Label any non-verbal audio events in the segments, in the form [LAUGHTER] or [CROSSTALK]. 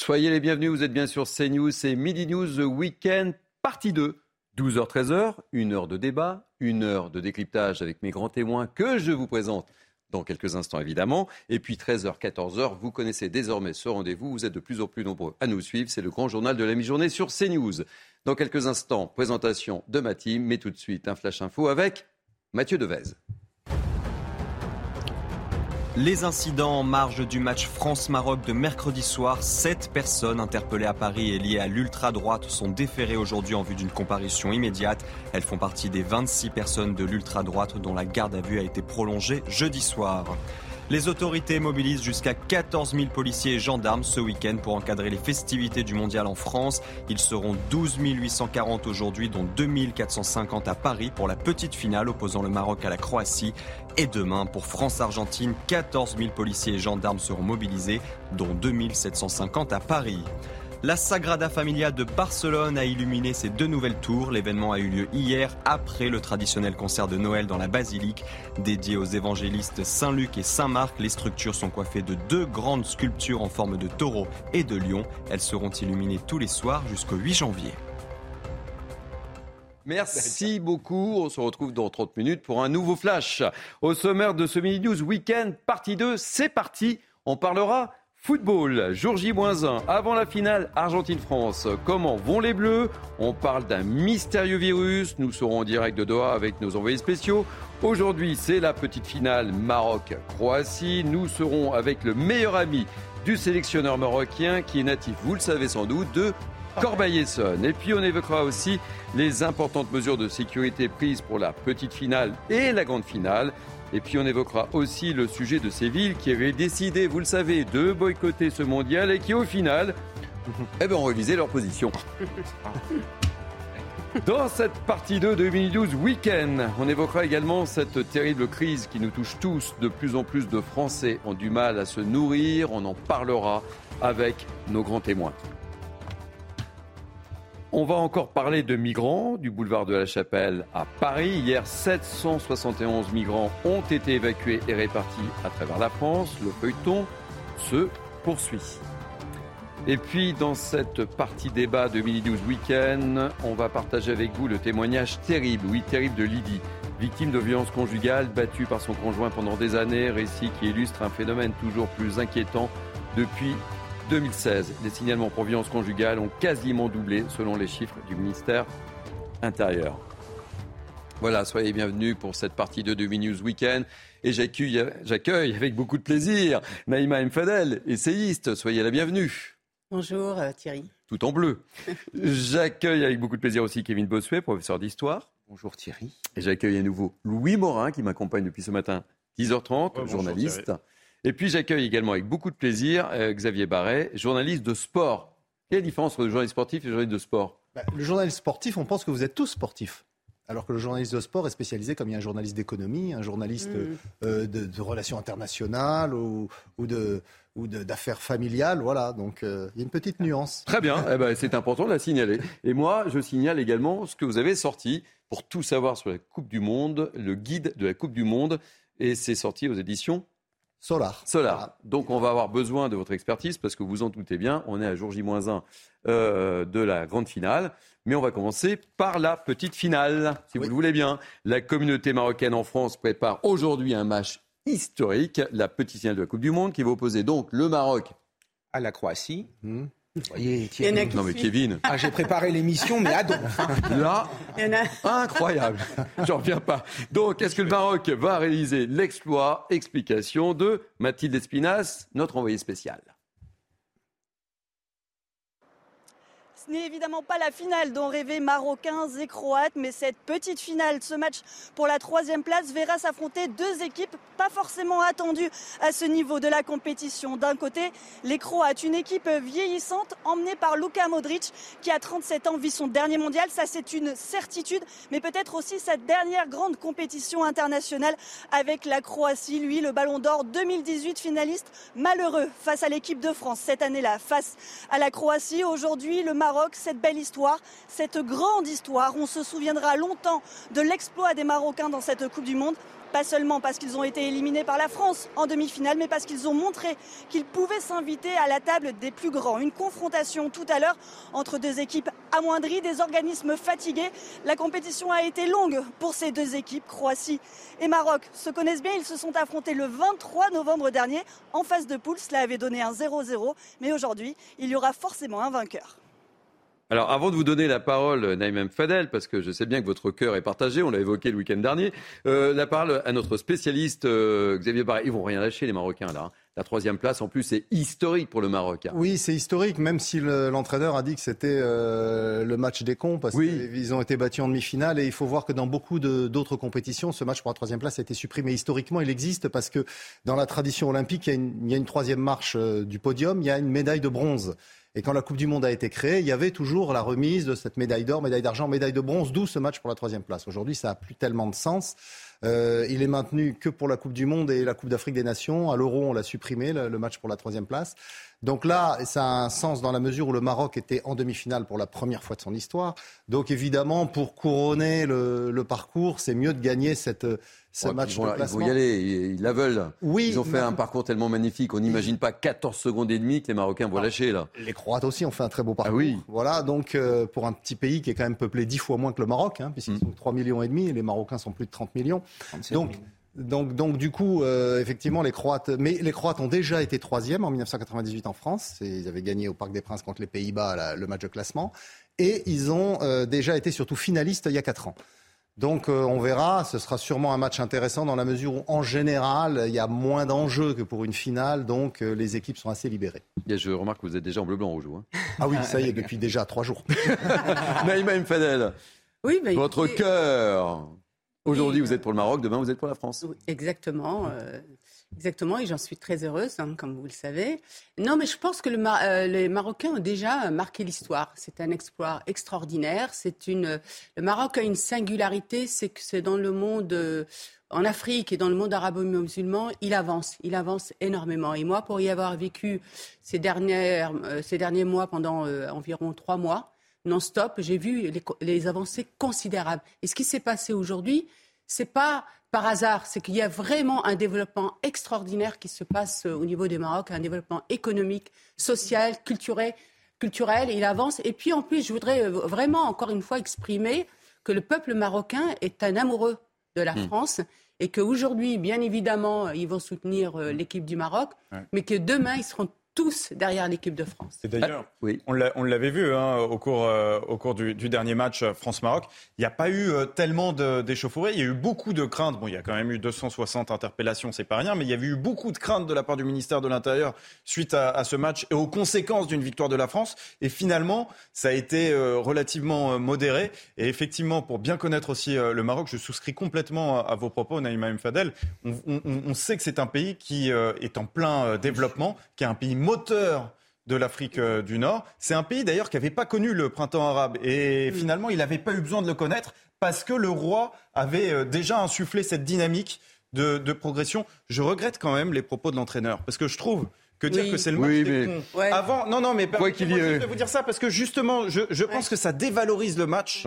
Soyez les bienvenus, vous êtes bien sur CNews, c'est Midi News Weekend, partie 2. 12h-13h, une heure de débat, une heure de décryptage avec mes grands témoins que je vous présente dans quelques instants évidemment. Et puis 13h, 14h, vous connaissez désormais ce rendez-vous. Vous êtes de plus en plus nombreux à nous suivre. C'est le grand journal de la mi-journée sur CNews. Dans quelques instants, présentation de ma team, mais tout de suite un flash info avec Mathieu Devez. Les incidents en marge du match France-Maroc de mercredi soir, sept personnes interpellées à Paris et liées à l'ultra-droite sont déférées aujourd'hui en vue d'une comparution immédiate. Elles font partie des 26 personnes de l'ultra-droite dont la garde à vue a été prolongée jeudi soir. Les autorités mobilisent jusqu'à 14 000 policiers et gendarmes ce week-end pour encadrer les festivités du mondial en France. Ils seront 12 840 aujourd'hui, dont 2 450 à Paris pour la petite finale opposant le Maroc à la Croatie. Et demain, pour France-Argentine, 14 000 policiers et gendarmes seront mobilisés, dont 2 750 à Paris. La Sagrada Familia de Barcelone a illuminé ses deux nouvelles tours. L'événement a eu lieu hier après le traditionnel concert de Noël dans la basilique. Dédié aux évangélistes Saint-Luc et Saint-Marc, les structures sont coiffées de deux grandes sculptures en forme de taureau et de lion. Elles seront illuminées tous les soirs jusqu'au 8 janvier. Merci beaucoup. On se retrouve dans 30 minutes pour un nouveau flash. Au sommaire de ce Mini News Weekend, partie 2, c'est parti. On parlera Football, jour J-1, avant la finale Argentine-France. Comment vont les Bleus? On parle d'un mystérieux virus. Nous serons en direct de Doha avec nos envoyés spéciaux. Aujourd'hui, c'est la petite finale Maroc-Croatie. Nous serons avec le meilleur ami du sélectionneur marocain qui est natif, vous le savez sans doute, de Corbeil-Essonne. Et puis on évoquera aussi les importantes mesures de sécurité prises pour la petite finale et la grande finale. Et puis on évoquera aussi le sujet de ces villes qui avaient décidé, vous le savez, de boycotter ce mondial et qui au final [LAUGHS] eh ben, ont révisé leur position. [LAUGHS] Dans cette partie 2 de 2012 Week-end, on évoquera également cette terrible crise qui nous touche tous. De plus en plus de Français ont du mal à se nourrir. On en parlera avec nos grands témoins. On va encore parler de migrants du boulevard de la Chapelle à Paris. Hier, 771 migrants ont été évacués et répartis à travers la France. Le feuilleton se poursuit. Et puis, dans cette partie débat de Mini 12 Week-end, on va partager avec vous le témoignage terrible, oui, terrible de Lydie, victime de violences conjugales, battue par son conjoint pendant des années, récit qui illustre un phénomène toujours plus inquiétant depuis 2016, les signalements pour violence conjugale ont quasiment doublé selon les chiffres du ministère intérieur. Voilà, soyez bienvenus pour cette partie de Demi News Weekend. Et j'accueille avec beaucoup de plaisir Naïma Mfadel, essayiste. Soyez la bienvenue. Bonjour euh, Thierry. Tout en bleu. [LAUGHS] j'accueille avec beaucoup de plaisir aussi Kevin Bossuet, professeur d'histoire. Bonjour Thierry. Et j'accueille à nouveau Louis Morin qui m'accompagne depuis ce matin, 10h30, journaliste. Et puis j'accueille également avec beaucoup de plaisir euh, Xavier Barret, journaliste de sport. Quelle est la différence entre le journaliste sportif et le journaliste de sport? Bah, Le journaliste sportif, on pense que vous êtes tous sportifs. Alors que le journaliste de sport est spécialisé comme il y a un journaliste d'économie, un journaliste mm. euh, de, relations internationales ou, de ou d'affaires familiales, voilà. Donc euh, il y a une petite nuance. Très bien, eh ben, c'est important de la signaler. Et moi, je signale également ce que vous avez sorti pour tout savoir sur la Coupe du Monde, le guide de la Coupe du Monde, et c'est sorti aux éditions Solar. Solar. Donc on va avoir besoin de votre expertise parce que vous en doutez bien, on est à jour J-1 euh, de la grande finale. Mais on va commencer par la petite finale, si vous le voulez bien. La communauté marocaine en France prépare aujourd'hui un match historique, la petite finale de la Coupe du Monde, qui va opposer donc le Maroc à la Croatie. Hmm. Voyez, Non mais Kevin. Ah, j'ai préparé l'émission, mais à Là, incroyable. J'en reviens pas. Donc, est-ce que le Maroc va réaliser l'exploit? Explication de Mathilde Espinas, notre envoyée spéciale. Ce n'est évidemment pas la finale dont rêvaient Marocains et Croates, mais cette petite finale, ce match pour la troisième place, verra s'affronter deux équipes pas forcément attendues à ce niveau de la compétition. D'un côté, les Croates, une équipe vieillissante emmenée par Luka Modric, qui a 37 ans, vit son dernier mondial. Ça, c'est une certitude, mais peut-être aussi sa dernière grande compétition internationale avec la Croatie. Lui, le Ballon d'Or 2018 finaliste, malheureux face à l'équipe de France cette année-là, face à la Croatie. Aujourd'hui, le Maroc, cette belle histoire, cette grande histoire. On se souviendra longtemps de l'exploit des Marocains dans cette Coupe du Monde. Pas seulement parce qu'ils ont été éliminés par la France en demi-finale, mais parce qu'ils ont montré qu'ils pouvaient s'inviter à la table des plus grands. Une confrontation tout à l'heure entre deux équipes amoindries, des organismes fatigués. La compétition a été longue pour ces deux équipes, Croatie et Maroc se connaissent bien. Ils se sont affrontés le 23 novembre dernier en phase de poule. Cela avait donné un 0-0, mais aujourd'hui, il y aura forcément un vainqueur. Alors, avant de vous donner la parole, Naïm Fadel, parce que je sais bien que votre cœur est partagé, on l'a évoqué le week-end dernier, euh, la parole à notre spécialiste euh, Xavier Barret. Ils vont rien lâcher, les Marocains, là. Hein. La troisième place, en plus, c'est historique pour le Maroc. Hein. Oui, c'est historique, même si l'entraîneur a dit que c'était euh, le match des cons, parce qu'ils ont été battus en demi-finale. Et il faut voir que dans beaucoup d'autres compétitions, ce match pour la troisième place a été supprimé. Historiquement, il existe parce que dans la tradition olympique, il y a une, il y a une troisième marche du podium, il y a une médaille de bronze. Et quand la Coupe du Monde a été créée, il y avait toujours la remise de cette médaille d'or, médaille d'argent, médaille de bronze, d'où ce match pour la troisième place. Aujourd'hui, ça n'a plus tellement de sens. Euh, il est maintenu que pour la Coupe du Monde et la Coupe d'Afrique des Nations. À l'Euro, on l'a supprimé, le, match pour la troisième place. Donc là, ça a un sens dans la mesure où le Maroc était en demi-finale pour la première fois de son histoire. Donc évidemment, pour couronner le parcours, c'est mieux de gagner cette, ils vont, y aller, ils, la veulent. Oui, ils ont fait un parcours tellement magnifique. On n'imagine pas 14 secondes et demie que les Marocains vont ah, lâcher là. Les Croates aussi ont fait un très beau parcours. Ah oui. Voilà, donc euh, pour un petit pays qui est quand même peuplé 10 fois moins que le Maroc, hein, puisqu'ils mm. sont 3 millions et demi, et les Marocains sont plus de 30 millions. Donc, donc, donc, du coup, euh, effectivement, les Croates, mais les Croates ont déjà été troisième en 1998 en France. Ils avaient gagné au Parc des Princes contre les Pays-Bas le match de classement, et ils ont euh, déjà été surtout finalistes il y a 4 ans. Donc euh, on verra, ce sera sûrement un match intéressant dans la mesure où en général il y a moins d'enjeux que pour une finale, donc euh, les équipes sont assez libérées. je remarque que vous êtes déjà en bleu blanc rouge. Hein. Ah oui, ça y est, depuis déjà trois jours. [LAUGHS] Naïma Mfadel, oui, votre cœur. Aujourd'hui vous êtes pour le Maroc, demain vous êtes pour la France. exactement. Euh, Exactement, et j'en suis très heureuse, hein, comme vous le savez. Non, mais je pense que le euh, les Marocains ont déjà marqué l'histoire. C'est un exploit extraordinaire. C'est une. Le Maroc a une singularité, c'est que c'est dans le monde. Euh, en Afrique et dans le monde arabo-musulman, il avance, il avance énormément. Et moi, pour y avoir vécu ces, dernières, euh, ces derniers mois pendant environ trois mois, non-stop, j'ai vu les, les avancées considérables. Et ce qui s'est passé aujourd'hui, c'est pas par hasard, c'est qu'il y a vraiment un développement extraordinaire qui se passe euh, au niveau du Maroc, un développement économique, social, culturel, culturel. Il avance. Et puis en plus, je voudrais euh, vraiment encore une fois exprimer que le peuple marocain est un amoureux de la hmm. France et qu'aujourd'hui, bien évidemment, ils vont soutenir euh, l'équipe du Maroc, mais que demain, ils seront tous derrière l'équipe de France. Et d'ailleurs, ah, oui. on l'avait vu hein, au cours, euh, au cours du, dernier match euh, France-Maroc. Il n'y a pas eu euh, tellement d'échauffourées. Il y a eu beaucoup de craintes. Bon, il y a quand même eu 260 interpellations, c'est pas rien, mais il y avait eu beaucoup de craintes de la part du ministère de l'Intérieur suite à, ce match et aux conséquences d'une victoire de la France. Et finalement, ça a été relativement modéré. Et effectivement, pour bien connaître aussi le Maroc, je souscris complètement à, vos propos, Naïma Mfadel. On, on sait que c'est un pays qui est en plein développement, qui est un pays moteur de l'Afrique euh, du Nord. C'est un pays d'ailleurs qui n'avait pas connu le printemps arabe et finalement il n'avait pas eu besoin de le connaître parce que le roi avait euh, déjà insufflé cette dynamique de, progression. Je regrette quand même les propos de l'entraîneur parce que je trouve que dire que c'est le match des Avant, non, non, mais je vais vous dire ça parce que justement, je, pense que ça dévalorise le match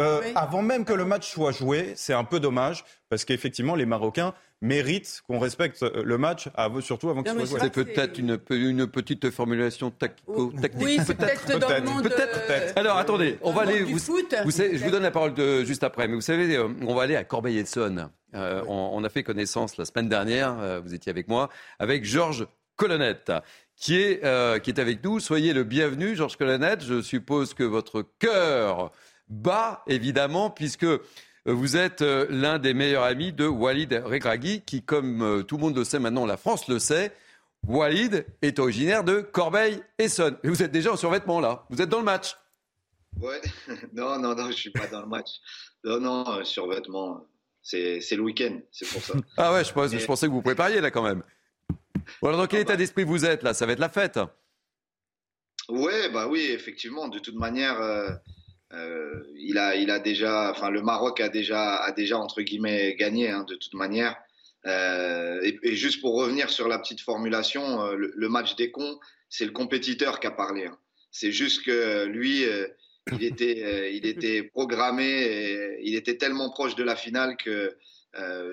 euh, avant même que le match soit joué. C'est un peu dommage parce qu'effectivement, les Marocains mérite qu'on respecte le match, surtout avant qu'il soit joué. C'est peut-être une, une, petite formulation tactico-tactique. Oui, peut-être peut dans peut euh, Alors attendez, on va aller. Vous, vous savez, je vous donne la parole de, juste après, mais vous savez, euh, on va aller à Corbeil-Essonne. Euh, on, on, a fait connaissance la semaine dernière, vous étiez avec moi, avec Georges Colonnette. Qui est, qui est avec nous. Soyez le bienvenu, Georges Colonnette. Je suppose que votre cœur bat, évidemment, puisque vous êtes euh, l'un des meilleurs amis de Walid Regragui, qui, comme euh, tout le monde le sait maintenant, la France le sait, Walid est originaire de Corbeil-Essonne. Et vous êtes déjà en survêtement là. Vous êtes dans le match. Ouais, [LAUGHS] non, non, non, je suis pas dans le match. Non, non, survêtement, c'est le week-end, c'est pour ça. ah ouais, je, je pensais que vous prépariez là quand même. Alors dans quel ah état bah. d'esprit vous êtes là? Ça va être la fête Ouais, bah oui, effectivement. De toute manière, euh, euh, il a, il a déjà, enfin, le Maroc a déjà, a déjà entre guillemets gagné hein, de toute manière. Euh, et, juste pour revenir sur la petite formulation, le, match des cons, c'est le compétiteur qui a parlé. Hein. C'est juste que lui, il était, il était programmé, et il était tellement proche de la finale que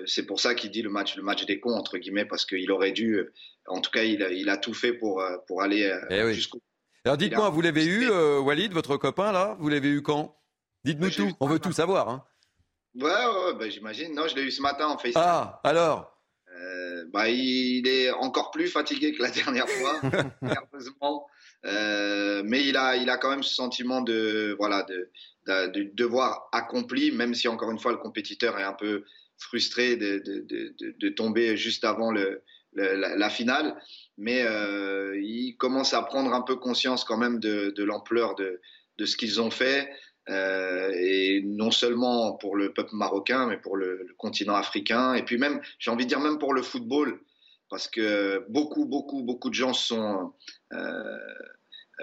c'est pour ça qu'il dit le match, le match des cons entre guillemets, parce qu'il aurait dû, en tout cas, il a, il a tout fait pour, pour aller eh jusqu'au alors dites-moi, vous l'avez eu, euh, Walid, votre copain là? Vous l'avez eu quand? Dites-nous tout, on veut tout savoir. Hein. Ouais, ouais, bah, j'imagine. Non, je l'ai eu ce matin en FaceTime. Ah, alors? Euh, bah, Il est encore plus fatigué que la dernière fois, [LAUGHS] nerveusement. Euh, mais il a, il a quand même ce sentiment de, voilà, de, de, devoir accompli, même si encore une fois le compétiteur est un peu frustré de, de, de tomber juste avant le, la, finale. Mais euh, ils commencent à prendre un peu conscience quand même de, l'ampleur de, ce qu'ils ont fait, euh, et non seulement pour le peuple marocain, mais pour le, continent africain, et puis même, j'ai envie de dire même pour le football, parce que beaucoup, beaucoup, beaucoup de gens sont euh,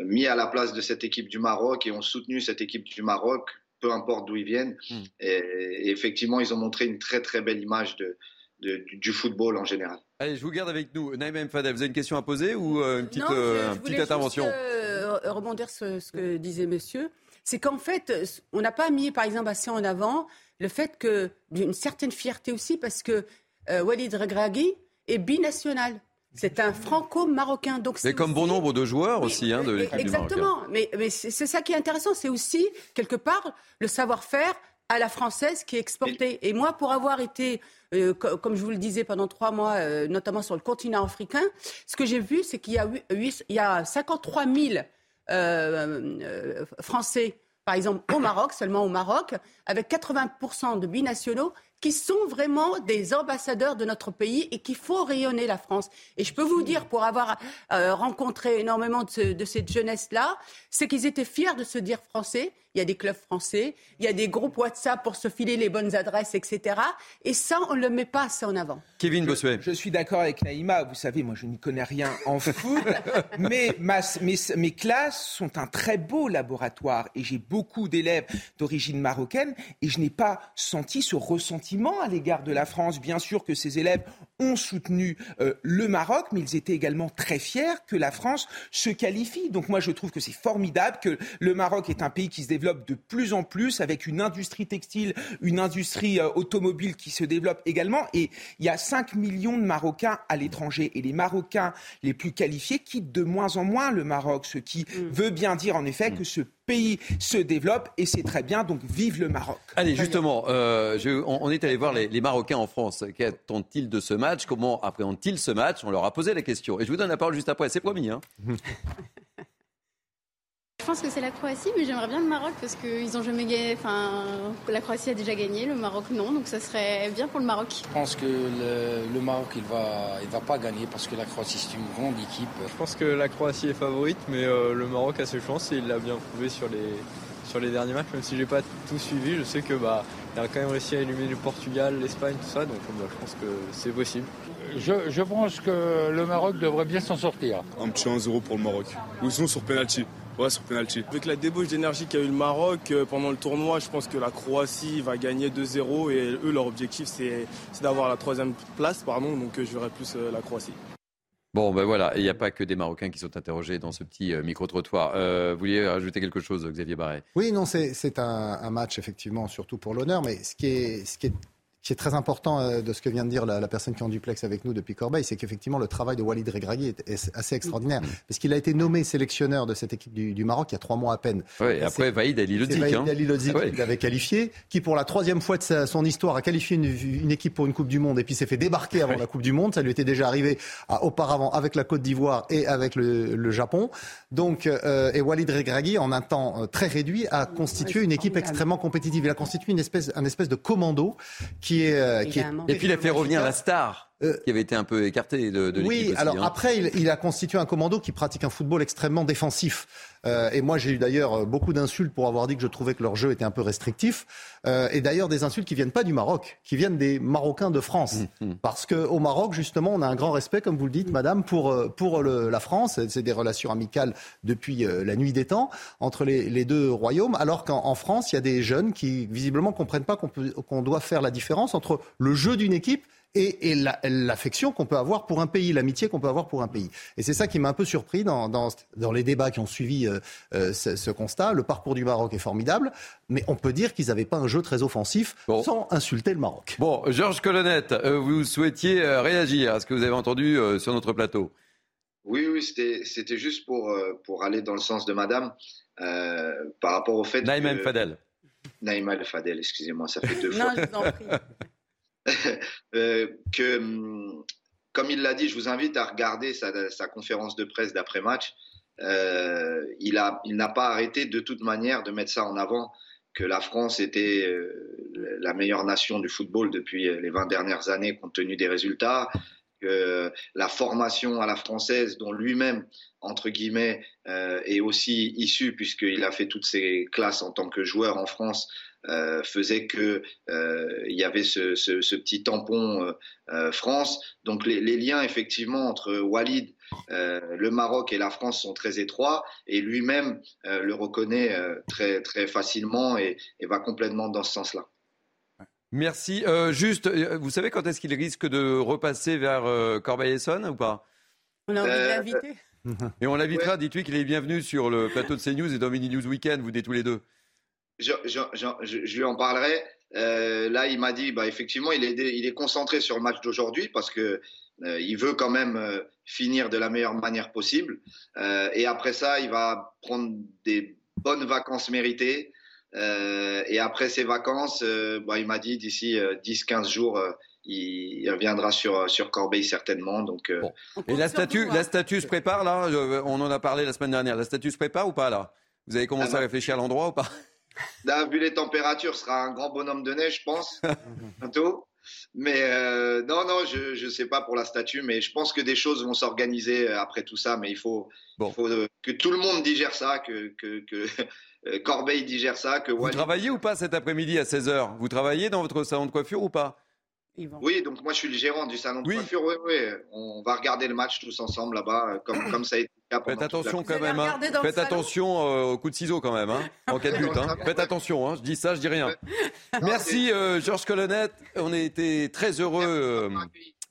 mis à la place de cette équipe du Maroc et ont soutenu cette équipe du Maroc, peu importe d'où ils viennent. Hmm. Et, effectivement, ils ont montré une très, très belle image de, du football en général. Allez, je vous garde avec nous. Naïm Fadel, vous avez une question à poser ou euh, une petite, euh, petite intervention? juste, euh, rebondir sur ce que disait monsieur. C'est qu'en fait, on n'a pas mis, par exemple, assez en avant le fait que d'une certaine fierté aussi, parce que Walid Regragui est binational. C'est un franco-marocain. Donc mais comme bon nombre de joueurs aussi hein, de l'équipe Exactement. Mais, mais c'est ça qui est intéressant. C'est aussi, quelque part, le savoir-faire à la française qui est exportée. Et moi, pour avoir été euh, comme je vous le disais, pendant trois mois, euh, notamment sur le continent africain, ce que j'ai vu, c'est qu'il y a, il y a 53 000 euh, Français, par exemple, au Maroc, seulement au Maroc, avec 80% de binationaux qui sont vraiment des ambassadeurs de notre pays et qu'il faut rayonner la France. Et je peux vous dire, pour avoir rencontré énormément de, de cette jeunesse-là, c'est qu'ils étaient fiers de se dire français il y a des clubs français, il y a des groupes WhatsApp pour se filer les bonnes adresses, etc. Et ça, on ne le met pas assez en avant. Kevin Bossuet. Je, suis d'accord avec Naïma. Vous savez, moi, je n'y connais rien en foot, [LAUGHS] mais mes, classes sont un très beau laboratoire et j'ai beaucoup d'élèves d'origine marocaine et je n'ai pas senti ce ressentiment à l'égard de la France. Bien sûr que ces élèves ont soutenu euh, le Maroc, mais ils étaient également très fiers que la France se qualifie. Donc moi, je trouve que c'est formidable que le Maroc est un pays qui se développe de plus en plus avec une industrie textile, une industrie euh, automobile qui se développe également. Et il y a 5 millions de Marocains à l'étranger. Et les Marocains les plus qualifiés quittent de moins en moins le Maroc, ce qui mm. veut bien dire en effet que ce pays se développe et c'est très bien, donc vive le Maroc. Allez, justement, euh, on, est allé voir les, les Marocains en France. Qu'attendent-ils de ce match? Comment appréhendent-ils ce match? On leur a posé la question. Et je vous donne la parole juste après, c'est promis. Hein [LAUGHS] pense que c'est la Croatie, mais j'aimerais bien le Maroc parce qu'ils ont jamais gagné. Enfin, la Croatie a déjà gagné, le Maroc non, donc ça serait bien pour le Maroc. Je pense que le, Maroc il va, il va pas gagner parce que la Croatie c'est une grande équipe. Je pense que la Croatie est favorite, mais euh, le Maroc a ses chances et il l'a bien prouvé sur les sur les derniers matchs. Même si j'ai pas tout suivi, je sais que bah il a quand même réussi à éliminer le Portugal, l'Espagne, tout ça, donc bah, je pense que c'est possible. Je, je, pense que le Maroc devrait bien s'en sortir. Un petit 1-0 pour le Maroc. Ou sinon sur penalty. Ouais, sur penalty. Avec la débauche d'énergie qu'a eu le Maroc euh, pendant le tournoi, je pense que la Croatie va gagner 2-0 et eux, leur objectif, c'est d'avoir la troisième place, pardon, donc euh, je verrai plus euh, la Croatie. Bon, ben voilà, il n'y a pas que des Marocains qui sont interrogés dans ce petit micro-trottoir. vous vouliez ajouter quelque chose, Xavier Barret Oui, non, c'est un, un, match, effectivement, surtout pour l'honneur, mais ce qui est, ce qui est qui est très important euh, de ce que vient de dire la, personne qui est en duplex avec nous depuis Corbeil, c'est qu'effectivement le travail de Walid Regragui est, assez extraordinaire. Mm. Parce qu'il a été nommé sélectionneur de cette équipe du, Maroc il y a trois mois à peine. Oui, et après Vaïd Ali Lodzic. Vaïd Ali Lodzic qu'il avait qualifié, qui pour la troisième fois de son histoire a qualifié une, équipe pour une Coupe du Monde et puis s'est fait débarquer avant la Coupe du Monde. Ça lui était déjà arrivé auparavant avec la Côte d'Ivoire et avec le, Japon. Donc, euh, et Walid Regragui, en un temps euh, très réduit, a constitué une équipe extrêmement compétitive. Il a constitué une espèce, un espèce de commando qui est, qui est et puis il a fait revenir la star qui avait été un peu écarté de, de Oui, aussi, alors hein. après, il, il a constitué un commando qui pratique un football extrêmement défensif. Euh, et moi, j'ai eu d'ailleurs beaucoup d'insultes pour avoir dit que je trouvais que leur jeu était un peu restrictif. Euh, et d'ailleurs, des insultes qui viennent pas du Maroc, qui viennent des Marocains de France. Mmh, Parce qu'au Maroc, justement, on a un grand respect, comme vous le dites, madame, pour, euh, pour le- la France. C'est des relations amicales depuis euh, la nuit des temps entre les, les deux royaumes. Alors qu'en en France, il y a des jeunes qui, visiblement, comprennent pas qu'on doit faire la différence entre le jeu d'une équipe et, et la- l'affection qu'on peut avoir pour un pays, l'amitié qu'on peut avoir pour un pays. Et c'est ça qui m'a un peu surpris dans, dans, dans les débats qui ont suivi euh, euh, ce, ce constat. Le parcours du Maroc est formidable, mais on peut dire qu'ils n'avaient pas un jeu très offensif sans insulter le Maroc. Bon, Georges Colonnette, euh, vous souhaitiez euh, réagir à ce que vous avez entendu euh, sur notre plateau. Oui, oui, c'était juste pour, euh, pour aller dans le sens de madame euh, par rapport au fait Naïm que... El Fadel. Naïma El Fadel, excusez-moi, ça fait deux Non, fois. je vous en prie. [LAUGHS] [LAUGHS] Euh, que, hum, comme il l'a dit, je vous invite à regarder sa, conférence de presse d'après-match. Euh, il n'a pas arrêté de toute manière de mettre ça en avant, que la France était euh, la meilleure nation du football depuis les 20 dernières années compte tenu des résultats, que la formation à la française, dont lui-même, entre guillemets, est aussi issu, puisqu'il a fait toutes ses classes en tant que joueur en France, euh, faisait que euh, il y avait ce, ce, ce petit tampon euh, euh, France. Donc les, les, liens effectivement entre Walid, euh, le Maroc et la France sont très étroits et lui-même euh, le reconnaît euh, très très facilement et, et va complètement dans ce sens-là. Merci. Euh, juste, euh, vous savez quand est-ce qu'il risque de repasser vers euh, Corbeil-Essonne ou pas? On a envie de l'inviter Et on l'invitera, dites-lui qu'il est bienvenu sur le plateau de CNews et dans Mini News Weekend, vous dites tous les deux. Je, je, je, je, lui en parlerai. Euh, là, il m'a dit, bah, effectivement, il est, il est concentré sur le match d'aujourd'hui parce que euh, il veut quand même euh, finir de la meilleure manière possible. Euh, et après ça, il va prendre des bonnes vacances méritées. Euh, et après ces vacances, bah, il m'a dit d'ici 10-15 jours, il, il, reviendra sur, sur Corbeil certainement. Donc, bon. Et la statue, la statue se prépare là? On en a parlé la semaine dernière. La statue se prépare ou pas là? Vous avez commencé ah, à réfléchir à l'endroit ou pas? Vu les températures, sera un grand bonhomme de neige, je pense, [LAUGHS] bientôt. Mais euh, non, non, je ne sais pas pour la statue, mais je pense que des choses vont s'organiser après tout ça. Mais il faut, bon. il faut euh, que tout le monde digère ça, que, que, que [LAUGHS] euh, Corbeil digère ça. Que Vous Wally... travaillez ou pas cet après-midi à 16h Vous travaillez dans votre salon de coiffure ou pas? Oui, donc moi je suis le gérant du salon de oui. coiffure. Oui, oui, on va regarder le match tous ensemble là-bas, comme, comme ça a été le cas Faites attention quand même. Hein. Faites attention euh, au coup de ciseau quand même, hein, en cas de but. Hein. Faites attention, hein. je dis ça, je dis rien. Merci euh, Georges Colonnette, on a été très heureux. Euh,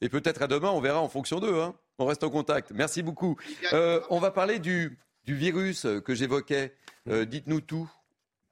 et peut-être à demain, on verra en fonction d'eux. Hein. On reste en contact. Merci beaucoup. Euh, on va parler du, du virus que j'évoquais. Dites-nous tout.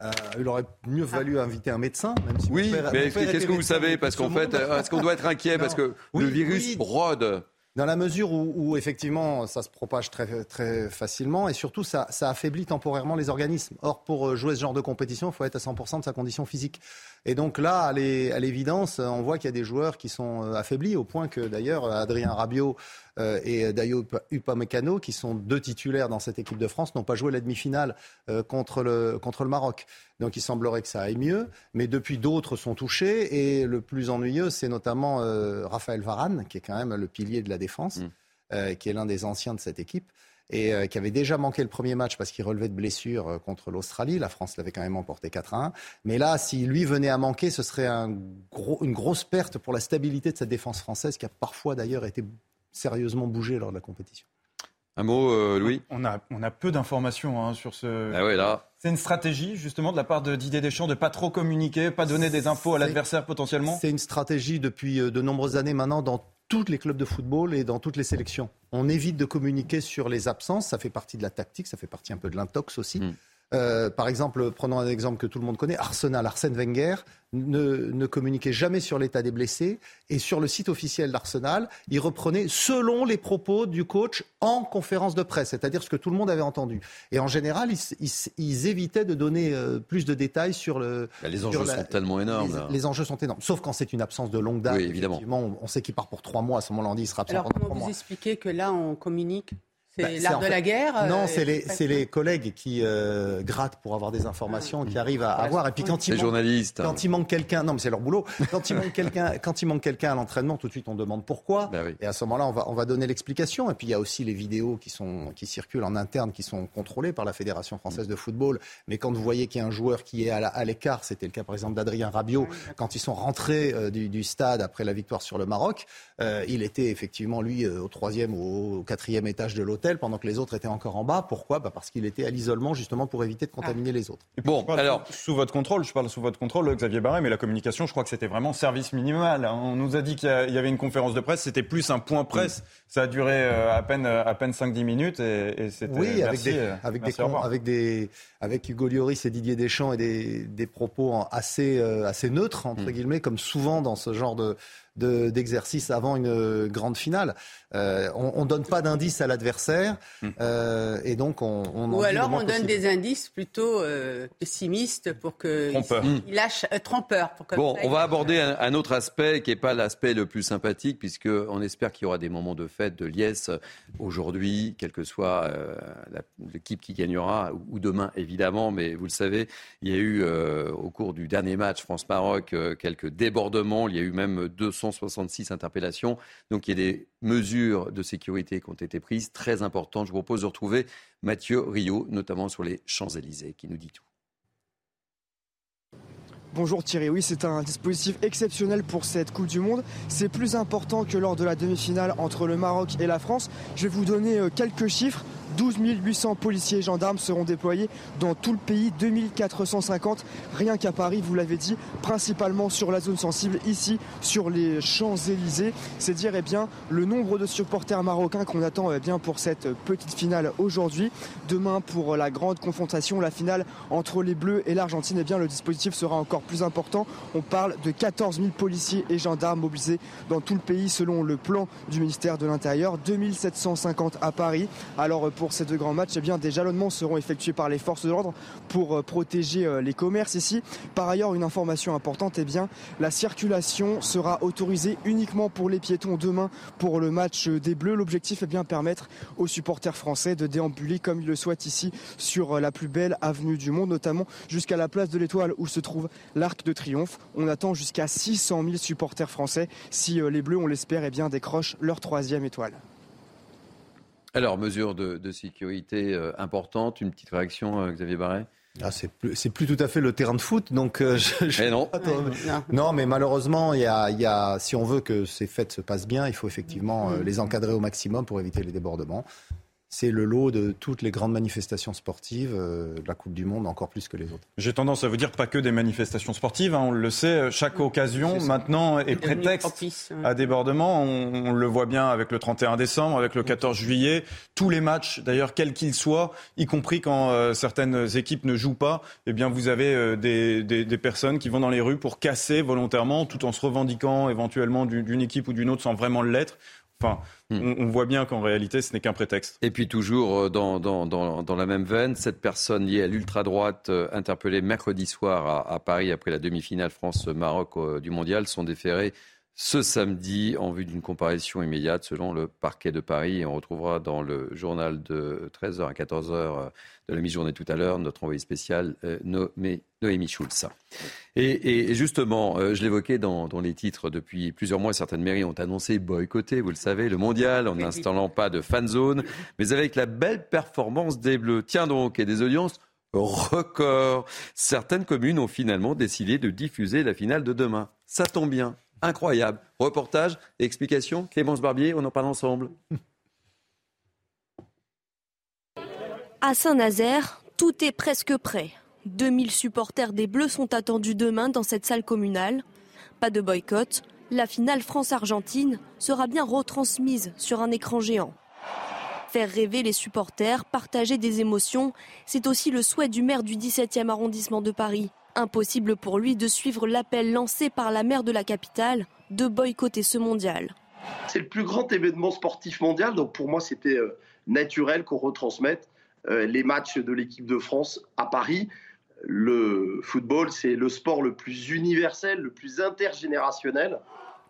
Euh, il aurait mieux valu inviter un médecin, même si Oui, père, mais qu'est-ce que vous savez? Parce qu'en fait, est-ce qu'on doit être inquiet non. Parce que oui, le virus oui. rôde. Dans la mesure où, où, effectivement ça se propage très, très facilement et surtout ça, ça, affaiblit temporairement les organismes. Or, pour jouer ce genre de compétition, il faut être à 100% de sa condition physique. Et donc là, à l'évidence, on voit qu'il y a des joueurs qui sont affaiblis au point que d'ailleurs Adrien Rabiot euh, et Dayo Upamecano, qui sont deux titulaires dans cette équipe de France, n'ont pas joué la demi-finale euh, contre, le, contre le Maroc. Donc il semblerait que ça aille mieux, mais depuis d'autres sont touchés et le plus ennuyeux, c'est notamment euh, Raphaël Varane, qui est quand même le pilier de la défense, mmh. qui est l'un des anciens de cette équipe et euh, qui avait déjà manqué le premier match parce qu'il relevait de blessure euh, contre l'Australie. La France l'avait quand même emporté 4 à 1. Mais là, si lui venait à manquer, ce serait un gros, une grosse perte pour la stabilité de cette défense française qui a parfois d'ailleurs été sérieusement bougée lors de la compétition. Un mot, euh, Louis? On a, on a peu d'informations hein, sur ce. Ah ouais, là. C'est une stratégie, justement, de la part de Didier Deschamps de pas trop communiquer, pas donner des infos à l'adversaire potentiellement? C'est une stratégie depuis de nombreuses années maintenant dans tous les clubs de football et dans toutes les sélections. On évite de communiquer sur les absences, ça fait partie de la tactique, ça fait partie un peu de l'intox aussi. Mmh. Euh, par exemple, prenons un exemple que tout le monde connaît, Arsenal, Arsène Wenger ne, ne communiquait jamais sur l'état des blessés et sur le site officiel d'Arsenal, il reprenait selon les propos du coach en conférence de presse, c'est-à-dire ce que tout le monde avait entendu. Et en général, ils, ils, ils évitaient de donner euh, plus de détails sur le. Bah, les enjeux la, sont tellement énormes. Les, enjeux sont énormes, sauf quand c'est une absence de longue date. Oui, évidemment. On, on, sait qu'il part pour trois mois, à ce moment-là, on dit il sera absent Alors, pendant comment trois vous mois. expliquez que là, on communique C'est Bah, l'art en de fait- la guerre. Non, euh, c'est les, c'est collègues qui euh, grattent pour avoir des informations, qui arrivent à avoir. Et puis quand il manque- journalistes. hein. Quand il manque quelqu'un, non mais c'est leur boulot. Quand il manque quelqu'un, [LAUGHS] quand il manque quelqu'un à l'entraînement, tout de suite on demande pourquoi. Bah oui. Et à ce moment-là, on va, on va donner l'explication. Et puis il y a aussi les vidéos qui sont qui circulent en interne, qui sont contrôlées par la Fédération française de football. Mais quand vous voyez qu'il y a un joueur qui est à la- à l'écart, c'était le cas par exemple d'Adrien Rabiot, quand ils sont rentrés euh, du, du stade après la victoire sur le Maroc, euh, il était effectivement lui euh, au troisième ou au quatrième étage de l'hôtel, pendant que les autres étaient encore en bas. Pourquoi? Bah, Parce qu'il était à l'isolement justement pour éviter de contaminer les autres. Bon, alors, sous, votre contrôle, je parle sous votre contrôle, Xavier Barret, mais la communication, je crois que c'était vraiment service minimal. hein. On nous a dit qu'il y avait une conférence de presse, c'était plus un point presse. Ça a duré euh, à peine à peine 5-10 minutes et, et c'était Oui, avec merci, des, euh, avec, des, merci, avec des, avec Hugo Lloris et Didier Deschamps et des, des propos assez, euh, assez neutres entre guillemets, comme souvent dans ce genre de de- d'exercice avant une euh, grande finale. Euh, on, ne donne pas d'indices à l'adversaire euh, et donc on, Ou alors on donne possible. des indices plutôt euh, pessimistes pour que Trompeurs. il, il lâche euh, trompeur pour que Bon, on va aborder un, un autre aspect qui n'est pas l'aspect le plus sympathique, puisque on espère qu'il y aura des moments de fête, de liesse aujourd'hui, quelle que soit euh, l'équipe qui gagnera, ou, ou demain évidemment. Mais vous le savez, il y a eu euh, au cours du dernier match France-Maroc euh, quelques débordements. Il y a eu même 266 interpellations. Donc il y a des mesures de sécurité qui ont été prises, très importantes. Je vous propose de retrouver Mathieu Rio, notamment sur les Champs-Élysées, qui nous dit tout. Bonjour Thierry, oui c'est un dispositif exceptionnel pour cette Coupe du Monde. C'est plus important que lors de la demi-finale entre le Maroc et la France. Je vais vous donner euh, quelques chiffres. 12 800 policiers et gendarmes seront déployés dans tout le pays, 2450 rien qu'à Paris, vous l'avez dit, principalement sur la zone sensible, ici sur les Champs-Élysées. C'est dire eh bien, le nombre de supporters marocains qu'on attend eh bien, pour cette petite finale aujourd'hui. Demain, pour la grande confrontation, la finale entre les Bleus et l'Argentine, eh le dispositif sera encore plus important. On parle de 14 000 policiers et gendarmes mobilisés dans tout le pays selon le plan du ministère de l'Intérieur, 2750 à Paris. Alors pour ces deux grands matchs, eh bien, des jalonnements seront effectués par les forces de l'ordre pour euh, protéger euh, les commerces ici. Par ailleurs, une information importante, eh bien, la circulation sera autorisée uniquement pour les piétons demain pour le match euh, des Bleus. L'objectif est bien permettre aux supporters français de déambuler comme ils le souhaitent ici sur la plus belle avenue du monde, notamment jusqu'à la place de l'Étoile où se trouve l'Arc de Triomphe. On attend jusqu'à 600 000 supporters français si les Bleus, on l'espère, eh décrochent leur troisième étoile. Alors, mesures de, de sécurité euh, importantes, une petite réaction, euh, Xavier Barret Ah, c'est plus, c'est plus tout à fait le terrain de foot, donc euh, [LAUGHS] je, je- Mais non. Attends, mais- non, mais malheureusement, il y a, il y a, si on veut que ces fêtes se passent bien, il faut effectivement euh, les encadrer au maximum pour éviter les débordements. C'est le lot de toutes les grandes manifestations sportives euh, de la Coupe du Monde, encore plus que les autres. J'ai tendance à vous dire pas que des manifestations sportives, hein, on le sait, chaque occasion maintenant est prétexte propice, ouais. à débordement. On, on le voit bien avec le 31 décembre, avec le 14 juillet, tous les matchs, d'ailleurs quels qu'ils soient, y compris quand euh, certaines équipes ne jouent pas, eh bien vous avez euh, des, des- des personnes qui vont dans les rues pour casser volontairement, tout en se revendiquant éventuellement du- d'une équipe ou d'une autre sans vraiment l'être. Enfin, on, on voit bien qu'en réalité, ce n'est qu'un prétexte. Et puis toujours euh, dans, dans, dans, dans la même veine, cette personne liée à l'ultra-droite euh, interpellée mercredi soir à, à Paris après la demi-finale France-Maroc euh, du mondial sont déférées ce samedi en vue d'une comparution immédiate selon le parquet de Paris. Et on retrouvera dans le journal de 13h à 14h euh, de la mi-journée tout à l'heure notre envoyé spécial euh, Noémie Noémie Schulz. Et, justement, euh, je l'évoquais dans, les titres, depuis plusieurs mois, certaines mairies ont annoncé boycotter, vous le savez, le mondial en n'installant pas de fan zone, mais avec la belle performance des Bleus. Tiens donc, et des audiences records. Certaines communes ont finalement décidé de diffuser la finale de demain. Ça tombe bien. Incroyable. Reportage explication. Clémence Barbier, on en parle ensemble. À Saint-Nazaire, tout est presque prêt. 2000 supporters des Bleus sont attendus demain dans cette salle communale. Pas de boycott, la finale France-Argentine sera bien retransmise sur un écran géant. Faire rêver les supporters, partager des émotions, c'est aussi le souhait du maire du 17e arrondissement de Paris. Impossible pour lui de suivre l'appel lancé par la maire de la capitale de boycotter ce mondial. C'est le plus grand événement sportif mondial, donc pour moi c'était euh, naturel qu'on retransmette les matchs de l'équipe de France à Paris. Le football, c'est le sport le plus universel, le plus intergénérationnel.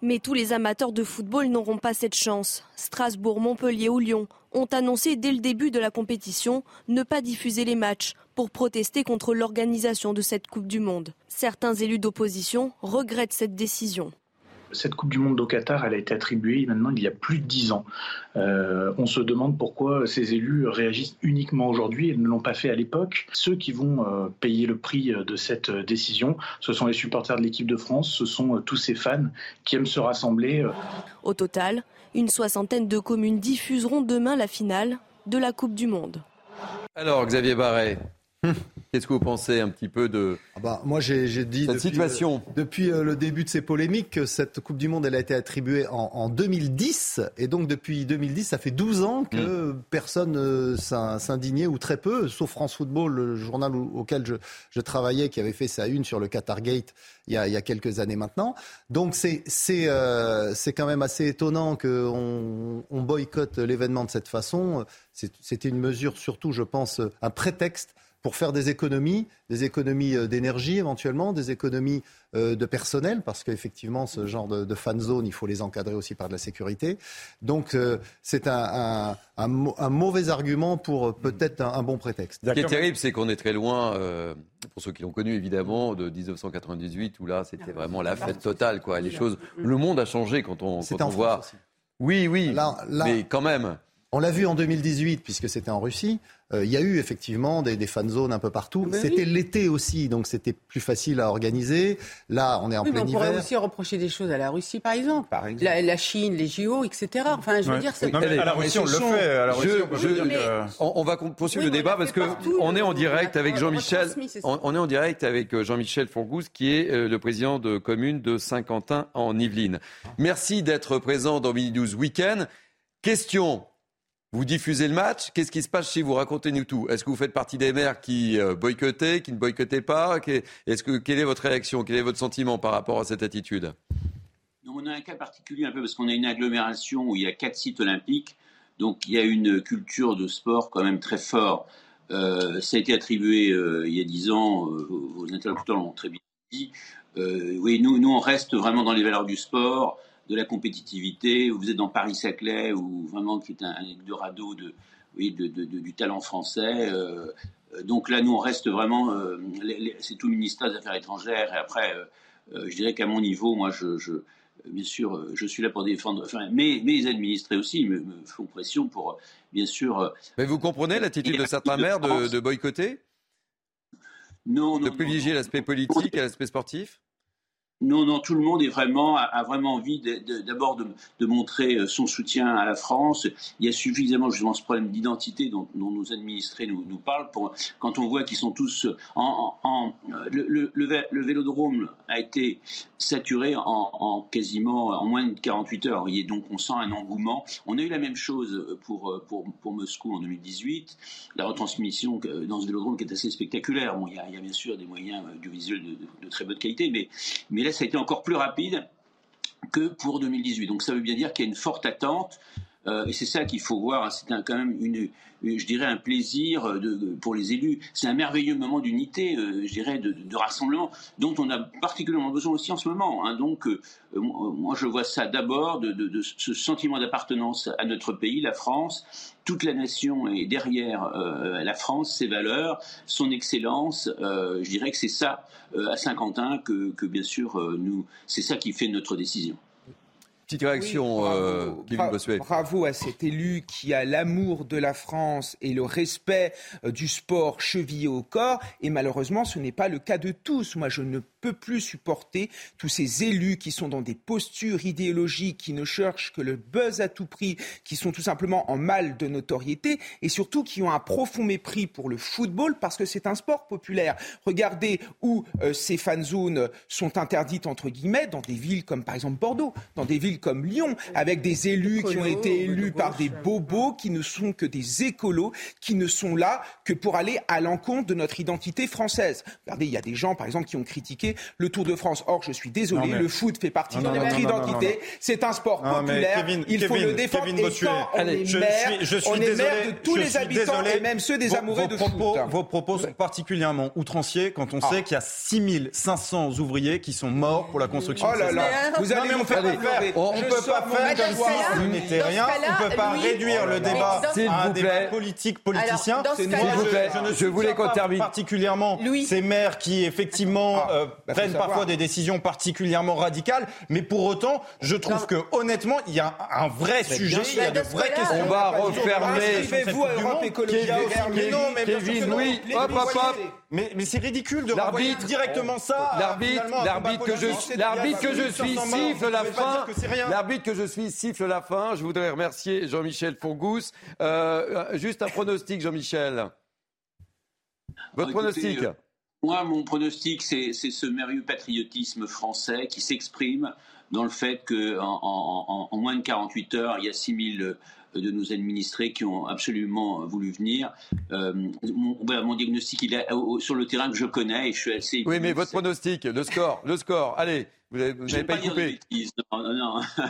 Mais tous les amateurs de football n'auront pas cette chance. Strasbourg, Montpellier ou Lyon ont annoncé dès le début de la compétition ne pas diffuser les matchs pour protester contre l'organisation de cette Coupe du Monde. Certains élus d'opposition regrettent cette décision cette Coupe du Monde au Qatar, elle a été attribuée maintenant il y a plus de dix ans. Euh, on se demande pourquoi ces élus réagissent uniquement aujourd'hui et ne l'ont pas fait à l'époque. Ceux qui vont euh, payer le prix de cette décision, ce sont les supporters de l'équipe de France, ce sont euh, tous ces fans qui aiment se rassembler. Au total, une soixantaine de communes diffuseront demain la finale de la Coupe du Monde. Alors, Xavier Barret, [LAUGHS] Qu'est-ce que vous pensez un petit peu de ah bah, moi j'ai dit cette depuis, situation depuis euh, le début de ces polémiques que cette Coupe du Monde elle a été attribuée en, 2010 et donc depuis 2010 ça fait 12 ans que mm. personne ne s'indignait ou très peu sauf France Football le journal auquel je, travaillais qui avait fait sa une sur le Qatar Gate il y a, quelques années maintenant. Donc c'est c'est euh, c'est quand même assez étonnant qu'on on boycotte l'événement de cette façon. C'était une mesure surtout je pense un prétexte pour faire des économies, des économies euh, d'énergie éventuellement, des économies euh, de personnel, parce qu'effectivement, ce genre de, fan zone, il faut les encadrer aussi par de la sécurité. Donc, euh, c'est un, mauvais argument pour peut-être un, bon prétexte. Ce qui est terrible, c'est qu'on est très loin, pour ceux qui l'ont connu évidemment, de 1998, où là, c'était vraiment la fête totale. Quoi. Les choses, le monde a changé quand on, quand on voit. Oui, oui, mais quand même. On l'a vu en 2018, puisque c'était en Russie. Euh, il y a eu effectivement des, des fan zones un peu partout. C'était l'été aussi, donc c'était plus facile à organiser. Là, on est en plein hiver. On pourrait aussi reprocher des choses à la Russie, par exemple. Par exemple. La, Chine, les JO, etc. Enfin, je veux dire, c'est. à la Russie, on le fait. on, va poursuivre le débat parce que on est en direct avec Jean-Michel. On, est en direct avec Jean-Michel Fourgouze, qui est euh, le président de commune de Saint-Quentin en Yvelines. Merci d'être présent dans Mini 12 Weekend. Question vous diffusez le match, qu'est-ce qui se passe chez vous? Racontez-nous tout. Est-ce que vous faites partie des maires qui euh, boycottaient, qui ne boycottaient pas? Est-ce que quelle est votre réaction? Quel est votre sentiment par rapport à cette attitude? On a un cas particulier un peu parce qu'on a une agglomération où il y a quatre sites olympiques, donc il y a une culture de sport quand même très forte. Euh, ça a été attribué euh, il y a dix ans, vos interlocuteurs l'ont très bien dit. oui, nous, nous, on reste vraiment dans les valeurs du sport de la compétitivité. Vous êtes dans Paris-Saclay, ou vraiment qui est un, Eldorado de, oui, de, du talent français. Euh, donc là, nous, on reste vraiment. Euh, c'est tout le ministère des Affaires étrangères. Et après, euh, je dirais qu'à mon niveau, moi, je, je, bien sûr, je suis là pour défendre. Enfin, mes, mes administrés aussi me, font pression pour, bien sûr. Mais vous comprenez l'attitude de certains maires de, de boycotter? Non, non. De privilégier l'aspect politique à l'aspect sportif? Non, non, tout le monde a, vraiment envie d'abord de, montrer euh, son soutien à la France. Il y a suffisamment justement ce problème d'identité dont, nos administrés nous, nous, parlent. Quand on voit qu'ils sont tous en... le, vélodrome a été saturé en, en, quasiment en moins de 48 heures. Et donc on sent un engouement. On a eu la même chose pour, pour, Moscou en 2018. La retransmission dans ce vélodrome est assez spectaculaire. Bon, il y a, bien sûr des moyens audiovisuels de, de, de très bonne qualité, mais ça a été encore plus rapide que pour 2018. Donc ça veut bien dire qu'il y a une forte attente. Euh, et c'est ça qu'il faut voir. C'est quand même une, je dirais, un plaisir de, pour les élus. C'est un merveilleux moment d'unité, euh, je dirais, de, de, rassemblement, dont on a particulièrement besoin aussi en ce moment. Hein. Donc, euh, moi, je vois ça d'abord de, de, ce sentiment d'appartenance à notre pays, la France. Toute la nation est derrière euh, la France, ses valeurs, son excellence. je dirais que c'est ça, à Saint-Quentin, que, que, bien sûr, nous, c'est ça qui fait notre décision. Petite réaction, bravo, euh, bravo, à cet élu qui a l'amour de la France et le respect euh, du sport chevillé au corps. Et malheureusement, ce n'est pas le cas de tous. Moi, je ne peux plus supporter tous ces élus qui sont dans des postures idéologiques, qui ne cherchent que le buzz à tout prix, qui sont tout simplement en mal de notoriété et surtout qui ont un profond mépris pour le football parce que c'est un sport populaire. Regardez où euh, ces fan zones sont interdites entre guillemets dans des villes comme par exemple Bordeaux, dans des villes comme Lyon, avec des élus qui ont été élus par des bobos qui ne sont que des écolos, qui ne sont là que pour aller à l'encontre de notre identité française. Regardez, il y a des gens, par exemple, qui ont critiqué le Tour de France. Or, je suis désolé, mais- le foot fait partie Non, de notre identité. C'est un sport populaire. Kevin- il faut Kevin- le défendre. Kevin et Bossuet, quand on allez, est je maire, suis- je suis on est désolé, maire de tous les habitants désolé. et même ceux des Vos- amoureux vos de propos, foot. Vos propos sont particulièrement outranciers quand on Ah. sait qu'il y a 6500 ouvriers qui sont morts pour la construction Oh là vous allez nous faire on Je peut pas faire comme si n'était ce rien. On peut pas réduire le débat à un vous débat politique politicien. Je- vous ne voulais qu'on pas termine. particulièrement Louis. ces maires qui effectivement Ah, euh, bah, prennent parfois des décisions particulièrement radicales, mais pour autant, je trouve que honnêtement, il y a un vrai sujet, il y a de vraies questions. On va refermer. À Europe Écologie Kevin- non, non. oui, hop, hop, hop. Mais, mais c'est ridicule de renvoyer L'arbitre, directement ça. L'arbitre, l'arbitre que je, l'arbitre que je suis 500 morts. siffle la Vous fin. L'arbitre que je suis siffle la fin. Je voudrais remercier Jean-Michel Fourgousse. Euh, euh, juste un pronostic, Jean-Michel. Votre Écoutez, pronostic. euh, Moi, mon pronostic, c'est ce merveilleux patriotisme français qui s'exprime dans le fait qu'en en, en- en moins de 48 heures, il y a 6000 euh, de nos administrés qui ont absolument voulu venir. Euh, mon, diagnostic, il est sur le terrain que je connais et je suis assez... Oui, mais votre pronostic, le score, le score. Allez, vous n'avez pas de coupé. Non, non, non. [LAUGHS]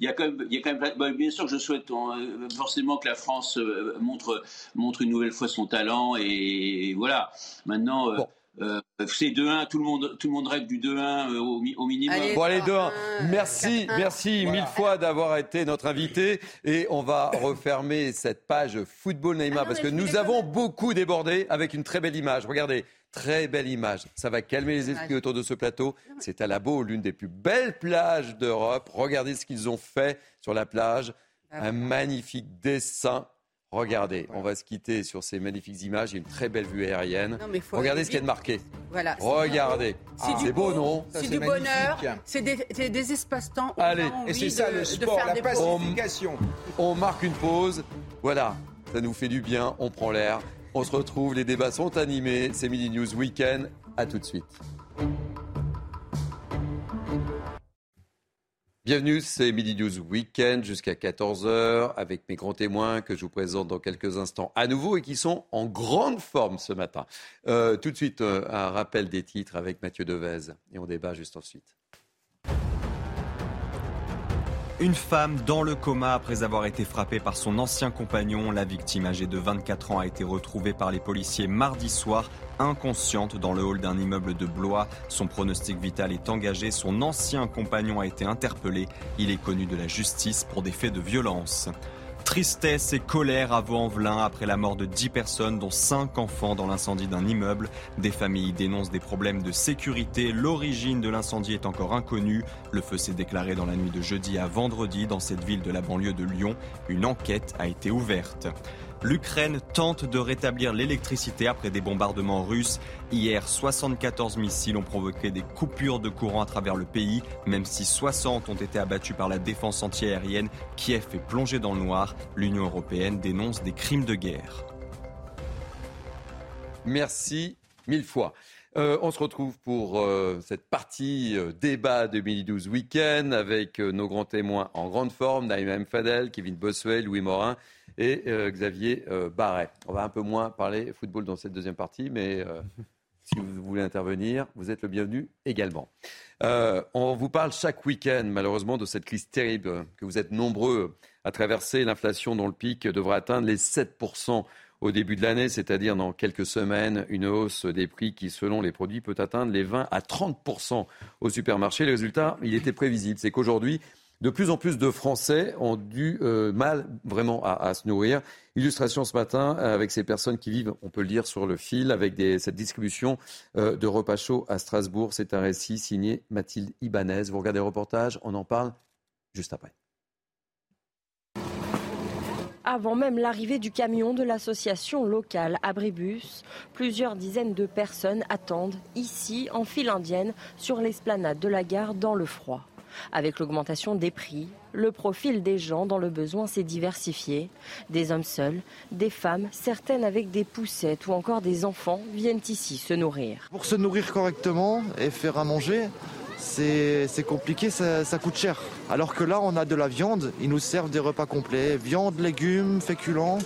il y a quand même, il y a quand même bon, bien sûr que je souhaite euh, forcément que la France euh, montre, montre une nouvelle fois son talent et, voilà. Maintenant, euh, euh, c'est 2-1, tout le monde, tout le monde rêve du 2-1 euh, au, mi- au minimum. Allez, Bon, allez, 2-1. 3-1, Merci, 4-1. merci mille fois d'avoir été notre invité. Et on va refermer cette page football Neymar Ah non, parce que nous avons beaucoup débordé avec une très belle image. Regardez, très belle image. Ça va calmer les esprits autour de ce plateau. C'est à la Beau, l'une des plus belles plages d'Europe. Regardez ce qu'ils ont fait sur la plage. Ah Un magnifique dessin. Regardez, on va se quitter sur ces magnifiques images. Il y a une très belle vue aérienne. Non, mais faut Regardez ce qu'il y a de marqué. Voilà. Regardez. C'est beau, non C'est du bonheur, c'est des, c'est des espaces-temps où Allez. Et c'est ça de- le sport, faire la des pauses. pacification. On marque une pause. Voilà, ça nous fait du bien, on prend l'air. On se retrouve, les débats sont animés. C'est Midi News Weekend. À tout de suite. Bienvenue, c'est Midi News Weekend jusqu'à 14h avec mes grands témoins que je vous présente dans quelques instants à nouveau et qui sont en grande forme ce matin. Euh, tout de suite, euh, un rappel des titres avec Mathieu Devez et on débat juste ensuite. Une femme dans le coma après avoir été frappée par son ancien compagnon. La victime âgée de 24 ans a été retrouvée par les policiers mardi soir, inconsciente dans le hall d'un immeuble de Blois. Son pronostic vital est engagé. Son ancien compagnon a été interpellé. Il est connu de la justice pour des faits de violence. Tristesse et colère à Vaux-en-Velin après la mort de 10 personnes, dont 5 enfants dans l'incendie d'un immeuble. Des familles dénoncent des problèmes de sécurité. L'origine de l'incendie est encore inconnue. Le feu s'est déclaré dans la nuit de jeudi à vendredi dans cette ville de la banlieue de Lyon. Une enquête a été ouverte. L'Ukraine tente de rétablir l'électricité après des bombardements russes. Hier, 74 missiles ont provoqué des coupures de courant à travers le pays, même si 60 ont été abattus par la défense antiaérienne. Kiev est plongé dans le noir. L'Union européenne dénonce des crimes de guerre. Merci mille fois. Euh, on se retrouve pour euh, cette partie euh, débat de Midi 12 Week-end avec nos grands témoins en grande forme, Naïma M. Fadel, Kevin Bossuet, Louis Morin et euh, Xavier euh, Barret. On va un peu moins parler football dans cette deuxième partie, mais euh, [LAUGHS] si vous voulez intervenir, vous êtes le bienvenu également. On vous parle chaque week-end, malheureusement, de cette crise terrible que vous êtes nombreux à traverser. L'inflation dont le pic devrait atteindre les 7% au début de l'année, c'est-à-dire dans quelques semaines, une hausse des prix qui, selon les produits, peut atteindre les 20 à 30 au supermarché. Le résultat, il était prévisible. C'est qu'aujourd'hui, de plus en plus de Français ont du euh, mal vraiment à, se nourrir. Illustration ce matin avec ces personnes qui vivent, on peut le dire, sur le fil, avec cette distribution euh, de repas chauds à Strasbourg. C'est un récit signé Mathilde Ibanez. Vous regardez le reportage, on en parle juste après. Avant même l'arrivée du camion de l'association locale Abribus, plusieurs dizaines de personnes attendent ici, en file indienne, sur l'esplanade de la gare dans le froid. Avec l'augmentation des prix, le profil des gens dans le besoin s'est diversifié. Des hommes seuls, des femmes, certaines avec des poussettes ou encore des enfants viennent ici se nourrir. Pour se nourrir correctement et faire à manger, c'est compliqué, ça, ça coûte cher. Alors que là, on a de la viande, ils nous servent des repas complets. Viande, légumes, féculents,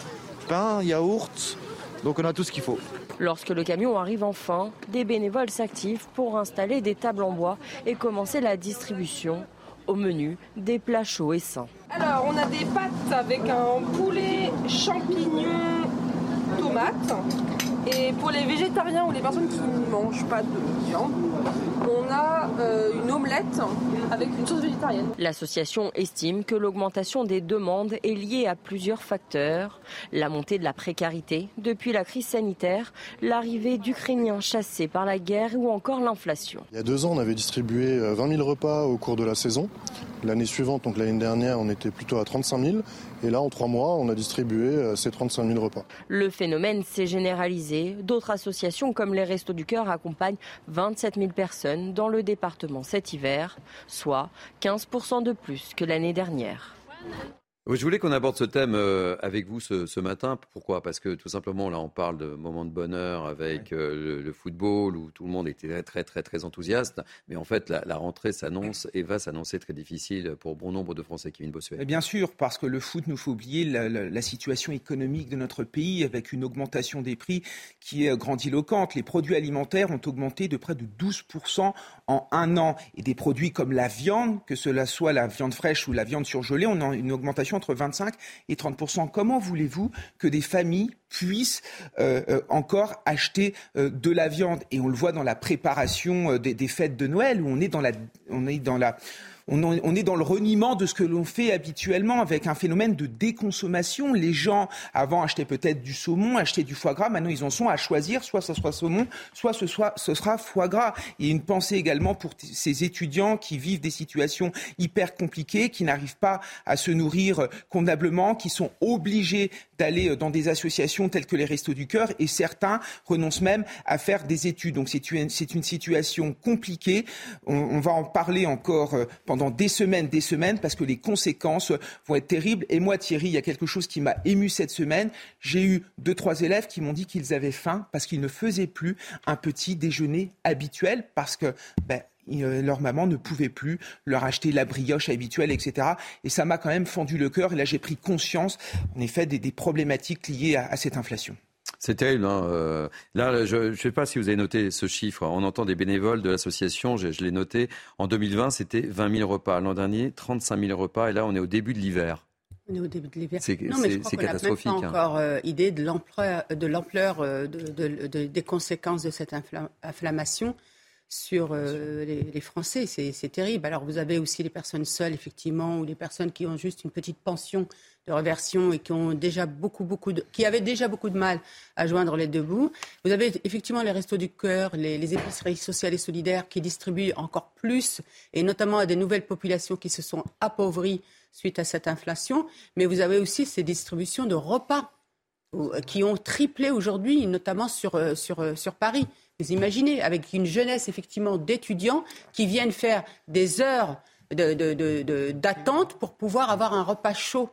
pain, yaourt, Donc on a tout ce qu'il faut. Lorsque le camion arrive enfin, des bénévoles s'activent pour installer des tables en bois et commencer la distribution. Au menu, des plats chauds et sains. Alors, on a des pâtes avec un poulet, champignons, tomates. Et pour les végétariens ou les personnes qui ne mangent pas de viande, on a euh, une omelette avec une sauce végétarienne. L'association estime que l'augmentation des demandes est liée à plusieurs facteurs. La montée de la précarité depuis la crise sanitaire, l'arrivée d'Ukrainiens chassés par la guerre ou encore l'inflation. Il y a deux ans, on avait distribué 20 000 repas au cours de la saison. L'année suivante, donc l'année dernière, on était plutôt à 35 000. Et là, en trois mois, on a distribué euh, ces 35 000 repas. Le phénomène s'est généralisé. D'autres associations comme les Restos du Cœur accompagnent 27 000 personnes dans le département cet hiver, soit 15% de plus que l'année dernière. Je voulais qu'on aborde ce thème euh, avec vous ce, matin. Pourquoi? Parce que tout simplement, là, on parle de moments de bonheur avec euh, le, football où tout le monde était très, très, très enthousiaste. Mais en fait, la, rentrée s'annonce et va s'annoncer très difficile pour bon nombre de Français. Kevin Bossuet. Bien sûr, parce que le foot nous faut oublier la, situation économique de notre pays avec une augmentation des prix qui est grandiloquente. Les produits alimentaires ont augmenté de près de 12% en un an. Et des produits comme la viande, que cela soit la viande fraîche ou la viande surgelée, on a une augmentation entre 25 et 30% Comment voulez-vous que des familles puissent euh, euh, encore acheter euh, de la viande? Et on le voit dans la préparation des, des, fêtes de Noël, où on est dans la, on est dans la on, est dans le reniement de ce que l'on fait habituellement avec un phénomène de déconsommation. Les gens, avant, achetaient peut-être du saumon, achetaient du foie gras. Maintenant, ils en sont à choisir, soit ce soit saumon, soit ce, soit, ce sera foie gras. A une pensée également pour ces étudiants qui vivent des situations hyper compliquées, qui n'arrivent pas à se nourrir convenablement, qui sont obligés d'aller dans des associations telles que les Restos du Cœur et certains renoncent même à faire des études. Donc c'est une, une, situation compliquée. On, on, va en parler encore euh, pendant pendant des semaines, des semaines, parce que les conséquences vont être terribles. Et moi, Thierry, il y a quelque chose qui m'a ému cette semaine. J'ai eu deux, trois élèves qui m'ont dit qu'ils avaient faim parce qu'ils ne faisaient plus un petit déjeuner habituel, parce que ben, euh, leur maman ne pouvait plus leur acheter la brioche habituelle, etc. Et ça m'a quand même fendu le cœur. Et là, j'ai pris conscience, en effet, des, problématiques liées à cette inflation. C'est terrible. Hein, euh. Là, je ne sais pas si vous avez noté ce chiffre. On entend des bénévoles de l'association, je, l'ai noté. En 2020, c'était 20 000 repas. L'an dernier, 35 000 repas. Et là, on est au début de l'hiver. On est au début de l'hiver. C'est catastrophique. On n'a pas encore euh, idée de l'ampleur, de l'ampleur euh, des conséquences de cette inflammation sur les, les, Français. C'est terrible. Alors, vous avez aussi les personnes seules, effectivement, ou les personnes qui ont juste une petite pension de reversion et qui ont déjà beaucoup, beaucoup de, qui avaient déjà beaucoup de mal à joindre les deux bouts. Vous avez effectivement les restos du cœur, les, les épiceries sociales et solidaires qui distribuent encore plus, et notamment à des nouvelles populations qui se sont appauvries suite à cette inflation. Mais vous avez aussi ces distributions de repas qui ont triplé aujourd'hui, notamment sur, euh, euh, sur Paris. Vous imaginez, avec une jeunesse effectivement d'étudiants qui viennent faire des heures d'attente de, de, pour pouvoir avoir un repas chaud.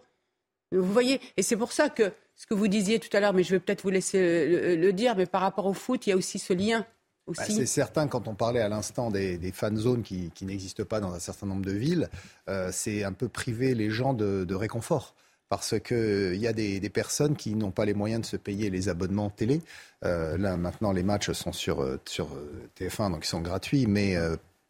Vous voyez, et c'est pour ça que ce que vous disiez tout à l'heure, mais je vais peut-être vous laisser le, dire, mais par rapport au foot, il y a aussi ce lien. Bah, c'est certain, quand on parlait à l'instant des, fan zones qui, n'existent pas dans un certain nombre de villes, euh, c'est un peu priver les gens de, réconfort. Parce qu'il y a des, personnes qui n'ont pas les moyens de se payer les abonnements télé. Euh, là, maintenant, les matchs sont sur, euh, sur TF1, donc ils sont gratuits, mais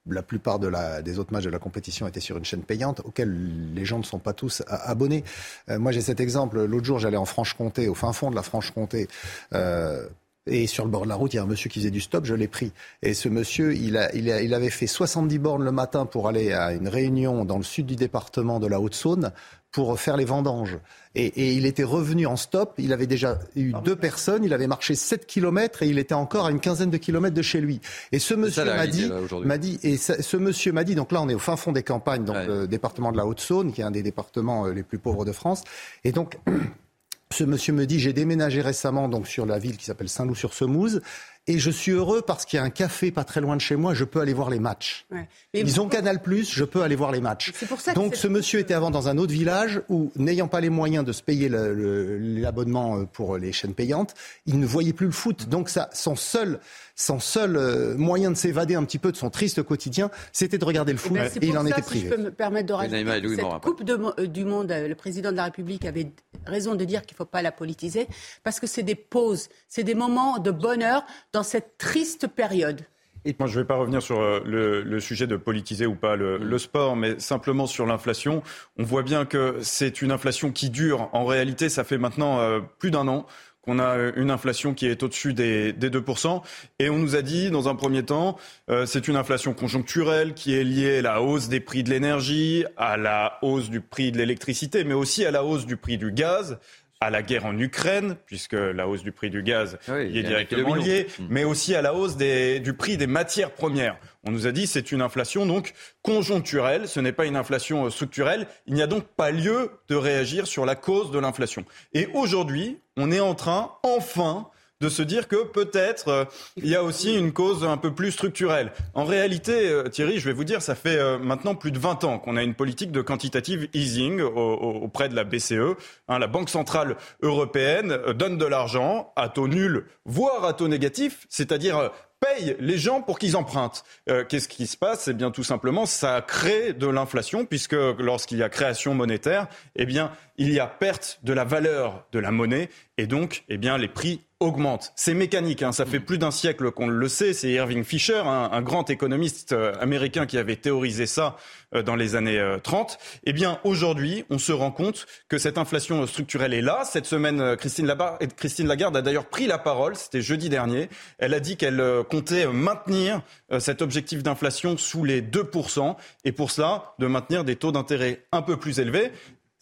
la plupart des autres matchs de la compétition étaient sur une chaîne payante auquel les gens ne sont pas tous abonnés. Euh, moi, j'ai cet exemple. L'autre jour, j'allais en Franche-Comté, au fin fond de la Franche-Comté. Euh, et sur le bord de la route, il y a un monsieur qui faisait du stop, je l'ai pris. Et ce monsieur, il, avait fait 70 bornes le matin pour aller à une réunion dans le sud du département de la Haute-Saône pour faire les vendanges. Et, il était revenu en stop. Il avait déjà eu deux personnes. Il avait marché 7 kilomètres et il était encore à une quinzaine de kilomètres de chez lui. Et ce monsieur m'a dit, m'a dit, et ce monsieur m'a dit, donc là on est au fin fond des campagnes, donc le département de la Haute-Saône, qui est un des départements euh, les plus pauvres de France. Et donc [CLEARS THROAT] ce monsieur me dit, j'ai déménagé récemment donc sur la ville qui s'appelle Saint-Loup-sur-Semouse. Et je suis heureux parce qu'il y a un café pas très loin de chez moi, je peux aller voir les matchs. Ils ont Canal+, je peux aller voir les matchs. Donc ce monsieur était avant dans un autre village où, n'ayant pas les moyens de se payer l'abonnement euh, pour les chaînes payantes, il ne voyait plus le foot. Donc ça, son seul son seul euh, moyen de s'évader un petit peu de son triste quotidien, c'était de regarder le eh foot ben, et, il en ça, était privé. Si je peux me permettre de rajouter, cette Coupe euh, du Monde, le président de la République avait raison de dire qu'il ne faut pas la politiser, parce que c'est des pauses, c'est des moments de bonheur dans cette triste période. Et moi, je ne vais pas revenir sur euh, le, sujet de politiser ou pas le, le sport, mais simplement sur l'inflation. On voit bien que c'est une inflation qui dure. En réalité, ça fait maintenant euh, plus d'un an qu'on a une inflation qui est au-dessus des, des, 2%. Et on nous a dit, dans un premier temps, euh, c'est une inflation conjoncturelle qui est liée à la hausse des prix de l'énergie, à la hausse du prix de l'électricité, mais aussi à la hausse du prix du gaz à la guerre en Ukraine, puisque la hausse du prix du gaz y est directement liée, mm. mais aussi à la hausse des, du prix des matières premières. On nous a dit c'est une inflation donc conjoncturelle, ce n'est pas une inflation euh, structurelle. Il n'y a donc pas lieu de réagir sur la cause de l'inflation. Et aujourd'hui, on est en train, enfin, de se dire que peut-être euh, il y a aussi une cause un peu plus structurelle. En réalité, euh, Thierry, je vais vous dire, ça fait euh, maintenant plus de 20 ans qu'on a une politique de quantitative easing auprès de la BCE. Hein, la Banque centrale européenne donne de l'argent à taux nul, voire à taux négatif, c'est-à-dire paye les gens pour qu'ils empruntent. Qu'est-ce qui se passe? Eh bien, tout simplement, ça crée de l'inflation, puisque lorsqu'il y a création monétaire, eh bien, il y a perte de la valeur de la monnaie, et donc, eh bien, les prix augmente. C'est mécanique, hein. ça fait plus d'un siècle qu'on le sait. C'est Irving Fisher, un, grand économiste euh, américain qui avait théorisé ça euh, dans les années 30. Euh, eh bien, aujourd'hui, on se rend compte que cette inflation structurelle est là. Cette semaine, Christine, Christine Lagarde a d'ailleurs pris la parole, c'était jeudi dernier. Elle a dit qu'elle comptait maintenir cet objectif d'inflation sous les 2%, et pour cela, de maintenir des taux d'intérêt un peu plus élevés.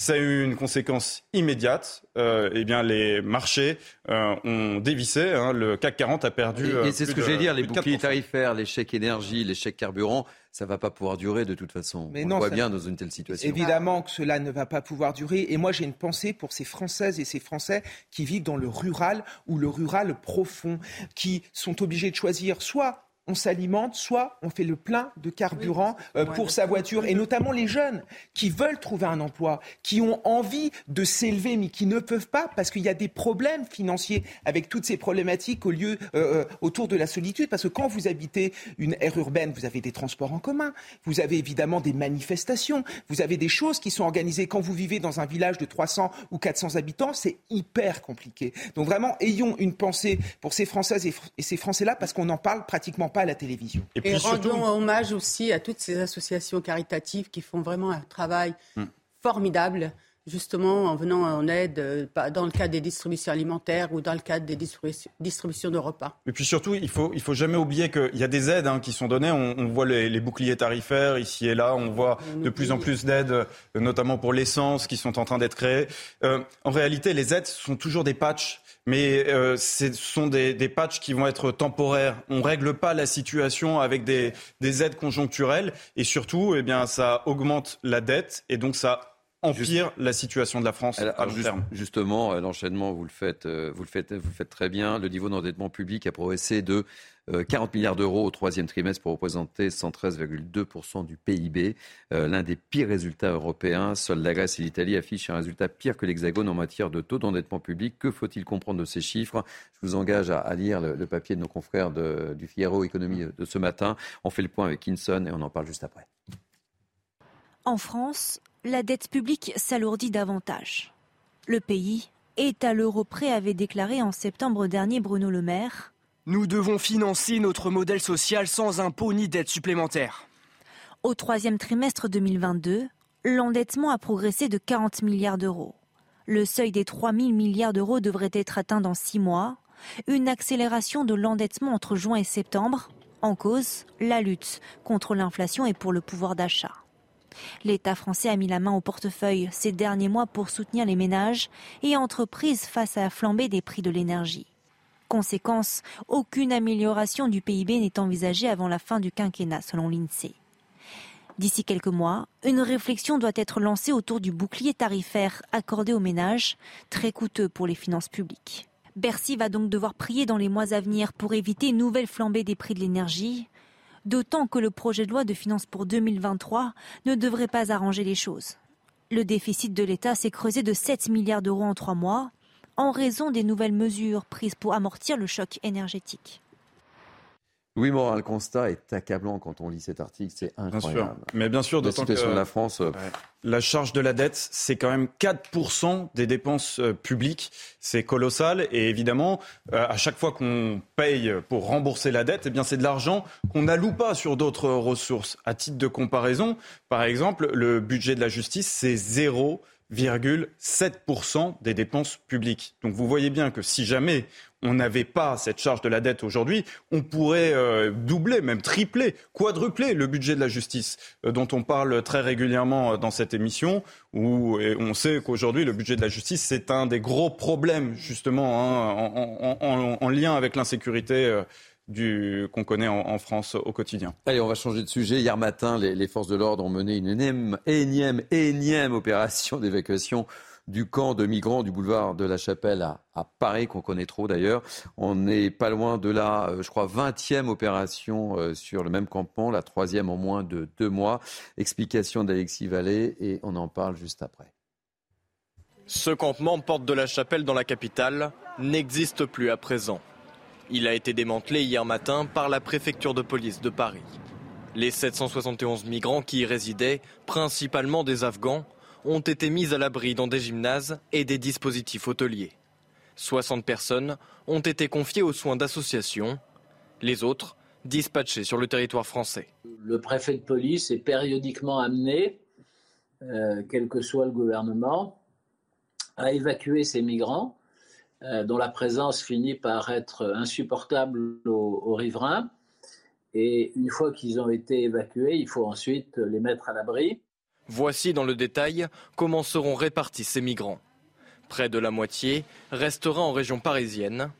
Ça a eu une conséquence immédiate. Euh, eh bien, les marchés euh, ont dévissé. Hein. le CAC 40 a perdu. Et, et c'est ce que j'allais dire, les boucliers tarifaires, les chèques énergie, les chèques carburant, ça va pas pouvoir durer de toute façon. Mais On non, voit bien dans une telle situation. Évidemment que cela ne va pas pouvoir durer. Et moi, j'ai une pensée pour ces Françaises et ces Français qui vivent dans le rural ou le rural profond, qui sont obligés de choisir soit on s'alimente, soit on fait le plein de carburant euh, pour sa voiture, et notamment les jeunes qui veulent trouver un emploi, qui ont envie de s'élever, mais qui ne peuvent pas parce qu'il y a des problèmes financiers avec toutes ces problématiques au lieu, euh, euh, autour de la solitude. Parce que quand vous habitez une aire urbaine, vous avez des transports en commun, vous avez évidemment des manifestations, vous avez des choses qui sont organisées. Quand vous vivez dans un village de 300 ou 400 habitants, c'est hyper compliqué. Donc vraiment, ayons une pensée pour ces Françaises et ces Français-là parce qu'on n'en parle pratiquement pas à la télévision. Et, rendons hommage aussi à toutes ces associations caritatives qui font vraiment un travail hmm. formidable justement en venant en aide euh, dans le cadre des distributions alimentaires ou dans le cadre des distributions de repas. Et puis surtout, il faut, il faut jamais oublier qu'il y a des aides hein, qui sont données. On, voit les, boucliers tarifaires ici et là. On voit de plus en plus d'aides, euh, notamment pour l'essence, qui sont en train d'être créées. Euh, en réalité, les aides sont toujours des patchs mais euh, ce sont des, des, patchs qui vont être temporaires. On ne règle pas la situation avec des, des, aides conjoncturelles et surtout, eh bien, ça augmente la dette et donc ça empire la situation de la France à long terme. Justement, euh, l'enchaînement, vous le faites, euh, vous le faites, vous le faites très bien. Le niveau d'endettement public a progressé de 40 euh, milliards d'euros au troisième trimestre pour représenter 113,2% du PIB. L'un des pires résultats européens. Seuls la Grèce et l'Italie affichent un résultat pire que l'Hexagone en matière de taux d'endettement public. Que faut-il comprendre de ces chiffres? Je vous engage à, lire le, papier de nos confrères du Figaro Économie de ce matin. On fait le point avec Kinson et on en parle juste après. En France, la dette publique s'alourdit davantage. Le pays est à l'euro près, avait déclaré en septembre dernier Bruno Le Maire. Nous devons financer notre modèle social sans impôt ni dette supplémentaire. Au troisième trimestre 2022, l'endettement a progressé de 40 milliards d'euros. Le seuil des 3 000 milliards d'euros devrait être atteint dans six mois. Une accélération de l'endettement entre juin et septembre. En cause, la lutte contre l'inflation et pour le pouvoir d'achat. L'État français a mis la main au portefeuille ces derniers mois pour soutenir les ménages et entreprises face à la flambée des prix de l'énergie. Conséquence, aucune amélioration du PIB n'est envisagée avant la fin du quinquennat, selon l'INSEE. D'ici quelques mois, une réflexion doit être lancée autour du bouclier tarifaire accordé aux ménages, très coûteux pour les finances publiques. Bercy va donc devoir prier dans les mois à venir pour éviter une nouvelle flambée des prix de l'énergie, d'autant que le projet de loi de finances pour 2023 ne devrait pas arranger les choses. Le déficit de l'État s'est creusé de 7 milliards d'euros en trois mois en raison des nouvelles mesures prises pour amortir le choc énergétique. Louis Morin, le constat est accablant quand on lit cet article, c'est incroyable. Mais bien sûr, la situation que, de la France. Euh, La charge de la dette, c'est quand même 4% des dépenses euh, publiques. C'est colossal. Et évidemment, euh, à chaque fois qu'on paye pour rembourser la dette, eh bien, c'est de l'argent qu'on n'alloue pas sur d'autres ressources. À titre de comparaison, par exemple, le budget de la justice, c'est 0,7% des dépenses publiques. Donc vous voyez bien que si jamais on n'avait pas cette charge de la dette aujourd'hui, on pourrait euh, doubler, même tripler, quadrupler le budget de la justice, euh, dont on parle très régulièrement euh, dans cette émission, où on sait qu'aujourd'hui, le budget de la justice, c'est un des gros problèmes, justement, hein, en, lien avec l'insécurité. Qu'on connaît en, France au quotidien. Allez, on va changer de sujet. Hier matin, les, les forces de l'ordre ont mené une énième, énième, énième opération d'évacuation du camp de migrants du boulevard de la Chapelle à, Paris, qu'on connaît trop d'ailleurs. On n'est pas loin de la, euh, je crois, 20e opération euh, sur le même campement, la troisième en moins de deux mois. Explication d'Alexis Vallée et on en parle juste après. Ce campement, porte de la Chapelle dans la capitale, n'existe plus à présent. Il a été démantelé hier matin par la préfecture de police de Paris. Les 771 migrants qui y résidaient, principalement des Afghans, ont été mises à l'abri dans des gymnases et des dispositifs hôteliers. 60 personnes ont été confiées aux soins d'associations, les autres dispatchées sur le territoire français. Le préfet de police est périodiquement amené, euh, quel que soit le gouvernement, à évacuer ces migrants euh, dont la présence finit par être insupportable aux riverains. Et une fois qu'ils ont été évacués, il faut ensuite les mettre à l'abri. Voici dans le détail comment seront répartis ces migrants. Près de la moitié restera en région parisienne.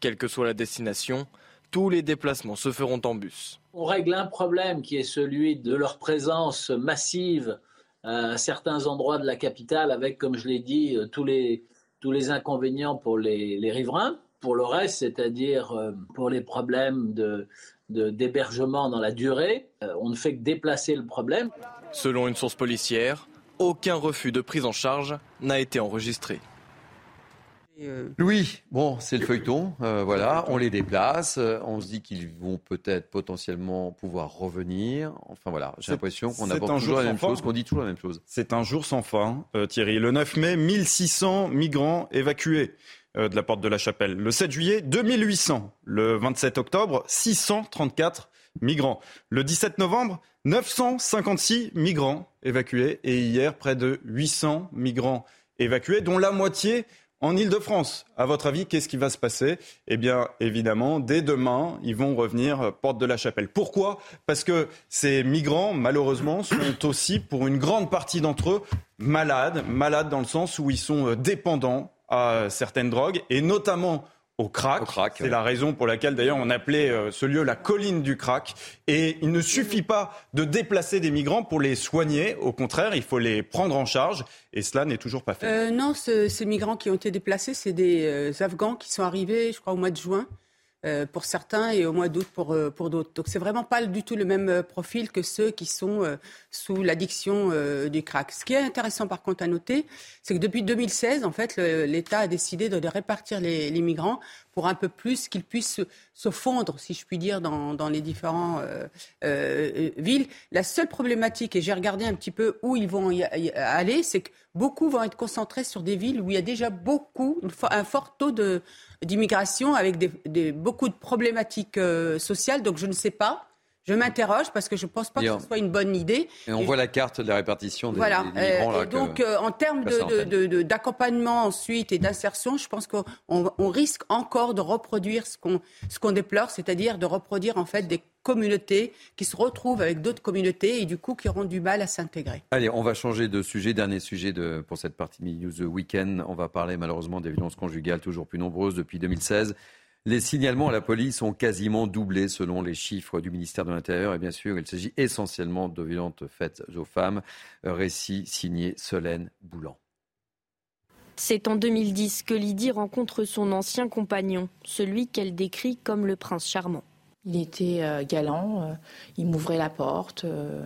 Quelle que soit la destination, tous les déplacements se feront en bus. On règle un problème qui est celui de leur présence massive à certains endroits de la capitale avec, comme je l'ai dit, tous les, tous les inconvénients pour les, riverains. Pour le reste, c'est-à-dire euh, pour les problèmes de, d'hébergement dans la durée, euh, on ne fait que déplacer le problème. Selon une source policière, aucun refus de prise en charge n'a été enregistré. Louis, bon, c'est le feuilleton, euh, voilà, on les déplace, euh, on se dit qu'ils vont peut-être potentiellement pouvoir revenir. Enfin voilà, j'ai l'impression qu'on aborde toujours la même chose, qu'on dit toujours la même chose. C'est un jour sans fin, Thierry. Le 9 mai, 1600 migrants évacués. Euh, de la porte de la Chapelle. Le 7 juillet, 2800. Le 27 octobre, 634 migrants. Le 17 novembre, 956 migrants évacués. Et hier, près de 800 migrants évacués, dont la moitié en Ile-de-France. À votre avis, qu'est-ce qui va se passer? Eh bien, évidemment, dès demain, ils vont revenir euh, porte de la Chapelle. Pourquoi? Parce que ces migrants, malheureusement, sont [CLEARS THROAT] aussi, pour une grande partie d'entre eux, malades. Malades dans le sens où ils sont euh, dépendants à certaines drogues, et notamment au crack. C'est la raison pour laquelle d'ailleurs on appelait euh, ce lieu la colline du crack. Et il ne suffit pas de déplacer des migrants pour les soigner. Au contraire, il faut les prendre en charge. Et cela n'est toujours pas fait. Euh, non, ces migrants qui ont été déplacés, c'est des euh, Afghans qui sont arrivés, je crois, au mois de juin. Euh, pour certains et au mois d'août pour, euh, pour d'autres. Donc c'est vraiment pas du tout le même euh, profil que ceux qui sont sous l'addiction du crack. Ce qui est intéressant par contre à noter, c'est que depuis 2016, en fait, l'État a décidé de répartir les, les, migrants pour un peu plus qu'ils puissent se fondre, si je puis dire, dans, les différentes villes. La seule problématique, et j'ai regardé un petit peu où ils vont y aller, c'est que beaucoup vont être concentrés sur des villes où il y a déjà beaucoup, un fort taux d'immigration avec beaucoup de problématiques euh, sociales. Donc je ne sais pas. Je m'interroge parce que je ne pense pas que ce soit une bonne idée. Et on voit la carte de la répartition des, voilà. migrants. Là, et donc, euh, en termes d'accompagnement ensuite et d'insertion, je pense qu'on risque encore de reproduire ce qu'on qu'on déplore, c'est-à-dire de reproduire en fait des communautés qui se retrouvent avec d'autres communautés et du coup qui auront du mal à s'intégrer. Allez, on va changer de sujet. Dernier sujet de, pour cette partie News Weekend. On va parler malheureusement des violences conjugales toujours plus nombreuses depuis 2016. Les signalements à la police ont quasiment doublé selon les chiffres du ministère de l'Intérieur. Et bien sûr, il s'agit essentiellement de violences faites aux femmes. Récit signé Solène Boulan. C'est en 2010 que Lydie rencontre son ancien compagnon, celui qu'elle décrit comme le prince charmant. Il était euh, galant, euh, il m'ouvrait la porte. Euh,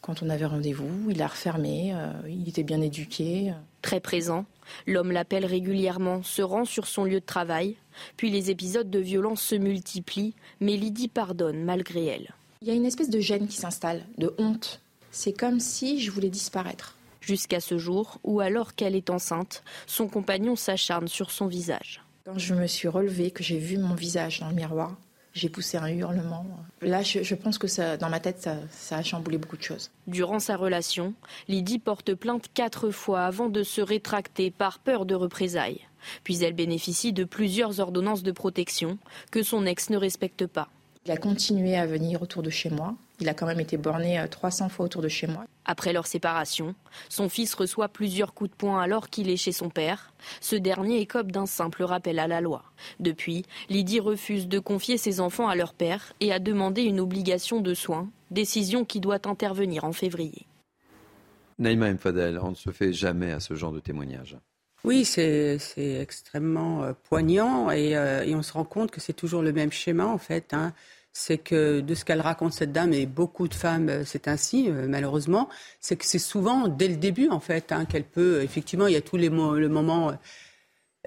quand on avait rendez-vous. Il a refermé, euh, il était bien éduqué. Très présent, l'homme l'appelle régulièrement, se rend sur son lieu de travail. Puis les épisodes de violence se multiplient, mais Lydie pardonne malgré elle. Il y a une espèce de gêne qui s'installe, de honte. C'est comme si je voulais disparaître. Jusqu'à ce jour où, alors qu'elle est enceinte, son compagnon s'acharne sur son visage. Quand je me suis relevée, que j'ai vu mon visage dans le miroir, j'ai poussé un hurlement. Là, je, pense que ça, dans ma tête, ça, a chamboulé beaucoup de choses. Durant sa relation, Lydie porte plainte quatre fois avant de se rétracter par peur de représailles. Puis elle bénéficie de plusieurs ordonnances de protection que son ex ne respecte pas. Il a continué à venir autour de chez moi. Il a quand même été borné 300 euh, fois autour de chez moi. Après leur séparation, son fils reçoit plusieurs coups de poing alors qu'il est chez son père. Ce dernier écope d'un simple rappel à la loi. Depuis, Lydie refuse de confier ses enfants à leur père et a demandé une obligation de soins, décision qui doit intervenir en février. Naïma Mfadel, on ne se fait jamais à ce genre de témoignage. Oui, c'est extrêmement euh, poignant euh, et, on se rend compte que c'est toujours le même schéma en fait. Hein c'est que de ce qu'elle raconte cette dame et beaucoup de femmes, euh, c'est ainsi euh, malheureusement, c'est que c'est souvent dès le début en fait hein, qu'elle peut effectivement il y a tous les le moments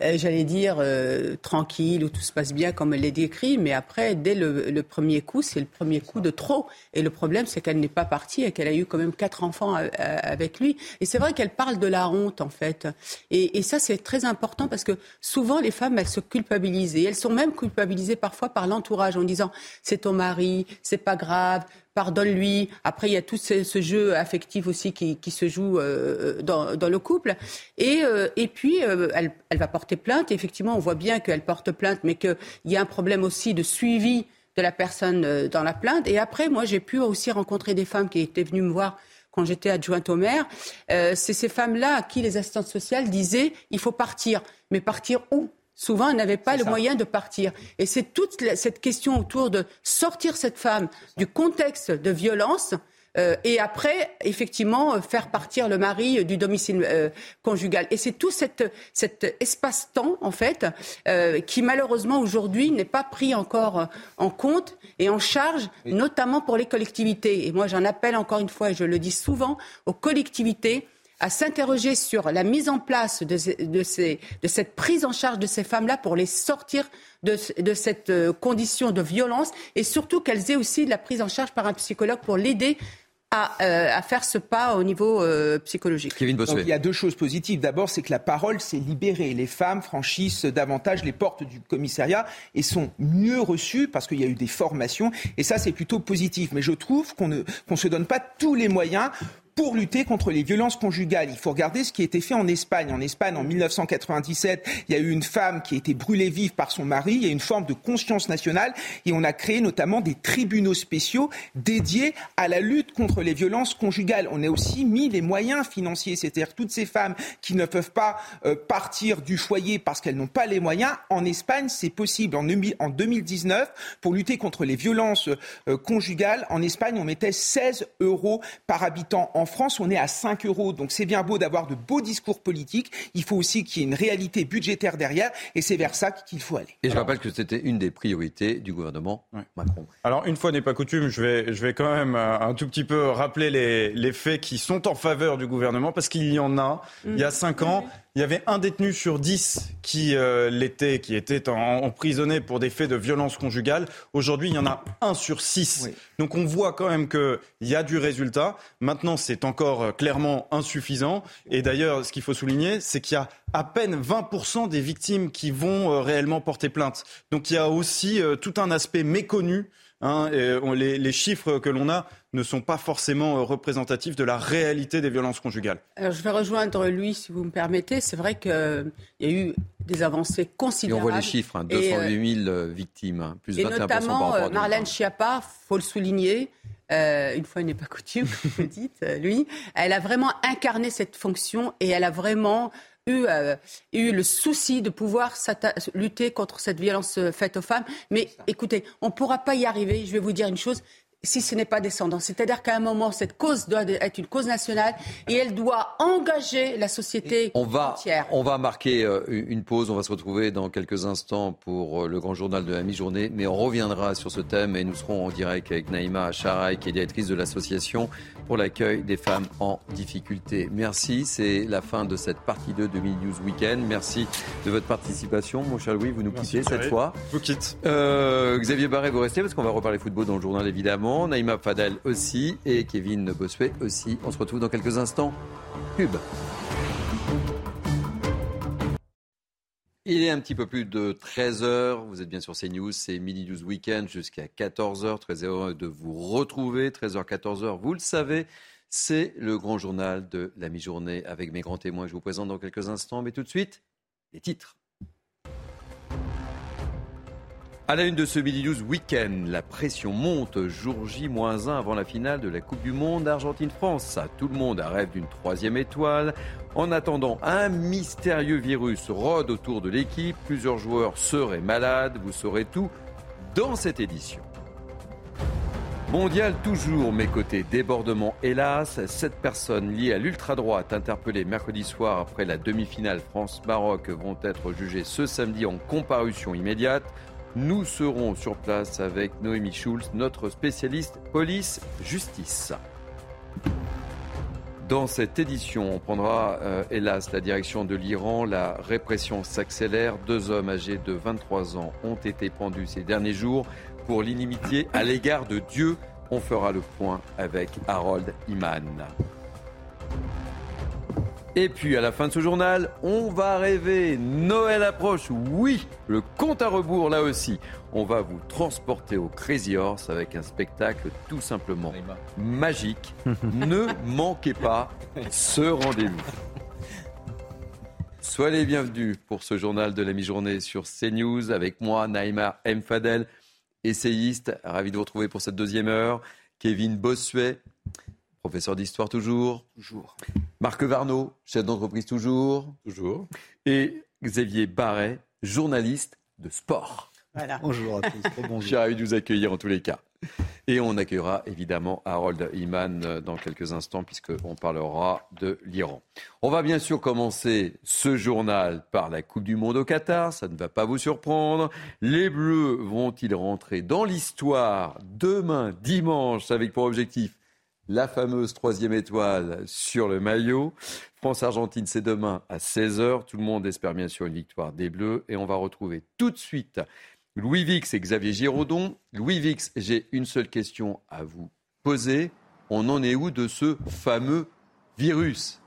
euh, j'allais dire, euh, tranquille, où tout se passe bien comme elle l'a décrit, mais après, dès le, premier coup, c'est le premier coup de trop. Et le problème, c'est qu'elle n'est pas partie et qu'elle a eu quand même quatre enfants euh, avec lui. Et c'est vrai qu'elle parle de la honte, en fait. Et, ça, c'est très important parce que souvent, les femmes, elles se culpabilisent. Elles sont même culpabilisées parfois par l'entourage en disant, c'est ton mari, c'est pas grave, pardonne-lui. Après, il y a tout ce, jeu affectif aussi qui, se joue euh, dans, le couple. Et, euh, et puis, euh, elle, va porter plainte. effectivement, on voit bien qu'elle porte plainte, mais qu'il y a un problème aussi de suivi de la personne dans la plainte. Et après, moi, j'ai pu aussi rencontrer des femmes qui étaient venues me voir quand j'étais adjointe au maire. C'est ces femmes-là à qui les assistantes sociales disaient il faut partir. Mais partir où? Souvent, elle n'avait pas le moyen de partir. Et c'est toute cette question autour de sortir cette femme du contexte de violence euh, et après, effectivement, faire partir le mari du domicile euh, conjugal. Et c'est tout cet, cet espace-temps, en fait, euh, qui malheureusement aujourd'hui n'est pas pris encore en compte et en charge, notamment pour les collectivités. Et moi, j'en appelle encore une fois, et je le dis souvent, aux collectivités à s'interroger sur la mise en place de, cette prise en charge de ces femmes-là pour les sortir de, cette euh, condition de violence et surtout qu'elles aient aussi de la prise en charge par un psychologue pour l'aider à, euh, faire ce pas au niveau euh, psychologique. il y a deux choses positives. D'abord, c'est que la parole s'est libérée. Les femmes franchissent davantage les portes du commissariat et sont mieux reçues parce qu'il y a eu des formations. Et ça, c'est plutôt positif. Mais je trouve qu'on ne se donne pas tous les moyens pour lutter contre les violences conjugales. Il faut regarder ce qui a été fait en Espagne. En Espagne, en 1997, il y a eu une femme qui a été brûlée vive par son mari. Il y a une forme de conscience nationale et on a créé notamment des tribunaux spéciaux dédiés à la lutte contre les violences conjugales. On a aussi mis les moyens financiers, c'est-à-dire toutes ces femmes qui ne peuvent pas euh, partir du foyer parce qu'elles n'ont pas les moyens. En Espagne, c'est possible. En, 2019, pour lutter contre les violences euh, conjugales, en Espagne, on mettait 16 euros par habitant. France, on est à 5 euros. Donc c'est bien beau d'avoir de beaux discours politiques. Il faut aussi qu'il y ait une réalité budgétaire derrière. Et c'est vers ça qu'il faut aller. Et je rappelle que c'était une des priorités du gouvernement Macron. Alors une fois n'est pas coutume, je vais, je vais quand même euh, un tout petit peu rappeler les, les faits qui sont en faveur du gouvernement. Parce qu'il y en a. Il y a 5 ans, il y avait un détenu sur dix qui euh, l'était, qui était emprisonné pour des faits de violence conjugale. Aujourd'hui, il y en a un sur six. Donc on voit quand même qu'il y a du résultat. Maintenant, c'est encore euh, clairement insuffisant. Et d'ailleurs, ce qu'il faut souligner, c'est qu'il y a à peine 20% des victimes qui vont euh, réellement porter plainte. Donc il y a aussi tout un aspect méconnu. Hein, et les chiffres que l'on a ne sont pas forcément euh, représentatifs de la réalité des violences conjugales. Alors, je vais rejoindre lui, si vous me permettez. C'est vrai qu'il y a eu des avancées considérables. Et on voit les chiffres, hein, 208 000 euh, victimes, hein, plus et notamment, par rapport Marlène Schiappa, faut le souligner, euh, une fois n'est pas coutume, comme [LAUGHS] vous dites, lui, elle a vraiment incarné cette fonction et elle a vraiment eu, eu le souci de pouvoir lutter contre cette violence faite aux femmes. Mais écoutez, on ne pourra pas y arriver. Je vais vous dire une chose, si ce n'est pas descendant. C'est-à-dire qu'à un moment, cette cause doit être une cause nationale et elle doit engager la société on va, entière. On va marquer euh, une pause. On va se retrouver dans quelques instants pour euh, le grand journal de la mi-journée. Mais on reviendra sur ce thème et nous serons en direct avec Naïma Charaï, qui est directrice de l'association pour l'accueil des femmes en difficulté. Merci. C'est la fin de cette partie 2 de Mini News Weekend. Merci de votre participation. Mon cher Louis, vous nous quittez cette fois. Je vous quitte. Euh, Xavier Barret, vous restez parce qu'on va reparler football dans le journal évidemment. Naïma Fadel aussi et Kevin Bossuet aussi. On se retrouve dans quelques instants. Pub. Il est un petit peu plus de 13h. Vous êtes bien sur CNews. C'est Midi News Weekend jusqu'à 14h. Très heureux de vous retrouver. 13h, 14h. Vous le savez, c'est le grand journal de la mi-journée avec mes grands témoins. Je vous présente dans quelques instants. Mais tout de suite, les titres. À la une de ce Midi News Week-end, la pression monte jour J-1 avant la finale de la Coupe du Monde Argentine-France. Tout le monde rêve d'une troisième étoile. En attendant, un mystérieux virus rôde autour de l'équipe. Plusieurs joueurs seraient malades. Vous saurez tout dans cette édition. Mondial toujours, mais côté débordement, hélas, sept personnes liées à l'ultra-droite interpellées mercredi soir après la demi-finale France-Maroc vont être jugées ce samedi en comparution immédiate. Nous serons sur place avec Noémie Schulz, notre spécialiste police-justice. Dans cette édition, on prendra euh, hélas la direction de l'Iran. La répression s'accélère. Deux hommes âgés de 23 ans ont été pendus ces derniers jours pour l'inimitié à l'égard de Dieu. On fera le point avec Harold Iman. Et puis à la fin de ce journal, on va rêver. Noël approche. Oui, le compte à rebours là aussi. On va vous transporter au Crazy Horse avec un spectacle tout simplement magique. [LAUGHS] ne manquez pas ce rendez-vous. Soyez les bienvenus pour ce journal de la mi-journée sur CNews avec moi, Naïma M. Fadel, essayiste. Ravi de vous retrouver pour cette deuxième heure. Kevin Bossuet, professeur d'histoire toujours. Toujours. Marc Varnaud, chef d'entreprise toujours. Toujours. Et Xavier Barret, journaliste de sport. Voilà. Bonjour à tous. [LAUGHS] Bonjour. Je suis ravi de vous accueillir en tous les cas. Et on accueillera évidemment Harold Iman dans quelques instants puisqu'on parlera de l'Iran. On va bien sûr commencer ce journal par la Coupe du Monde au Qatar, ça ne va pas vous surprendre. Les Bleus vont-ils rentrer dans l'histoire demain, dimanche, avec pour objectif la fameuse troisième étoile sur le maillot. France-Argentine, c'est demain à 16h. Tout le monde espère bien sûr une victoire des Bleus. Et on va retrouver tout de suite Louis Vix et Xavier Giraudon. Louis Vix, j'ai une seule question à vous poser. On en est où de ce fameux virus?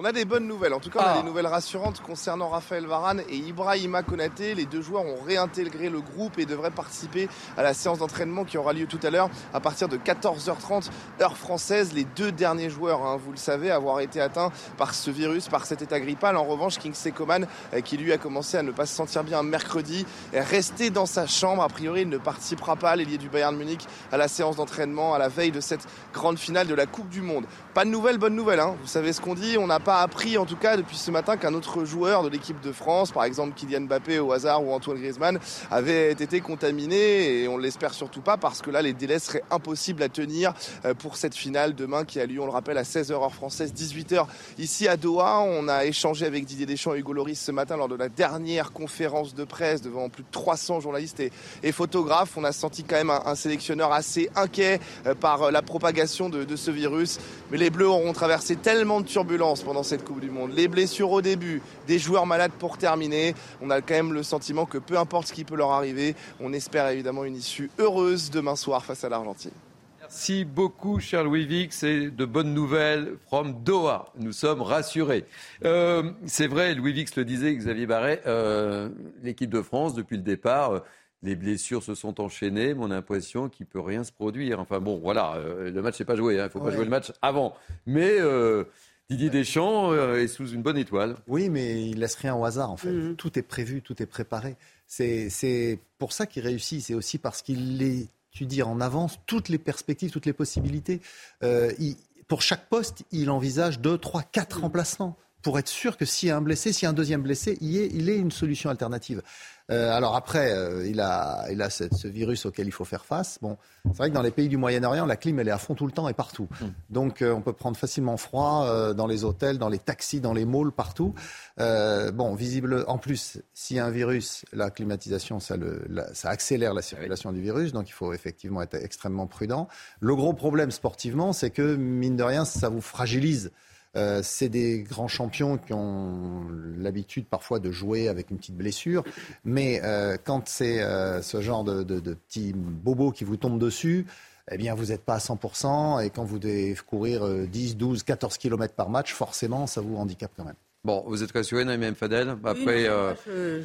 On a des bonnes nouvelles. En tout cas, on Ah. a des nouvelles rassurantes concernant Raphaël Varane et Ibrahima Konaté. Les deux joueurs ont réintégré le groupe et devraient participer à la séance d'entraînement qui aura lieu tout à l'heure à partir de 14h30 heure française. Les deux derniers joueurs, hein, vous le savez, avoir été atteints par ce virus, par cet état grippal. En revanche, Kingsley Coman, euh, qui lui a commencé à ne pas se sentir bien mercredi, est resté dans sa chambre. A priori, il ne participera pas, l'ailier du Bayern Munich, à la séance d'entraînement à la veille de cette grande finale de la Coupe du Monde. Pas de nouvelles, bonne nouvelle. Hein. Vous savez ce qu'on dit. On appris, en tout cas, depuis ce matin, qu'un autre joueur de l'équipe de France, par exemple Kylian Mbappé au hasard ou Antoine Griezmann, avait été contaminé. Et on l'espère surtout pas parce que là, les délais seraient impossibles à tenir euh, pour cette finale demain qui a lieu, on le rappelle, à 16h heure française, 18h ici à Doha. On a échangé avec Didier Deschamps et Hugo Loris ce matin lors de la dernière conférence de presse devant plus de 300 journalistes et, photographes. On a senti quand même un, un sélectionneur assez inquiet euh, par euh, la propagation de, de ce virus. Mais les Bleus auront traversé tellement de turbulences pendant cette Coupe du Monde. Les blessures au début, des joueurs malades pour terminer. On a quand même le sentiment que peu importe ce qui peut leur arriver, on espère évidemment une issue heureuse demain soir face à l'Argentine. Merci beaucoup, cher Louis Vix, et de bonnes nouvelles from Doha. Nous sommes rassurés. Euh, c'est vrai, Louis Vix le disait, Xavier Barret, euh, l'équipe de France, depuis le départ, euh, les blessures se sont enchaînées, mais on a l'impression qu'il ne peut rien se produire. Enfin bon, voilà, euh, le match n'est pas joué, il ne faut pas jouer le match avant. Mais euh, Didier Deschamps euh, est sous une bonne étoile. Oui, mais il laisse rien au hasard, en fait. Mhm. Tout est prévu, tout est préparé. C'est c'est pour ça qu'il réussit. C'est aussi parce qu'il étudie en avance toutes les perspectives, toutes les possibilités. Euh, il- pour chaque poste, il envisage deux, trois, quatre remplacements pour être sûr que s'il y a un blessé, s'il y a un deuxième blessé, il y ait, il ait une solution alternative. Euh, alors après, euh, il a, il a cette- ce virus auquel il faut faire face. Bon, c'est vrai que dans les pays du Moyen-Orient, la clim, elle est à fond tout le temps et partout. Donc, euh, on peut prendre facilement froid dans les hôtels, dans les taxis, dans les malls, partout. Bon, visible. En plus, s'il y a un virus, la climatisation, ça, le, la- ça accélère la circulation du virus. Donc, il faut effectivement être extrêmement prudent. Le gros problème sportivement, c'est que mine de rien, ça vous fragilise. Euh, c'est des grands champions qui ont l'habitude parfois de jouer avec une petite blessure, mais euh, quand c'est euh, ce genre de, de, de petits bobos qui vous tombent dessus, eh bien vous n'êtes pas à 100%, et quand vous devez courir euh, 10, 12, 14 km par match, forcément ça vous handicape quand même. Bon, vous êtes rassuré, Naïm Fadel Après euh,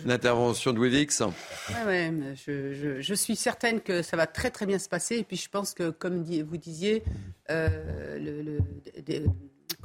l'intervention de Wivix Ouais, ouais, je, je- je suis certaine que ça va très très bien se passer. Et puis je pense que, comme vous disiez, euh, le, le- de-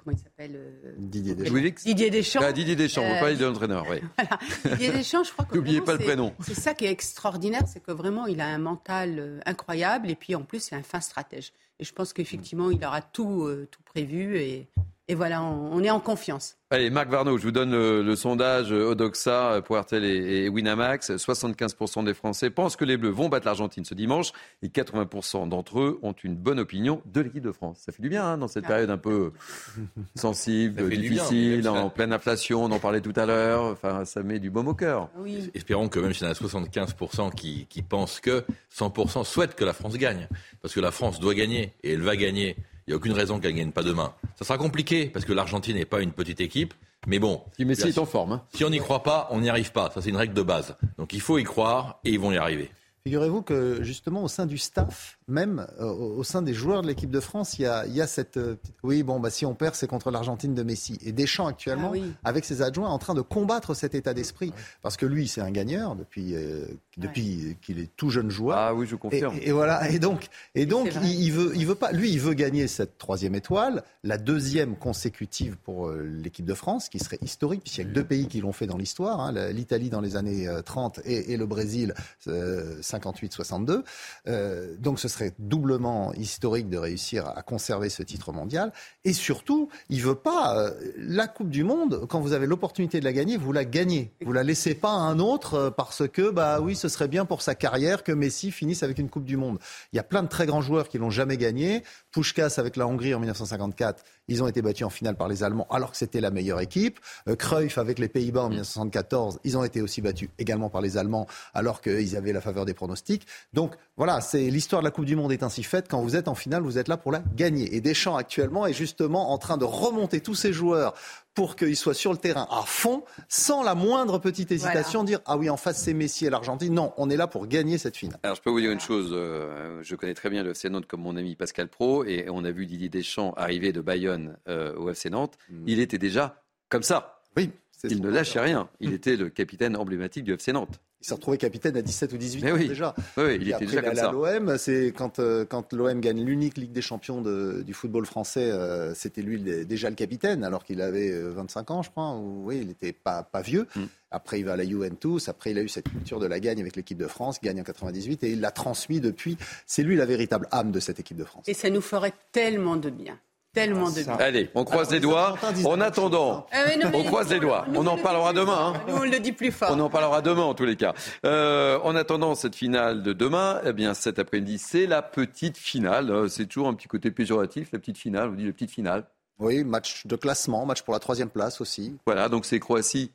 comment il s'appelle euh, Didier Deschamps. Didier Deschamps. Ah, Didier Deschamps, vous Euh, parlez de l'entraîneur, oui. [LAUGHS] Didier Deschamps, je crois que N'oubliez pas le prénom. C'est ça qui est extraordinaire, c'est que vraiment il a un mental euh, incroyable et puis en plus c'est un fin stratège. Et je pense qu'effectivement il aura tout, euh, tout prévu et, et voilà, on, on est en confiance. Allez, Marc Varnaud, je vous donne le, le sondage Odoxa pour RTL et, et Winamax. 75% des Français pensent que les Bleus vont battre l'Argentine ce dimanche et 80% d'entre eux ont une bonne opinion de l'équipe de France. Ça fait du bien hein, dans cette période un peu [LAUGHS] sensible, bien, difficile, en pleine inflation, on en parlait tout à l'heure. Enfin, ça met du baume au cœur. Espérons que même s'il y en a 75% qui, qui pensent que 100% souhaitent que la France gagne. Parce que la France doit gagner et elle va gagner. Il n'y a aucune raison qu'elle ne gagne pas demain. Ça sera compliqué parce que l'Argentine n'est pas une petite équipe. Mais bon. Si Messi est en forme. hein. Si on n'y croit pas, on n'y arrive pas. Ça, c'est une règle de base. Donc il faut y croire et ils vont y arriver. Figurez-vous que justement au sein du staff, même euh, au sein des joueurs de l'équipe de France, il y a, il y a cette... euh, oui, bon, bah, si on perd, c'est contre l'Argentine de Messi. Et Deschamps actuellement, Ah oui. avec ses adjoints, en train de combattre cet état d'esprit. Parce que lui, c'est un gagneur depuis, euh, depuis qu'il est tout jeune joueur. Ah oui, je confirme. Et, et voilà. Et donc, et donc il, il veut, il veut pas. Lui, il veut gagner cette troisième étoile, la deuxième consécutive pour l'équipe de France, qui serait historique, puisqu'il y a que deux pays qui l'ont fait dans l'histoire. hein, L'Italie dans les années euh, 30 et, et le Brésil euh, 58-62. Euh, donc, ce serait doublement historique de réussir à conserver ce titre mondial. Et surtout, il veut pas euh, la Coupe du Monde. Quand vous avez l'opportunité de la gagner, vous la gagnez. Vous la laissez pas à un autre euh, parce que bah oui, ce serait bien pour sa carrière que Messi finisse avec une Coupe du Monde. Il y a plein de très grands joueurs qui l'ont jamais gagné. Puskás avec la Hongrie en 1954, ils ont été battus en finale par les Allemands alors que c'était la meilleure équipe. Euh, Cruyff avec les Pays-Bas en 1974, ils ont été aussi battus également par les Allemands alors qu'ils avaient la faveur des pronostics. Donc voilà, c'est l'histoire de la Coupe du Monde est ainsi faite. Quand vous êtes en finale, vous êtes là pour la gagner. Et Deschamps actuellement est justement en train de remonter tous ses joueurs pour qu'ils soient sur le terrain à fond, sans la moindre petite hésitation, dire ah oui en face c'est Messi et l'Argentine. Non, on est là pour gagner cette finale. Alors, je peux vous dire une chose. euh, je connais très bien le FC Nantes comme mon ami Pascal Pro, et on a vu Didier Deschamps arriver de Bayonne euh, au FC Nantes. Il était déjà comme ça. Oui. Il ne lâchait rien. Il était le capitaine emblématique du FC Nantes. Il s'est retrouvé capitaine à 17 ou 18 Mais ans oui. déjà. Oui, oui, il Et était après, déjà comme ça. à l'OM, c'est quand, euh, quand l'OM gagne l'unique Ligue des Champions de- du football français, euh, c'était lui déjà le capitaine, alors qu'il avait euh, 25 ans, je crois. Ou, oui, il n'était pas, pas vieux. Mm. Après, il va à la Juventus. Après, il a eu cette culture de la gagne avec l'équipe de France, gagne en 98, et il l'a transmis depuis. C'est lui la véritable âme de cette équipe de France. Et ça nous ferait tellement de bien. Tellement de bien. Allez, on croise Alors, les doigts. En attendant, Ah ouais, non, mais on croise les doigts. nous, On en le parlera demain. hein. Nous, on le dit plus fort. On en parlera demain en tous les cas. Euh, en attendant cette finale de demain, eh bien cet après-midi, c'est la petite finale. Euh, C'est toujours un petit côté péjoratif, la petite finale. On dit la petite finale. Oui, match de classement, match pour la troisième place aussi. Voilà, donc c'est Croatie.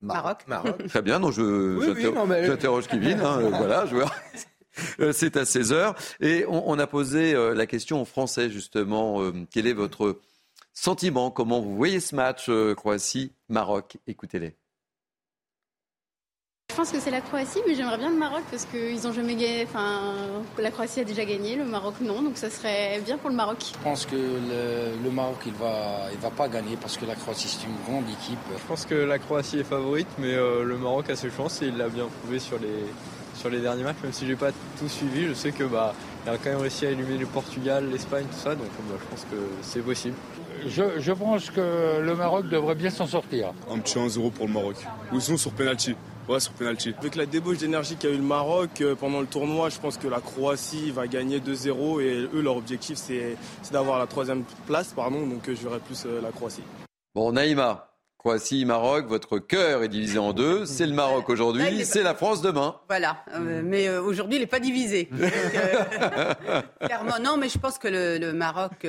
Maroc. Très bien, donc je, Oui, oui, j'inter- non, mais- j'interroge Kevin. hein, [LAUGHS] voilà, je vois. Euh, C'est à 16h. Et on, on a posé euh, la question aux Français, justement. euh, quel est votre sentiment? Comment vous voyez ce match euh, Croatie-Maroc Écoutez-les. Je pense que c'est la Croatie, mais j'aimerais bien le Maroc parce qu'ils ont jamais gagné. Enfin, la Croatie a déjà gagné, le Maroc non, donc ça serait bien pour le Maroc. Je pense que le, le Maroc il va il va pas gagner parce que la Croatie c'est une grande équipe. Je pense que la Croatie est favorite, mais euh, le Maroc a ses chances et il l'a bien prouvé sur les, sur les derniers matchs. Même si j'ai pas tout suivi, je sais que bah il a quand même réussi à éliminer le Portugal, l'Espagne, tout ça. Donc bah, je pense que c'est possible. Je, je pense que le Maroc devrait bien s'en sortir. Un petit 1-0 pour le Maroc. Ou sinon sur penalty. Ouais, sur penalty. Avec la débauche d'énergie qu'a eu le Maroc euh, pendant le tournoi, je pense que la Croatie va gagner 2-0 et eux, leur objectif, c'est c'est d'avoir la troisième place, pardon, donc euh, je verrai plus euh, la Croatie. Bon, Naïma, Croatie-Maroc, votre cœur est divisé en deux. [LAUGHS] C'est le Maroc aujourd'hui, c'est la France demain. Voilà, euh, mais euh, aujourd'hui, il n'est pas divisé. [LAUGHS] clairement, non, mais je pense que le, Maroc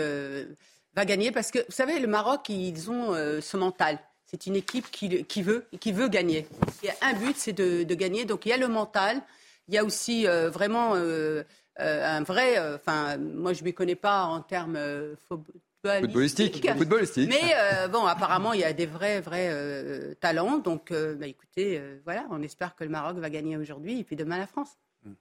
va gagner parce que, vous savez, le Maroc, ils ont ce mental. C'est une équipe qui, qui, veut, qui veut gagner. Il y a un but, c'est de, de, gagner. Donc il y a le mental. Il y a aussi vraiment un vrai. Enfin, moi, je ne m'y connais pas en termes footballistique. footballistique. Mais bon, apparemment, il y a des vrais, vrais talents. Donc, bah, écoutez, voilà, on espère que le Maroc va gagner aujourd'hui et puis demain la France.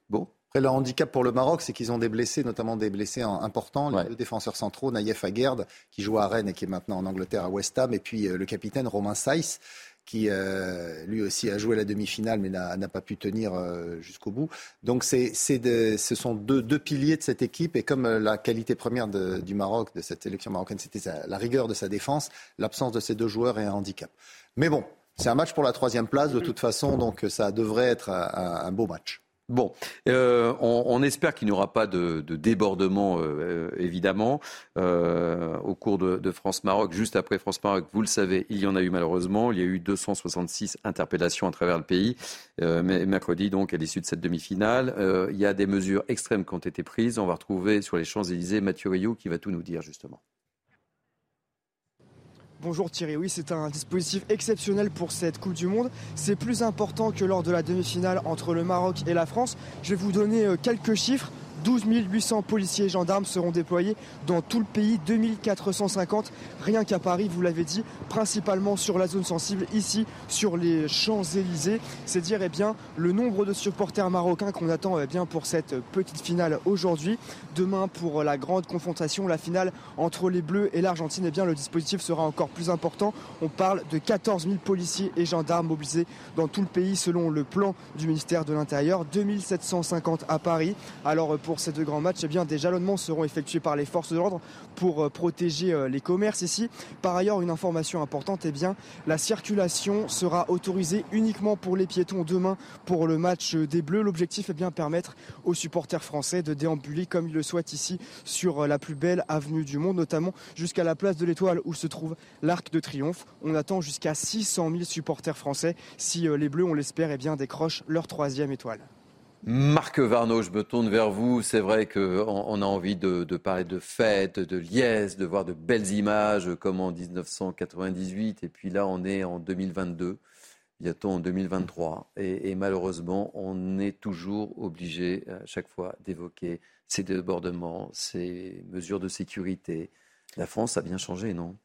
Bon. Après, le handicap pour le Maroc, c'est qu'ils ont des blessés, notamment des blessés importants. Les deux défenseurs centraux, Naïef Aguerd, qui joue à Rennes et qui est maintenant en Angleterre à West Ham, et puis le capitaine Romain Saïs, qui euh, lui aussi a joué la demi-finale mais n'a pas pu tenir euh, jusqu'au bout. Donc c'est, ce sont deux, deux, piliers de cette équipe et comme euh, la qualité première du Maroc, de cette sélection marocaine, c'était la rigueur de sa défense, l'absence de ces deux joueurs est un handicap. Mais bon, c'est un match pour la troisième place de toute façon, donc ça devrait être un beau match. Bon, euh, on, espère qu'il n'y aura pas de, débordement, euh, évidemment, euh, au cours de, France-Maroc. Juste après France-Maroc, vous le savez, il y en a eu malheureusement. Il y a eu 266 interpellations à travers le pays, mercredi, donc, à l'issue de cette demi-finale. il y a des mesures extrêmes qui ont été prises. On va retrouver sur les Champs-Élysées Mathieu Rioux qui va tout nous dire, justement. Bonjour Thierry, oui c'est un dispositif exceptionnel pour cette Coupe du Monde. C'est plus important que lors de la demi-finale entre le Maroc et la France. Je vais vous donner euh, quelques chiffres. 12 800 policiers et gendarmes seront déployés dans tout le pays, 2450 rien qu'à Paris, vous l'avez dit, principalement sur la zone sensible, ici sur les Champs-Élysées. C'est dire eh bien, le nombre de supporters marocains qu'on attend eh bien, pour cette petite finale aujourd'hui. Demain, pour la grande confrontation, la finale entre les Bleus et l'Argentine, eh le dispositif sera encore plus important. On parle de 14 000 policiers et gendarmes mobilisés dans tout le pays selon le plan du ministère de l'Intérieur, 2750 à Paris. Alors pour ces deux grands matchs, eh bien, des jalonnements seront effectués par les forces de l'ordre pour euh, protéger euh, les commerces ici. Par ailleurs, une information importante, eh bien, la circulation sera autorisée uniquement pour les piétons demain pour le match des Bleus. L'objectif est bien permettre aux supporters français de déambuler comme ils le souhaitent ici sur euh, la plus belle avenue du monde, notamment jusqu'à la place de l'Étoile où se trouve l'Arc de Triomphe. On attend jusqu'à 600 000 supporters français si les Bleus, on l'espère, eh décrochent leur troisième étoile. Marc Varno, je me tourne vers vous. C'est vrai qu'on on a envie de, parler de fêtes, de liesse, de voir de belles images comme en 1998. Et puis là, on est en 2022, bientôt en 2023. Et, et malheureusement, on est toujours obligé à chaque fois d'évoquer ces débordements, ces mesures de sécurité. La France a bien changé, non?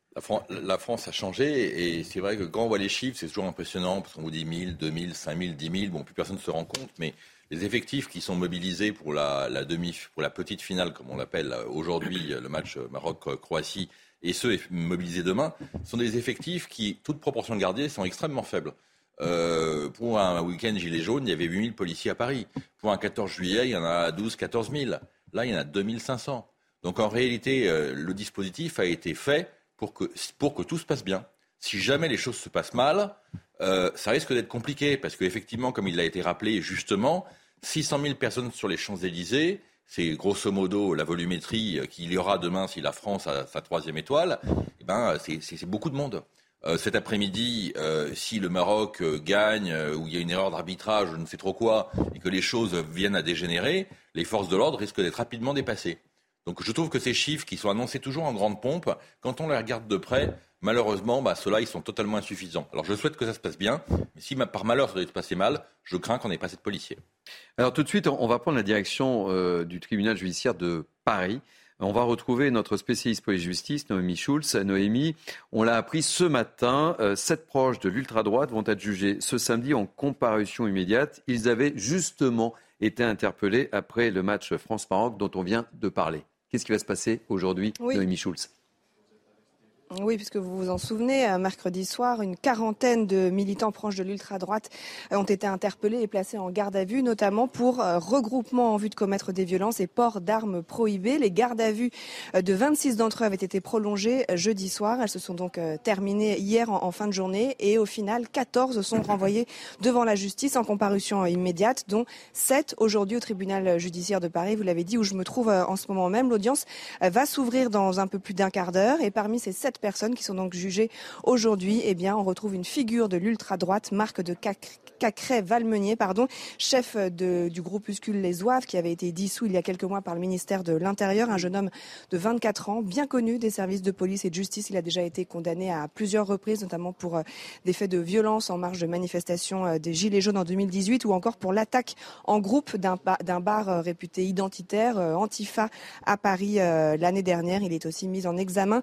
La, France a changé et c'est vrai que quand on voit les chiffres, c'est toujours impressionnant parce qu'on vous dit 1000, 2000, 5000, 10 000. Bon, plus personne ne se rend compte, mais les effectifs qui sont mobilisés pour la, demi, pour la petite finale, comme on l'appelle aujourd'hui, le match Maroc-Croatie, et ceux mobilisés demain, sont des effectifs qui, toute proportion gardée, sont extrêmement faibles. Euh, pour un week-end gilet jaune, il y avait 8000 policiers à Paris. Pour un 14 juillet, il y en a 12 14 000. Là, il y en a 2500. Donc en réalité, euh, le dispositif a été fait pour que, pour que tout se passe bien. Si jamais les choses se passent mal, euh, ça risque d'être compliqué parce qu'effectivement, comme il a été rappelé justement, 600 000 personnes sur les Champs-Élysées, c'est grosso modo la volumétrie qu'il y aura demain si la France a sa troisième étoile, eh ben, c'est beaucoup de monde. Euh, cet après-midi, euh, si le Maroc gagne ou il y a une erreur d'arbitrage, je ne sais trop quoi, et que les choses viennent à dégénérer, les forces de l'ordre risquent d'être rapidement dépassées. Donc je trouve que ces chiffres qui sont annoncés toujours en grande pompe, quand on les regarde de près, Malheureusement, bah, ceux-là, ils sont totalement insuffisants. Alors je souhaite que ça se passe bien, mais si par malheur ça doit se passer mal, je crains qu'on n'ait pas assez de policiers. Alors tout de suite, on va prendre la direction euh, du tribunal judiciaire de Paris. On va retrouver notre spécialiste police-justice, Noémie Schulz. Noémie, on l'a appris ce matin, euh, sept proches de l'ultra-droite vont être jugés ce samedi en comparution immédiate. Ils avaient justement été interpellés après le match France-Maroc dont on vient de parler. Qu'est-ce qui va se passer aujourd'hui, Noémie Schulz? Oui, puisque vous vous en souvenez, euh, mercredi soir, une quarantaine de militants proches de l'ultra-droite euh, ont été interpellés et placés en garde à vue, notamment pour euh, regroupement en vue de commettre des violences et port d'armes prohibées. Les gardes à vue de 26 d'entre eux avaient été prolongées jeudi soir. Elles se sont donc terminées hier en fin de journée et au final, 14 sont renvoyés devant la justice en comparution immédiate, dont 7 aujourd'hui au tribunal judiciaire de Paris. Vous l'avez dit, où je me trouve en ce moment même. L'audience va s'ouvrir dans un peu plus d'un quart d'heure et parmi ces 7 Personnes qui sont donc jugées aujourd'hui. Eh bien, on retrouve une figure de l'ultra-droite, Marc de Cacré-Valmenier, pardon, chef de, du groupuscule Les Oeuvres, qui avait été dissous il y a quelques mois par le ministère de l'Intérieur. Un jeune homme de 24 ans, bien connu des services de police et de justice. Il a déjà été condamné à plusieurs reprises, notamment pour euh, des faits de violence en marge de manifestations euh, des Gilets jaunes en 2018 ou encore pour l'attaque en groupe d'un bar euh, réputé identitaire, Antifa, à Paris l'année dernière. Il est aussi mis en examen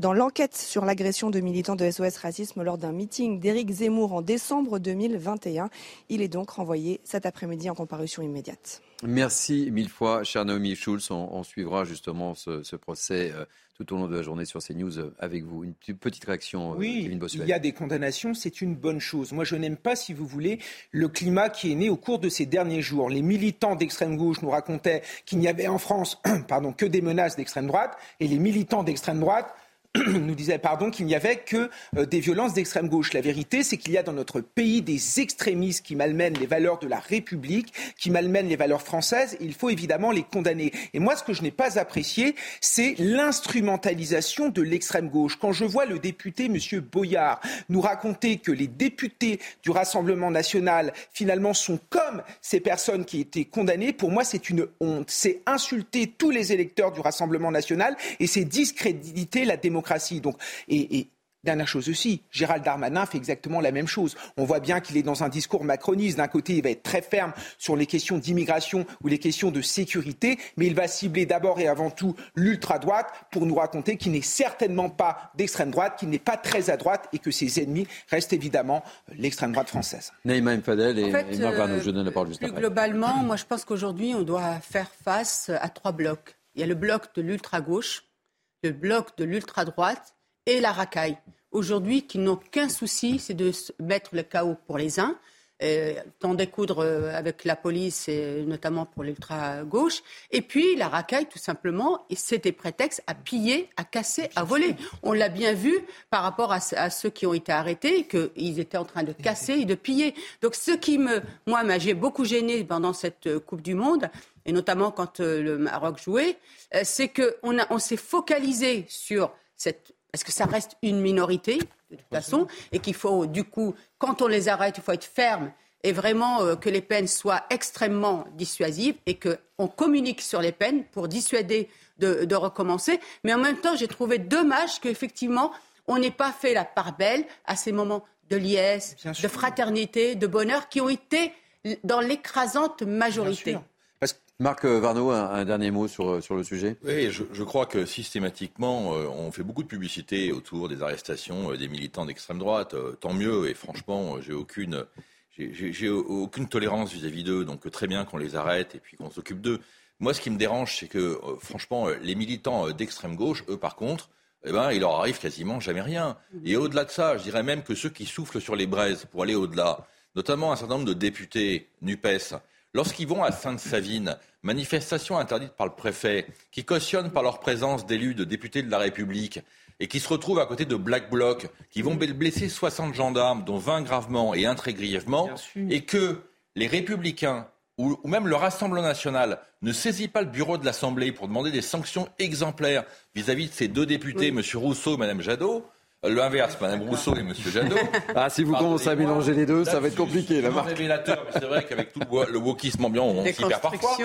dans l'enquête sur l'agression de militants de SOS Racisme lors d'un meeting d'Éric Zemmour en décembre 2021. Il est donc renvoyé cet après-midi en comparution immédiate. Merci mille fois, cher Naomi Schulz. On, suivra justement ce, procès euh, tout au long de la journée sur CNews euh, avec vous. Une petite réaction, euh, oui, Il y a des condamnations, c'est une bonne chose. Moi, je n'aime pas, si vous voulez, le climat qui est né au cours de ces derniers jours. Les militants d'extrême gauche nous racontaient qu'il n'y avait en France [CLEARS THROAT] pardon, que des menaces d'extrême droite et les militants d'extrême droite nous disait pardon qu'il n'y avait que euh, des violences d'extrême gauche. La vérité, c'est qu'il y a dans notre pays des extrémistes qui malmènent les valeurs de la République, qui malmènent les valeurs françaises. il faut évidemment les condamner. Et moi, ce que je n'ai pas apprécié, c'est l'instrumentalisation de l'extrême gauche. Quand je vois le député M. Boyard nous raconter que les députés du Rassemblement national finalement sont comme ces personnes qui étaient condamnées, pour moi, c'est une honte. C'est insulter tous les électeurs du Rassemblement national et c'est discréditer la démocratie donc, et, Dernière chose aussi, Gérald Darmanin fait exactement la même chose. On voit bien qu'il est dans un discours macroniste. D'un côté, il va être très ferme sur les questions d'immigration ou les questions de sécurité, mais il va cibler d'abord et avant tout l'ultra-droite pour nous raconter qu'il n'est certainement pas d'extrême droite, qu'il n'est pas très à droite et que ses ennemis restent évidemment l'extrême droite française. Naïma Mfadel et, en je donne la parole juste plus Globalement, moi je pense qu'aujourd'hui, on doit faire face à trois blocs. Il y a le bloc de l'ultra-gauche, le bloc de l'ultra-droite et la racaille. Aujourd'hui, qui n'ont qu'un souci, c'est de mettre le chaos pour les uns, euh, d'en découdre euh, avec la police, et notamment pour l'ultra-gauche. Et puis la racaille, tout simplement, c'est des prétextes à piller, à casser, à voler. On l'a bien vu par rapport à, ceux qui ont été arrêtés, qu'ils étaient en train de casser et de piller. Donc ce qui me, moi, m'a beaucoup gêné pendant cette Coupe du Monde, et notamment quand euh, le Maroc jouait, euh, c'est qu'on on, s'est focalisé sur cette... Parce que ça reste une minorité, de toute façon, et qu'il faut, du coup, quand on les arrête, il faut être ferme et vraiment euh, que les peines soient extrêmement dissuasives et qu'on communique sur les peines pour dissuader de, recommencer. Mais en même temps, j'ai trouvé dommage qu'effectivement, on n'ait pas fait la part belle à ces moments de liesse, de fraternité, de bonheur qui ont été dans l'écrasante majorité. Marc Varno, un, dernier mot sur, sur le sujet? Oui, je, crois que systématiquement, euh, on fait beaucoup de publicité autour des arrestations euh, des militants d'extrême droite. Euh, tant mieux, et franchement, j'ai aucune, aucune tolérance vis-à-vis d'eux, donc très bien qu'on les arrête et puis qu'on s'occupe d'eux. Moi, ce qui me dérange, c'est que, franchement, les militants d'extrême gauche, eux, par contre, eh ben, il leur arrive quasiment jamais rien. Et au-delà de ça, je dirais même que ceux qui soufflent sur les braises pour aller au-delà, notamment un certain nombre de députés NUPES, Lorsqu'ils vont à Sainte-Savine, manifestation interdite par le préfet, qui cautionnent par leur présence d'élus, de députés de la République, et qui se retrouvent à côté de Black Bloc, qui vont blesser 60 gendarmes, dont 20 gravement et un très grièvement, et que les républicains ou, même le Rassemblement national ne saisit pas le bureau de l'Assemblée pour demander des sanctions exemplaires vis-à-vis de ces deux députés, M. Rousseau et Mme Jadot, L'inverse, Mme Rousseau et M. Jadot. Ah, si vous commencez à mélanger les deux, ça va être compliqué, révélateur, mais c'est vrai qu'avec tout le, wokisme ambiant, on s'y perd parfois.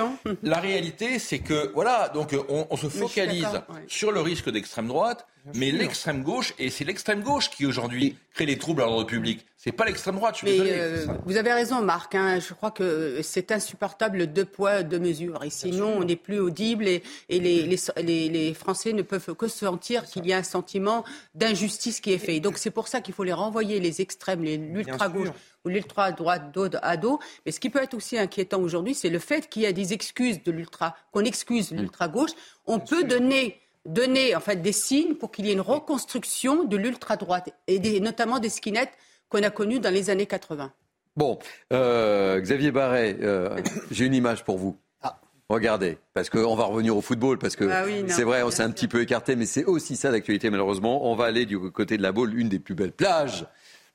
La réalité, c'est que, voilà, donc on, se focalise sur le risque d'extrême droite, mais l'extrême gauche, et c'est l'extrême gauche qui aujourd'hui crée les troubles à l'ordre public. C'est pas l'extrême droite, je suis désolé. Euh, vous avez raison, Marc. Hein. je crois que c'est insupportable deux poids, deux mesures. Et sinon, on n'est plus audible et, et les, les, les, Français ne peuvent que sentir qu'il y a un sentiment d'injustice qui est fait. donc c'est pour ça qu'il faut les renvoyer, les extrêmes, l'ultra-gauche ou l'ultra-droite dos à dos. Mais ce qui peut être aussi inquiétant aujourd'hui, c'est le fait qu'il y a des excuses de l'ultra, qu'on excuse l'ultra-gauche. On peut donner donner en fait des signes pour qu'il y ait une reconstruction de l'ultra-droite et notamment des skinettes qu'on a connus dans les années 80. Bon, euh, Xavier Barret, euh, [COUGHS] j'ai une image pour vous. Ah. Regardez, parce qu'on va revenir au football, parce que ah c'est vrai, on s'est un petit peu écarté, mais c'est aussi ça l'actualité malheureusement. On va aller du côté de la Baule, une des plus belles plages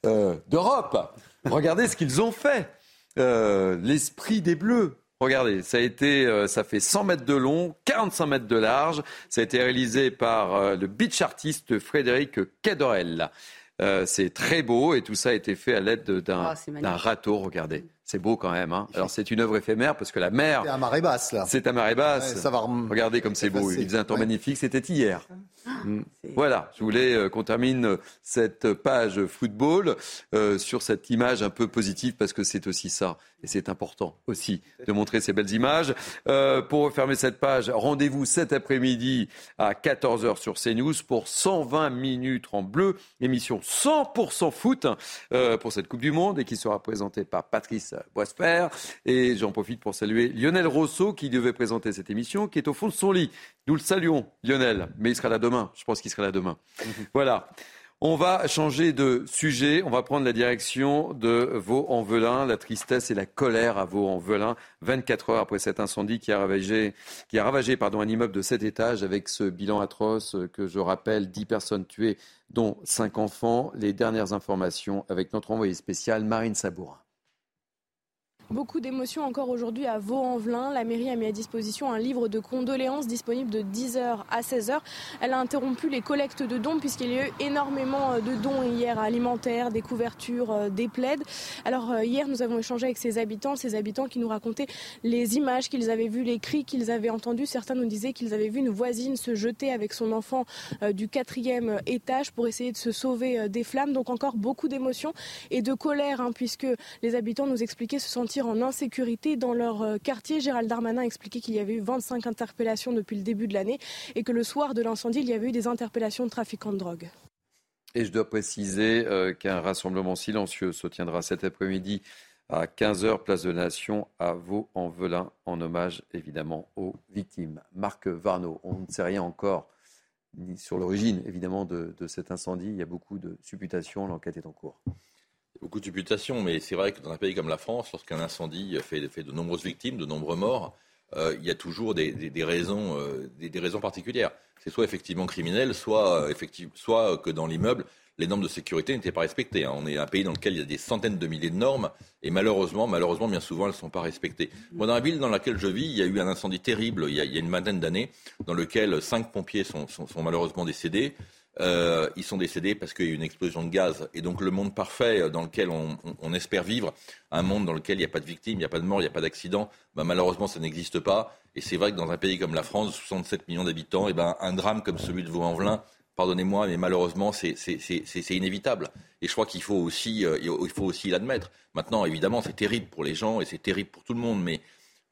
euh, d'Europe. Regardez ce qu'ils ont fait. L'esprit des Bleus Regardez, ça a été, ça fait 100 mètres de long, 45 mètres de large. Ça a été réalisé par le beach artiste Frédéric Cadorel. Euh, c'est très beau et tout ça a été fait à l'aide d'un Ah, râteau. Regardez, c'est beau quand même. hein. Alors c'est une œuvre éphémère parce que la mer, C'est à marée basse, là. c'est à marée basse. Ouais, ça va Regardez comme c'est beau. Il faisait un temps Ouais. magnifique. C'était hier. Mm. Voilà, je voulais euh, qu'on termine cette page football euh, sur cette image un peu positive parce que c'est aussi ça et c'est important aussi de montrer ces belles images. Euh, pour refermer cette page, rendez-vous cet après-midi à 14h sur CNews pour 120 minutes en bleu, émission 100% foot euh, pour cette Coupe du Monde et qui sera présentée par Patrice Boisfer. Et j'en profite pour saluer Lionel Rousseau qui devait présenter cette émission, qui est au fond de son lit. Nous le saluons, Lionel, mais il sera là demain. Je pense qu'il sera là demain. Voilà. On va changer de sujet. On va prendre la direction de Vaux-en-Velin. La tristesse et la colère à Vaux-en-Velin. 24 heures après cet incendie qui a ravagé, qui a ravagé pardon, un immeuble de 7 étages avec ce bilan atroce que je rappelle 10 personnes tuées, dont 5 enfants. Les dernières informations avec notre envoyé spécial Marine Sabourin. Beaucoup d'émotions encore aujourd'hui à Vaux-en-Velin. La mairie a mis à disposition un livre de condoléances disponible de 10h à 16h. Elle a interrompu les collectes de dons puisqu'il y a eu énormément euh, de dons hier alimentaires, des couvertures, euh, des plaides. Alors euh, hier, nous avons échangé avec ces habitants, ces habitants qui nous racontaient les images qu'ils avaient vues, les cris qu'ils avaient entendus. Certains nous disaient qu'ils avaient vu une voisine se jeter avec son enfant du quatrième étage pour essayer de se sauver des flammes. Donc encore beaucoup d'émotions et de colère hein, puisque les habitants nous expliquaient se en insécurité dans leur euh, quartier. Gérald Darmanin expliquait qu'il y avait eu 25 interpellations depuis le début de l'année et que le soir de l'incendie, il y avait eu des interpellations de trafiquants de drogue. Et je dois préciser euh, qu'un rassemblement silencieux se tiendra cet après-midi à 15h, place de Nation, à Vaux-en-Velin, en hommage évidemment aux victimes. Marc Varno, on ne sait rien encore ni sur l'origine évidemment de, de cet incendie. Il y a beaucoup de supputations, l'enquête est en cours. Beaucoup de supputations, mais c'est vrai que dans un pays comme la France, lorsqu'un incendie fait, de nombreuses victimes, de nombreux morts, euh, il y a toujours des, raisons, euh, des, raisons particulières. C'est soit effectivement criminel, soit, euh, soit que dans l'immeuble, les normes de sécurité n'étaient pas respectées. hein. On est un pays dans lequel il y a des centaines de milliers de normes, et malheureusement, malheureusement, bien souvent, elles ne sont pas respectées. Moi, dans la ville dans laquelle je vis, il y a eu un incendie terrible il y a, une vingtaine d'années, dans lequel cinq pompiers sont malheureusement décédés. Euh, ils sont décédés parce qu'il y a eu une explosion de gaz. Et donc le monde parfait euh, dans lequel on, espère vivre, un monde dans lequel il n'y a pas de victimes, il n'y a pas de morts, il n'y a pas d'accidents, ben, malheureusement ça n'existe pas. Et c'est vrai que dans un pays comme la France, 67 millions d'habitants, et ben, un drame comme celui de Vaux-en-Velin, pardonnez-moi, mais malheureusement c'est inévitable. Et je crois qu'il faut aussi euh, il faut aussi l'admettre. Maintenant, évidemment, c'est terrible pour les gens et c'est terrible pour tout le monde, mais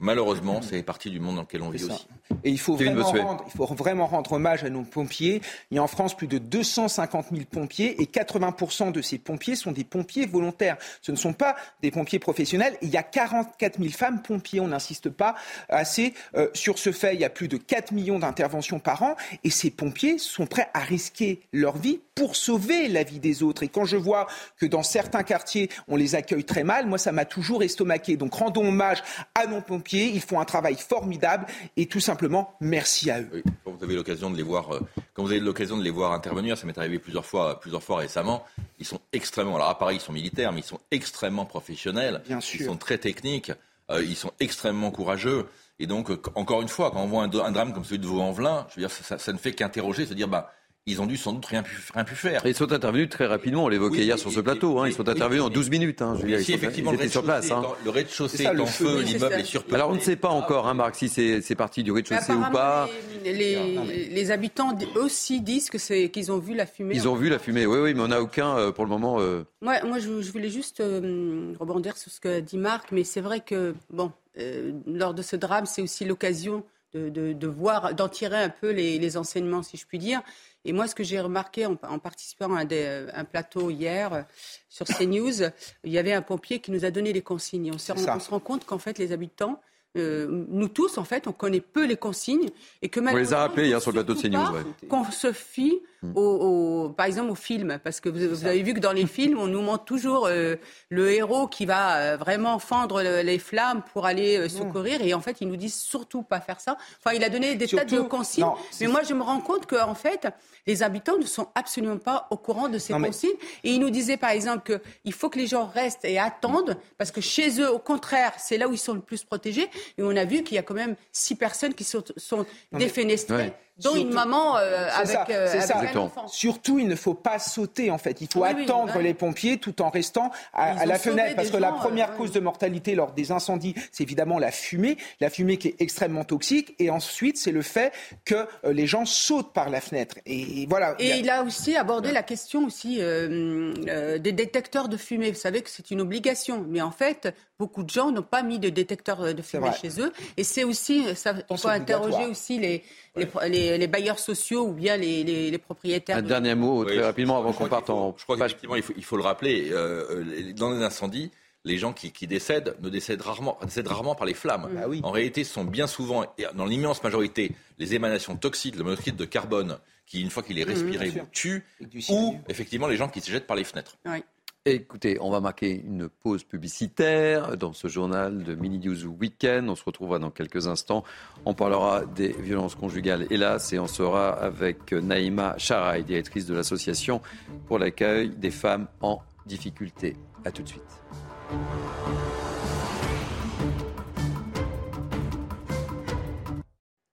malheureusement, c'est partie du monde dans lequel on vit ça. aussi. Et il faut, vraiment rendre, il faut vraiment rendre hommage à nos pompiers. Il y a en France plus de 250 000 pompiers et 80% de ces pompiers sont des pompiers volontaires. Ce ne sont pas des pompiers professionnels. Il y a 44 000 femmes pompiers. On n'insiste pas assez euh, sur ce fait. Il y a plus de 4 millions d'interventions par an et ces pompiers sont prêts à risquer leur vie pour sauver la vie des autres. Et quand je vois que dans certains quartiers, on les accueille très mal, moi, ça m'a toujours estomaqué. Donc rendons hommage à nos pompiers. Ils font un travail formidable et tout simplement, merci à eux. Oui, quand vous avez l'occasion de les voir, euh, quand vous avez l'occasion de les voir intervenir, ça m'est arrivé plusieurs fois, plusieurs fois récemment. Ils sont extrêmement, alors à Paris, ils sont militaires, mais ils sont extrêmement professionnels. Bien Ils sûr. sont très techniques. euh, ils sont extrêmement courageux. Et donc, euh, encore une fois, quand on voit un, un drame comme celui de Vaux-en-Velin, je veux dire, ça, ça- ça ne fait qu'interroger, se dire, bah, ils ont dû sans doute rien pu, rien pu faire. Et ils sont intervenus très rapidement, on l'évoquait Oui, hier et- sur ce et- plateau, hein, ils sont intervenus en et- 12 minutes. Hein, je si, effectivement, ils le étaient sur place. hein. le rez-de-chaussée est le en feu, l'immeuble est sur place. Alors on ne sait pas encore, hein, Marc, si c'est parti du rez-de-chaussée ou pas. Les, les- les habitants aussi disent que c'est qu'ils ont vu la fumée. Ils ont vu la fumée, oui, oui, mais on n'a aucun euh, pour le moment. euh, Moi, moi je, je voulais juste euh, rebondir sur ce que dit Marc, mais c'est vrai que, bon, euh, lors de ce drame, c'est aussi l'occasion de, de- de voir, d'en tirer un peu les, les enseignements, si je puis dire. Et moi, ce que j'ai remarqué en, en participant à des- un plateau hier euh, sur CNews, il y avait un pompier qui nous a donné les consignes. Et on, se rend, ça. on se rend compte qu'en fait, les habitants, euh, nous tous, en fait, on connaît peu les consignes et que On les a malheureusement, il hier sur le plateau de CNews, ouais. Qu'on se fie au, par exemple au film, parce que vous, avez vu que dans les films, on nous montre toujours euh, le héros qui va euh, vraiment fendre les flammes pour aller euh, secourir, et en fait, ils nous disent surtout pas faire ça. Enfin, il a donné des tas de consignes, mais moi, je me rends compte qu'en en fait, les habitants ne sont absolument pas au courant de ces consignes, et ils nous disaient par exemple qu'il faut que les gens restent et attendent, parce que chez eux, au contraire, c'est là où ils sont le plus protégés, et on a vu qu'il y a quand même six personnes qui sont, sont défenestrées dont une maman euh, avec, euh, un enfant. Surtout, il ne faut pas sauter en fait. Il faut attendre les pompiers tout en restant à, la fenêtre parce que la première euh, cause de mortalité lors des incendies, c'est évidemment la fumée, la fumée qui est extrêmement toxique, et ensuite c'est le fait que les gens sautent par la fenêtre. Et voilà. Et il a, aussi abordé la question aussi des détecteurs de fumée. Vous savez que c'est une obligation, mais en fait, beaucoup de gens n'ont pas mis de détecteur de fumée chez eux, et c'est aussi, ça, il faut interroger aussi les les, bailleurs sociaux ou bien les, propriétaires. Un dernier mot très rapidement avant qu'on parte en. Je crois qu'effectivement, il faut, il faut le rappeler, euh, euh, dans les incendies, les gens qui, décèdent ne décèdent rarement, décèdent rarement par les flammes. Ah en réalité, ce sont bien souvent, dans l'immense majorité, les émanations toxiques, le monoxyde de carbone, qui, une fois qu'il est mmh, respiré, vous tue, ou effectivement les gens qui se jettent par les fenêtres. Oui. Écoutez, on va marquer une pause publicitaire dans ce journal de Mini News Weekend. On se retrouvera dans quelques instants. On parlera des violences conjugales, hélas, et on sera avec Naïma Charaï, directrice de l'association pour l'accueil des femmes en difficulté. A tout de suite.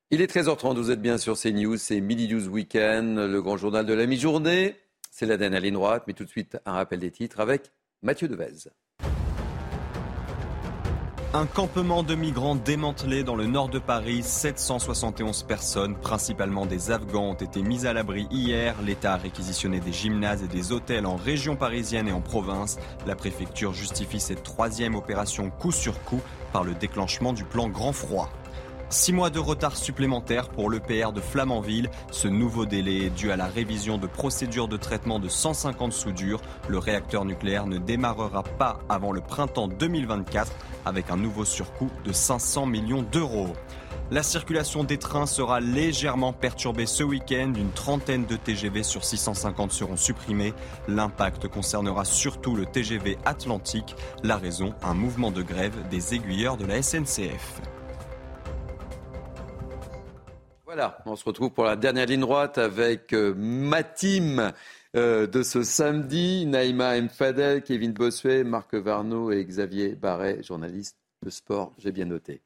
Il est 13h30, vous êtes bien sur CNews, c'est Mini News Weekend, le grand journal de la mi-journée. C'est la dernière ligne droite, mais tout de suite un rappel des titres avec Mathieu Devez. Un campement de migrants démantelé dans le nord de Paris. 771 personnes, principalement des Afghans, ont été mises à l'abri hier. L'État a réquisitionné des gymnases et des hôtels en région parisienne et en province. La préfecture justifie cette troisième opération coup sur coup par le déclenchement du plan Grand Froid. Six mois de retard supplémentaire pour l'EPR de Flamanville. Ce nouveau délai est dû à la révision de procédure de traitement de 150 soudures. Le réacteur nucléaire ne démarrera pas avant le printemps 2024 avec un nouveau surcoût de 500 millions d'euros. La circulation des trains sera légèrement perturbée ce week-end. Une trentaine de TGV sur 650 seront supprimés. L'impact concernera surtout le TGV Atlantique. La raison, un mouvement de grève des aiguilleurs de la SNCF. Voilà, on se retrouve pour la dernière ligne droite avec euh, ma team euh, de ce samedi, Naïma M. Fadel, Kevin Bossuet, Marc Varno et Xavier Barret, journaliste de sport, j'ai bien noté.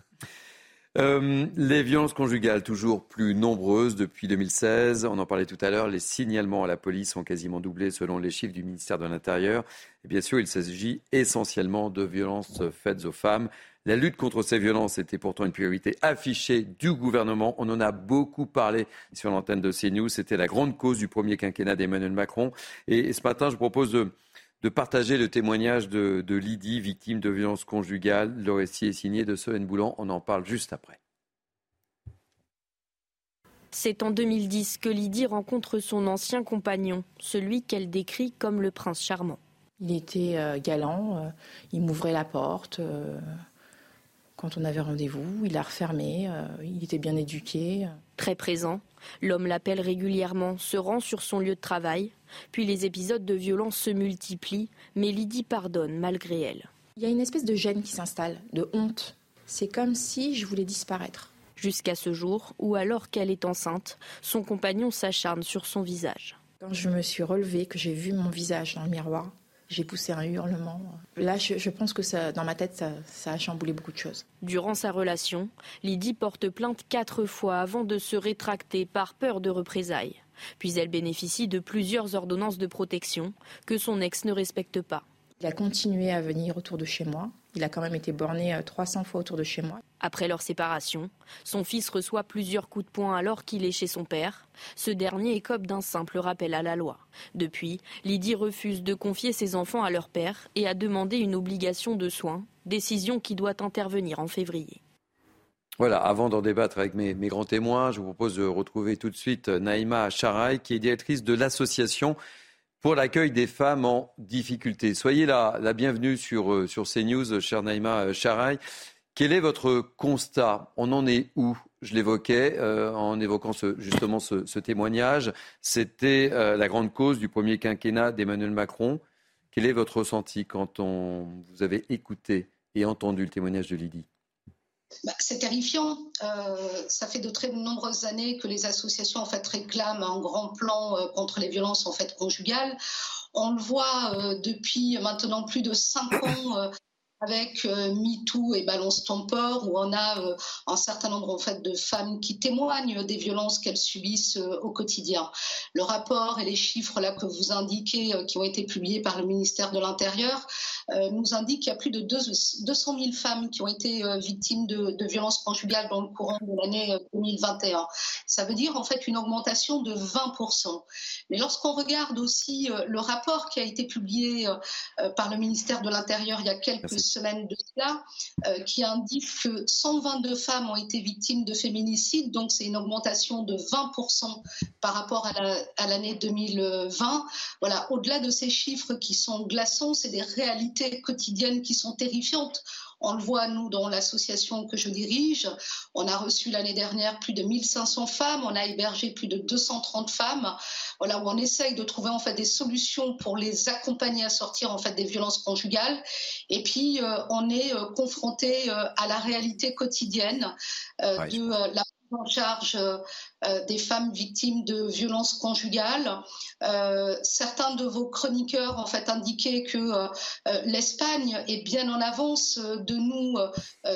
Euh, les violences conjugales toujours plus nombreuses depuis 2016. On en parlait tout à l'heure. Les signalements à la police ont quasiment doublé selon les chiffres du ministère de l'Intérieur. Bien sûr, il s'agit essentiellement de violences faites aux femmes. La lutte contre ces violences était pourtant une priorité affichée du gouvernement. On en a beaucoup parlé sur l'antenne de CNews. C'était la grande cause du premier quinquennat d'Emmanuel Macron. Et, ce matin, je propose de, partager le témoignage de, Lydie, victime de violences conjugales. Le récit est signé de Solène Boulan. On en parle juste après. C'est en 2010 que Lydie rencontre son ancien compagnon, celui qu'elle décrit comme le prince charmant. Il était euh, galant, euh, il m'ouvrait la porte. Quand on avait rendez-vous, il l'a refermé, euh, il était bien éduqué. Très présent, l'homme l'appelle régulièrement, se rend sur son lieu de travail, puis les épisodes de violence se multiplient, mais Lydie pardonne malgré elle. Il y a une espèce de gêne qui s'installe, de honte. C'est comme si je voulais disparaître. Jusqu'à ce jour où, alors qu'elle est enceinte, son compagnon s'acharne sur son visage. Quand je me suis relevée, que j'ai vu mon visage dans le miroir, j'ai poussé un hurlement. Là, je, pense que ça, dans ma tête, ça, a chamboulé beaucoup de choses. Durant sa relation, Lydie porte plainte quatre fois avant de se rétracter par peur de représailles. Puis elle bénéficie de plusieurs ordonnances de protection que son ex ne respecte pas. Il a continué à venir autour de chez moi. Il a quand même été borné 300 euh, fois autour de chez moi. Après leur séparation, son fils reçoit plusieurs coups de poing alors qu'il est chez son père. Ce dernier écope d'un simple rappel à la loi. Depuis, Lydie refuse de confier ses enfants à leur père et a demandé une obligation de soins, décision qui doit intervenir en février. Voilà, avant d'en débattre avec mes, grands témoins, je vous propose de retrouver tout de suite Naïma Charaï, qui est directrice de l'association pour l'accueil des femmes en difficulté. Soyez la, bienvenue sur, euh, sur CNews, chère Naïma Charaï. Quel est votre constat? On en est où? Je l'évoquais euh, en évoquant justement ce, témoignage. C'était euh, la grande cause du premier quinquennat d'Emmanuel Macron. Quel est votre ressenti quand on, vous avez écouté et entendu le témoignage de Lydie? Bah, c'est terrifiant. Euh, ça fait de très nombreuses années que les associations en fait réclament un grand plan contre les violences en fait conjugales. On le voit depuis maintenant plus de cinq ans avec euh, MeToo et Balance ton port, où on a euh, un certain nombre en fait, de femmes qui témoignent des violences qu'elles subissent euh, au quotidien. Le rapport et les chiffres là que vous indiquez, qui ont été publiés par le ministère de l'Intérieur, nous indiquent qu'il y a plus de 200 000 femmes qui ont été victimes de, de, violences conjugales dans le courant de l'année 2021. Ça veut dire en fait une augmentation de 20%. Mais lorsqu'on regarde aussi le rapport qui a été publié par le ministère de l'Intérieur il y a quelques semaine de cela, euh, qui indique que 122 femmes ont été victimes de féminicide, donc c'est une augmentation de 20% par rapport à l'année 2020. Voilà, au-delà de ces chiffres qui sont glaçants, c'est des réalités quotidiennes qui sont terrifiantes. On le voit, nous, dans l'association que je dirige. On a reçu l'année dernière plus de 1500 femmes. On a hébergé plus de 230 femmes. Voilà, où on essaye de trouver en fait des solutions pour les accompagner à sortir en fait des violences conjugales. Et puis, euh, on est euh, confronté euh, à la réalité quotidienne de la en charge euh, euh, des femmes victimes de violences conjugales. Euh, certains de vos chroniqueurs ont fait indiqué que l'Espagne est bien en avance de nous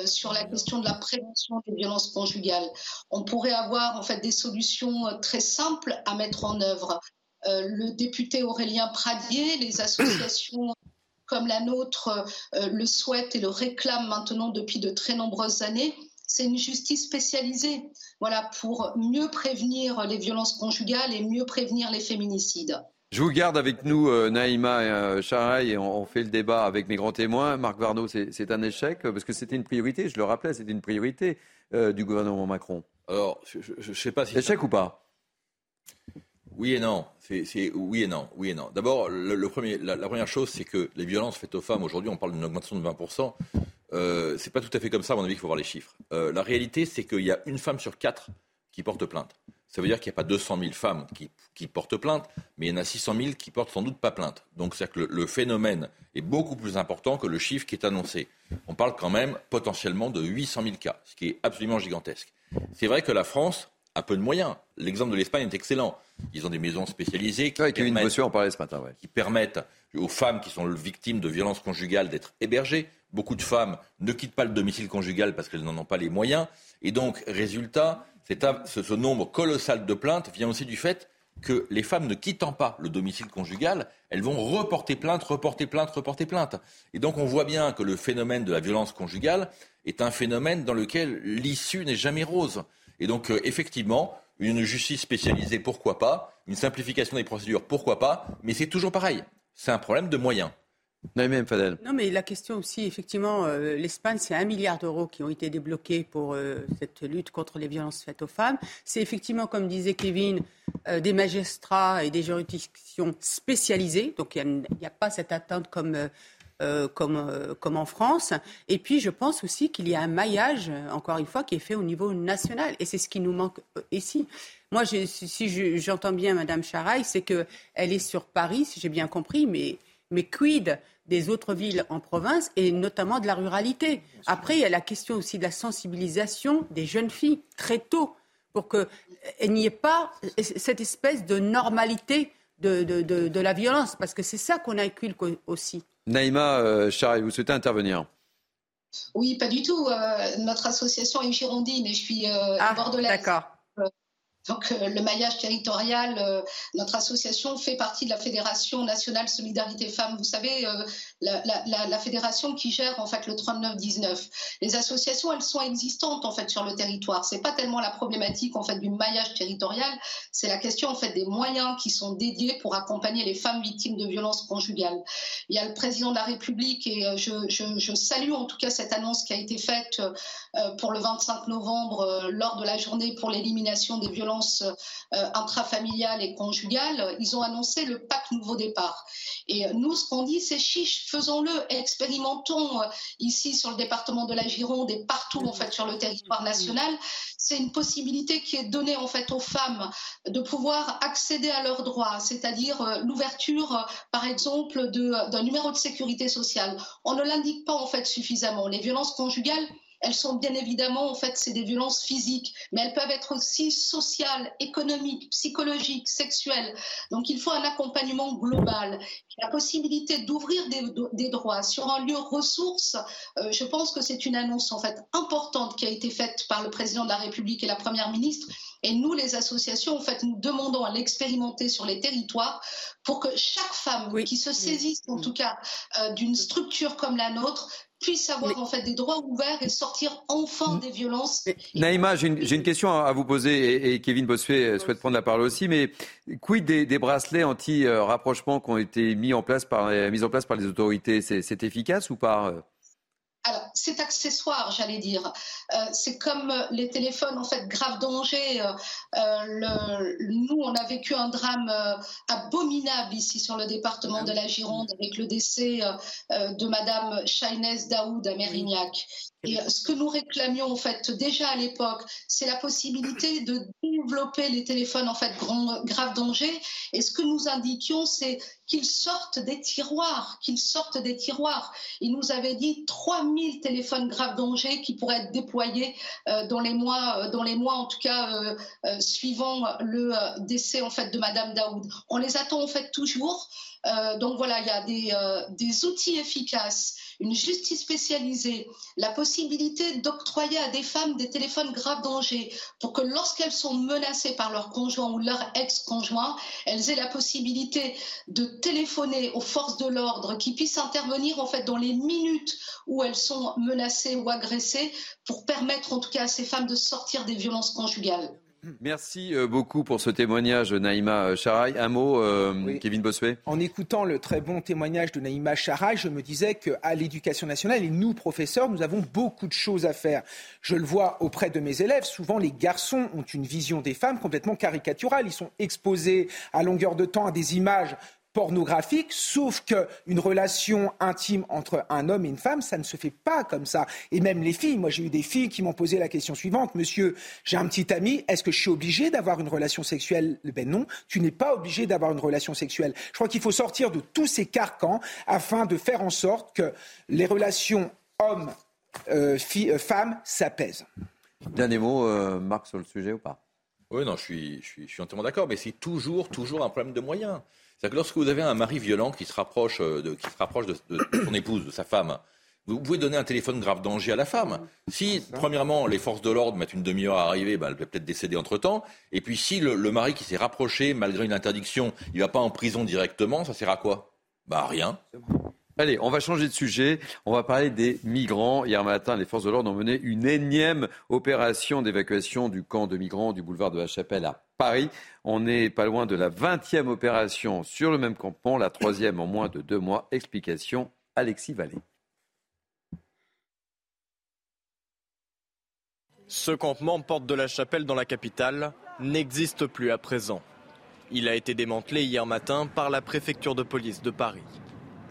sur la question de la prévention des violences conjugales. On pourrait avoir en fait des solutions très simples à mettre en œuvre. le député Aurélien Pradier, les associations comme la nôtre le souhaitent et le réclament maintenant depuis de très nombreuses années c'est une justice spécialisée, voilà, pour mieux prévenir les violences conjugales et mieux prévenir les féminicides. Je vous garde avec nous, euh, Naïma et euh, et on, fait le débat avec mes grands témoins. Marc Varno, c'est un échec, parce que c'était une priorité, je le rappelais, c'était une priorité euh, du gouvernement Macron. Alors, je ne sais pas si... Échec ou pas? Oui et non. C'est oui et non. Oui et non. D'abord, le, premier, la, première chose, c'est que les violences faites aux femmes aujourd'hui, on parle d'une augmentation de 20 euh, c'est pas tout à fait comme ça, à mon avis, qu'il faut voir les chiffres. Euh, la réalité, c'est qu'il y a une femme sur quatre qui porte plainte. Ça veut dire qu'il n'y a pas 200 000 femmes qui, portent plainte, mais il y en a 600 000 qui portent sans doute pas plainte. Donc c'est-à-dire que le, phénomène est beaucoup plus important que le chiffre qui est annoncé. On parle quand même potentiellement de 800 000 cas, ce qui est absolument gigantesque. C'est vrai que la France a peu de moyens. L'exemple de l'Espagne est excellent. Ils ont des maisons spécialisées qui, permettent, ce matin, qui permettent aux femmes qui sont victimes de violences conjugales d'être hébergées. Beaucoup de femmes ne quittent pas le domicile conjugal parce qu'elles n'en ont pas les moyens. Et donc, résultat, ce, nombre colossal de plaintes vient aussi du fait que les femmes ne quittant pas le domicile conjugal, elles vont reporter plainte, reporter plainte, reporter plainte. Et donc on voit bien que le phénomène de la violence conjugale est un phénomène dans lequel l'issue n'est jamais rose. Et donc euh, effectivement, une justice spécialisée, pourquoi pas, une simplification des procédures, pourquoi pas, mais c'est toujours pareil. C'est un problème de moyens. Non, mais la question aussi, effectivement, euh, l'Espagne, c'est un milliard d'euros qui ont été débloqués pour euh, cette lutte contre les violences faites aux femmes. C'est effectivement, comme disait Kevin, euh, des magistrats et des juridictions spécialisées. Donc, il n'y a, pas cette attente comme, comme, comme en France. Et puis, je pense aussi qu'il y a un maillage, encore une fois, qui est fait au niveau national. Et c'est ce qui nous manque ici. Moi, si j'entends bien Madame Charaille, c'est qu'elle est sur Paris, si j'ai bien compris, mais mais quid des autres villes en province et notamment de la ruralité? Après, il y a la question aussi de la sensibilisation des jeunes filles très tôt pour qu'il euh, n'y ait pas cette espèce de normalité de, de, la violence, parce que c'est ça qu'on inculque aussi. Naïma euh, vous souhaitez intervenir? Oui, pas du tout. Euh, notre association est girondine et je suis euh, ah, bordelaise. D'accord. Donc euh, le maillage territorial, euh, notre association fait partie de la Fédération nationale Solidarité Femmes. Vous savez, euh, la, fédération qui gère en fait le 39-19. Les associations, elles sont existantes en fait sur le territoire. C'est pas tellement la problématique en fait du maillage territorial, c'est la question en fait des moyens qui sont dédiés pour accompagner les femmes victimes de violences conjugales. Il y a le président de la République et je, je salue en tout cas cette annonce qui a été faite pour le 25 novembre lors de la journée pour l'élimination des violences violences intrafamiliales et conjugales, ils ont annoncé le pacte Nouveau Départ. Et nous, ce qu'on dit, c'est chiche, faisons-le, expérimentons ici sur le département de la Gironde et partout en fait sur le territoire national. C'est une possibilité qui est donnée en fait aux femmes de pouvoir accéder à leurs droits, c'est-à-dire l'ouverture, par exemple, d'un numéro de sécurité sociale. On ne l'indique pas en fait suffisamment. Les violences conjugales, elles sont bien évidemment, en fait, c'est des violences physiques, mais elles peuvent être aussi sociales, économiques, psychologiques, sexuelles. Donc il faut un accompagnement global. La possibilité d'ouvrir des, droits sur un lieu ressource, euh, je pense que c'est une annonce en fait importante qui a été faite par le président de la République et la première ministre. Et nous, les associations, en fait, nous demandons à l'expérimenter sur les territoires pour que chaque femme qui se saisisse, en tout cas, euh, d'une structure comme la nôtre, puisse avoir en fait des droits ouverts et sortir enfin des violences. Naïma, j'ai une, question à vous poser et, Kevin Bossuet souhaite prendre la parole aussi, mais quid des, bracelets anti-rapprochement qui ont été mis en place par, mis en place par les autorités? C'est efficace ou pas alors, c'est accessoire, j'allais dire. Euh, c'est comme euh, les téléphones, en fait, grave danger. Euh, nous, on a vécu un drame abominable ici sur le département de la Gironde avec le décès de Madame Chaynès Daoud à Mérignac. Et ce que nous réclamions en fait déjà à l'époque, c'est la possibilité de développer les téléphones en fait grand, grave danger. Et ce que nous indiquions, c'est qu'ils sortent des tiroirs, qu'ils sortent des tiroirs. Il nous avait dit 3000 téléphones grave danger qui pourraient être déployés euh, dans les mois, euh, dans en tout cas euh, suivant le décès en fait de Madame Daoud. On les attend en fait toujours. donc voilà, il y a des outils efficaces une justice spécialisée, la possibilité d'octroyer à des femmes des téléphones grave danger pour que lorsqu'elles sont menacées par leur conjoint ou leur ex-conjoint, elles aient la possibilité de téléphoner aux forces de l'ordre qui puissent intervenir en fait dans les minutes où elles sont menacées ou agressées pour permettre en tout cas à ces femmes de sortir des violences conjugales. Merci euh, beaucoup pour ce témoignage, Naïma Charaï. Un mot, euh, Kevin Bossuet En écoutant le très bon témoignage de Naïma Charaï, je me disais qu'à l'éducation nationale, et nous, professeurs, nous avons beaucoup de choses à faire. Je le vois auprès de mes élèves. Souvent, les garçons ont une vision des femmes complètement caricaturale. Ils sont exposés à longueur de temps à des images pornographique, sauf qu'une relation intime entre un homme et une femme, ça ne se fait pas comme ça. Et même les filles, moi j'ai eu des filles qui m'ont posé la question suivante, monsieur, j'ai un petit ami, est-ce que je suis obligé d'avoir une relation sexuelle? Ben non, tu n'es pas obligé d'avoir une relation sexuelle. Je crois qu'il faut sortir de tous ces carcans afin de faire en sorte que les relations hommes, euh, euh femmes s'apaisent. Dernier mot, euh, Marc, sur le sujet ou pas? Oui, non, je suis, je suis, je suis entièrement d'accord, mais c'est toujours, toujours un problème de moyens. C'est-à-dire que lorsque vous avez un mari violent qui se rapproche euh, de, qui se rapproche de, [COUGHS] son épouse, de sa femme, vous pouvez donner un téléphone grave danger à la femme. Si, premièrement, les forces de l'ordre mettent une demi-heure à arriver, bah, elle peut peut-être décéder entre-temps. Et puis, si le, mari qui s'est rapproché, malgré une interdiction, il ne va pas en prison directement, ça sert à quoi? Bah, rien. Allez, on va changer de sujet. On va parler des migrants. Hier matin, les forces de l'ordre ont mené une énième opération d'évacuation du camp de migrants du boulevard de la Chapelle à Paris. On n'est pas loin de la 20e opération sur le même campement, la troisième en moins de deux mois. Explication, Alexis Vallée. Ce campement, porte de la Chapelle dans la capitale, n'existe plus à présent. Il a été démantelé hier matin par la préfecture de police de Paris.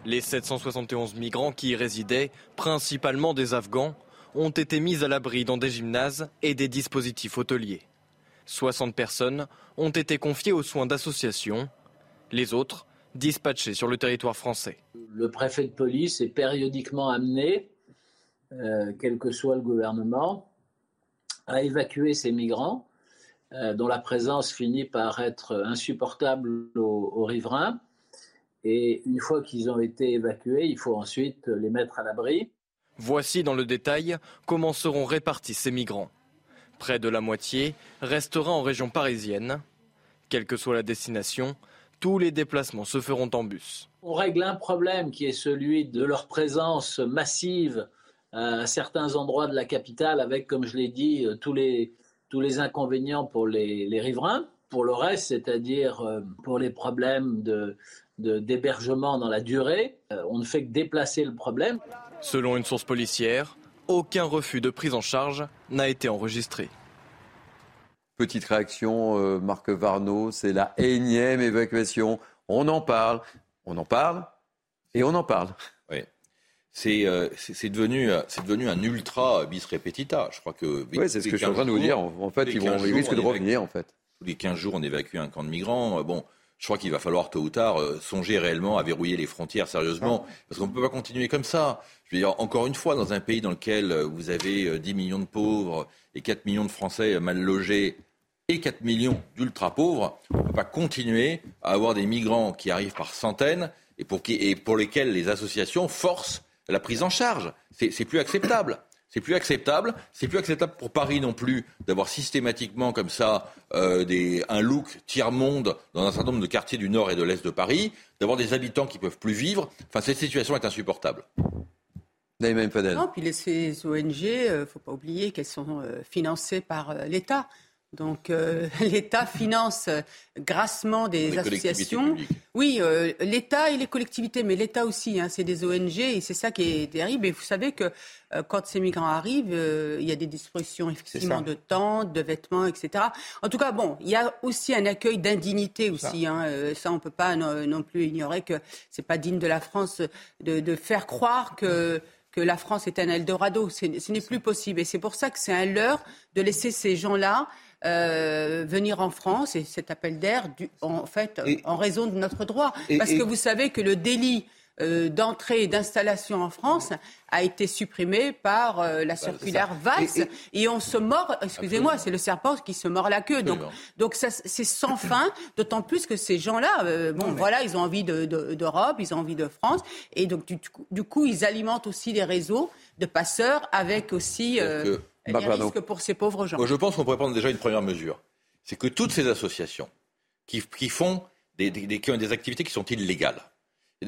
Les 771 migrants qui y résidaient, principalement des Afghans, ont été mis à l'abri dans des gymnases et des dispositifs hôteliers. 60 personnes ont été confiées aux soins d'associations, les autres dispatchées sur le territoire français. Le préfet de police est périodiquement amené, euh, quel que soit le gouvernement, à évacuer ces migrants euh, dont la présence finit par être insupportable aux riverains et une fois qu'ils ont été évacués, il faut ensuite les mettre à l'abri. Voici dans le détail comment seront répartis ces migrants. Près de la moitié restera en région parisienne. Quelle que soit la destination, tous les déplacements se feront en bus. On règle un problème qui est celui de leur présence massive à certains endroits de la capitale avec, comme je l'ai dit, tous les, tous les inconvénients pour les, les riverains. Pour le reste, c'est-à-dire euh, pour les problèmes de, d'hébergement dans la durée. Euh, on ne fait que déplacer le problème. Selon une source policière, aucun refus de prise en charge n'a été enregistré. Petite réaction, euh, Marc Varno, c'est la énième évacuation. On en parle, on en parle et on en parle. Oui. C'est euh, devenu, euh, devenu un ultra bis repetita. Je crois que. Oui, c'est ce que je suis en train de vous dire. En fait, ils, vont, ils risquent de revenir, en fait. Tous les 15 jours, on évacue un camp de migrants. Bon, je crois qu'il va falloir tôt ou tard euh, songer réellement à verrouiller les frontières sérieusement, parce qu'on ne peut pas continuer comme ça. Je veux dire, encore une fois, dans un pays dans lequel euh, vous avez 10 euh, millions de pauvres et 4 millions de Français mal logés et 4 millions d'ultra pauvres, on ne peut pas continuer à avoir des migrants qui arrivent par centaines et pour, qui, et pour lesquels les associations forcent la prise en charge. C'est plus acceptable. C'est plus acceptable. C'est plus acceptable pour Paris non plus d'avoir systématiquement comme ça euh, des, un look tiers-monde dans un certain nombre de quartiers du nord et de l'est de Paris, d'avoir des habitants qui peuvent plus vivre. Enfin, cette situation est insupportable. Non, puis les, ces ONG, il euh, ne faut pas oublier qu'elles sont euh, financées par l'État. Donc euh, [LAUGHS] l'État finance euh, grassement des associations. Oui, euh, l'État et les collectivités, mais l'État aussi, hein, c'est des ONG et c'est ça qui est terrible. Et vous savez que quand ces migrants arrivent, il y a des dispositions effectivement de tentes, de vêtements, etc. En tout cas, bon, il y a aussi un accueil d'indignité aussi. Ça, hein, ça on ne peut pas non, plus ignorer que c'est pas digne de la France de, de faire croire que que la France est un Eldorado. Ce n'est plus possible. Et c'est pour ça que c'est un leurre de laisser ces gens-là euh, venir en France et cet appel d'air, en fait, en raison de notre droit. Parce que vous savez que le délit euh, d'entrée et d'installation en France a été supprimé par euh, la bah, circulaire Valls. Et, on se mord, excusez-moi, c'est le serpent qui se mord la queue. Donc, donc c'est sans [COUGHS] fin, d'autant plus que ces gens-là, bon, voilà, ils ont envie d'Europe, de, ils ont envie de France, et donc du, du, coup, ils alimentent aussi des réseaux de passeurs avec aussi bah, pour ces pauvres gens. je pense qu'on pourrait prendre déjà une première mesure. C'est que toutes ces associations qui, font des, ont des activités qui sont illégales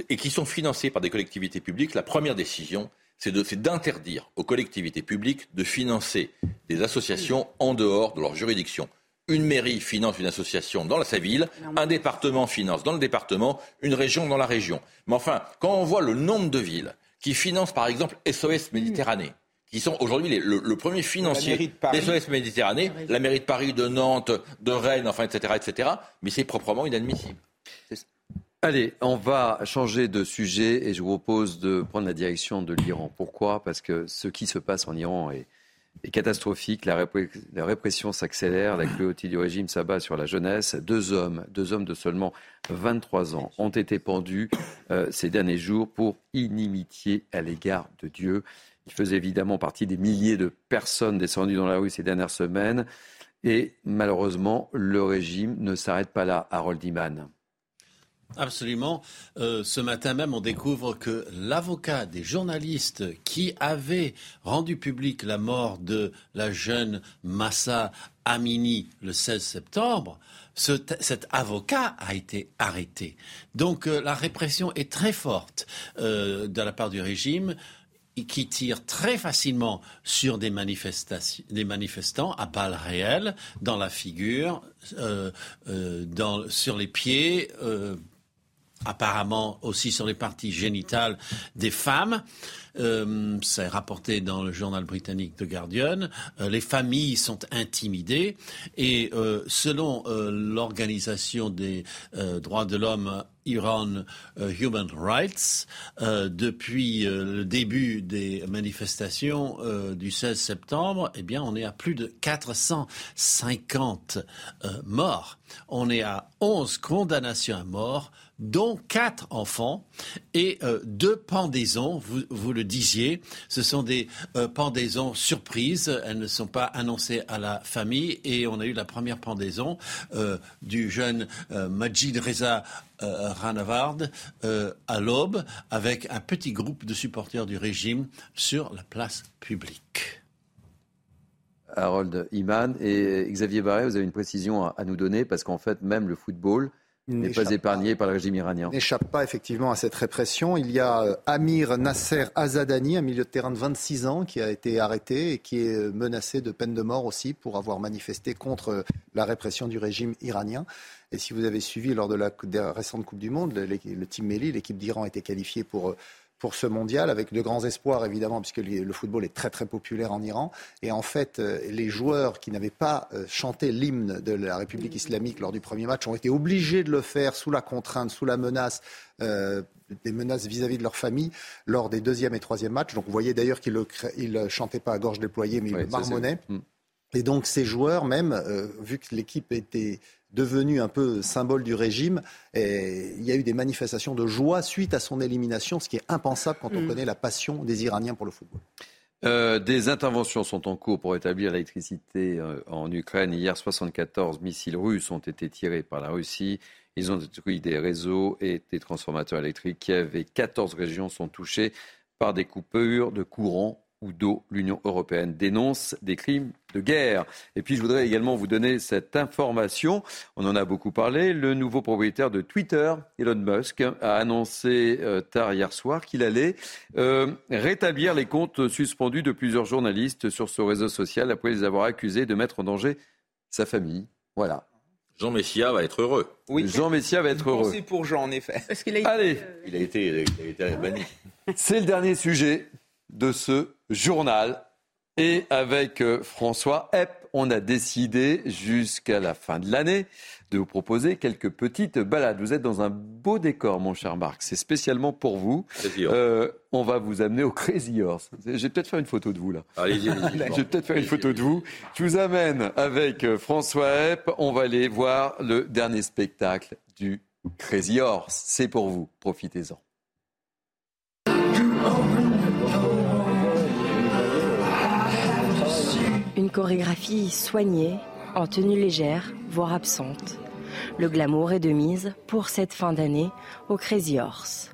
et qui sont financées par des collectivités publiques, la première décision, c'est d'interdire aux collectivités publiques de financer des associations en dehors de leur juridiction. Une mairie finance une association dans sa ville, un département finance dans le département, une région dans la région. Mais enfin, quand on voit le nombre de villes qui financent par exemple SOS Méditerranée, qui sont aujourd'hui le, premier financier des SOS Méditerranée, la mairie de Paris, de Nantes, de Rennes, enfin, etc., etc. Mais c'est proprement inadmissible. Allez, on va changer de sujet et je vous propose de prendre la direction de l'Iran. Pourquoi? Parce que ce qui se passe en Iran est, catastrophique. La, répression s'accélère, la cruauté du régime s'abat sur la jeunesse. Deux hommes, deux hommes de seulement 23 ans, ont été pendus euh, ces derniers jours pour inimitié à l'égard de Dieu. Il faisait évidemment partie des milliers de personnes descendues dans la rue ces dernières semaines. Et malheureusement, le régime ne s'arrête pas là, Harold Iman. Absolument. Euh, ce matin même, on découvre que l'avocat des journalistes qui avait rendu public la mort de la jeune Massa Amini le 16 septembre, cet avocat a été arrêté. Donc euh, la répression est très forte euh, de la part du régime qui tire très facilement sur des, des manifestants à balles réelles, dans la figure, euh, euh, sur les pieds, euh, apparemment aussi sur les parties génitales des femmes. Euh, c'est rapporté dans le journal britannique The Guardian. Euh, les familles sont intimidées et euh, selon l'organisation des droits de l'homme Iran Human Rights, depuis le début des manifestations du 16 septembre, eh bien, on est à plus de 450 morts. On est à 11 condamnations à mort dont quatre enfants et euh, deux pendaisons, vous, vous, le disiez. Ce sont des euh, pendaisons surprises, elles ne sont pas annoncées à la famille et on a eu la première pendaison euh, du jeune Majid Reza Ranavard à l'aube avec un petit groupe de supporters du régime sur la place publique. Harold Iman et Xavier Barret, vous avez une précision à nous donner parce qu'en fait, même le football n'est pas épargné par le régime iranien. N'échappe pas effectivement à cette répression. Il y a euh, Amir Nasser Azadani, un milieu de terrain de 26 ans, qui a été arrêté et qui est euh, menacé de peine de mort aussi pour avoir manifesté contre euh, la répression du régime iranien. Et si vous avez suivi lors de la récente Coupe du Monde, le, Team Melli, l'équipe d'Iran, était qualifiée pour pour ce mondial, avec de grands espoirs évidemment, puisque le football est très très populaire en Iran. Et en fait, euh, les joueurs qui n'avaient pas euh, chanté l'hymne de la République islamique lors du premier match ont été obligés de le faire sous la contrainte, sous la menace. Euh, des menaces vis-à-vis de leur famille lors des deuxième et troisième matchs. Donc vous voyez d'ailleurs qu'ils ne chantaient pas à gorge déployée, mais ils marmonnaient. Mm. Et donc ces joueurs, même, vu que l'équipe était devenu un peu symbole du régime. Et il y a eu des manifestations de joie suite à son élimination, ce qui est impensable quand on mm. connaît la passion des Iraniens pour le football. Euh, des interventions sont en cours pour établir l'électricité euh, en Ukraine. Hier, 74 missiles russes ont été tirés par la Russie. Ils ont détruit des réseaux et des transformateurs électriques. Kiev et 14 régions sont touchées par des coupures de courant ou d'eau, l'Union européenne dénonce des crimes de guerre. Et puis je voudrais également vous donner cette information, on en a beaucoup parlé, le nouveau propriétaire de Twitter, Elon Musk, a annoncé euh, tard hier soir qu'il allait euh, rétablir les comptes suspendus de plusieurs journalistes sur ce réseau social après les avoir accusés de mettre en danger sa famille. Voilà. Jean Messia va être heureux. Oui. Jean Messia va être heureux. C'est pour Jean, en effet. Allez. Il a été, il a été banni. C'est le dernier sujet de ce journal. Et avec euh, François Epp, on a décidé jusqu'à la fin de l'année de vous proposer quelques petites balades. Vous êtes dans un beau décor, mon cher Marc. C'est spécialement pour vous. Euh, on va vous amener au Crazy Horse. Je vais peut-être faire une photo de vous là. Allez-y, allez [LAUGHS] Je vais peut-être faire une photo de vous. Je vous amène avec euh, François Epp. On va aller voir le dernier spectacle du Crazy Horse. C'est pour vous. Profitez-en. Chorégraphie soignée, en tenue légère, voire absente. Le glamour est de mise pour cette fin d'année au Crazy Horse.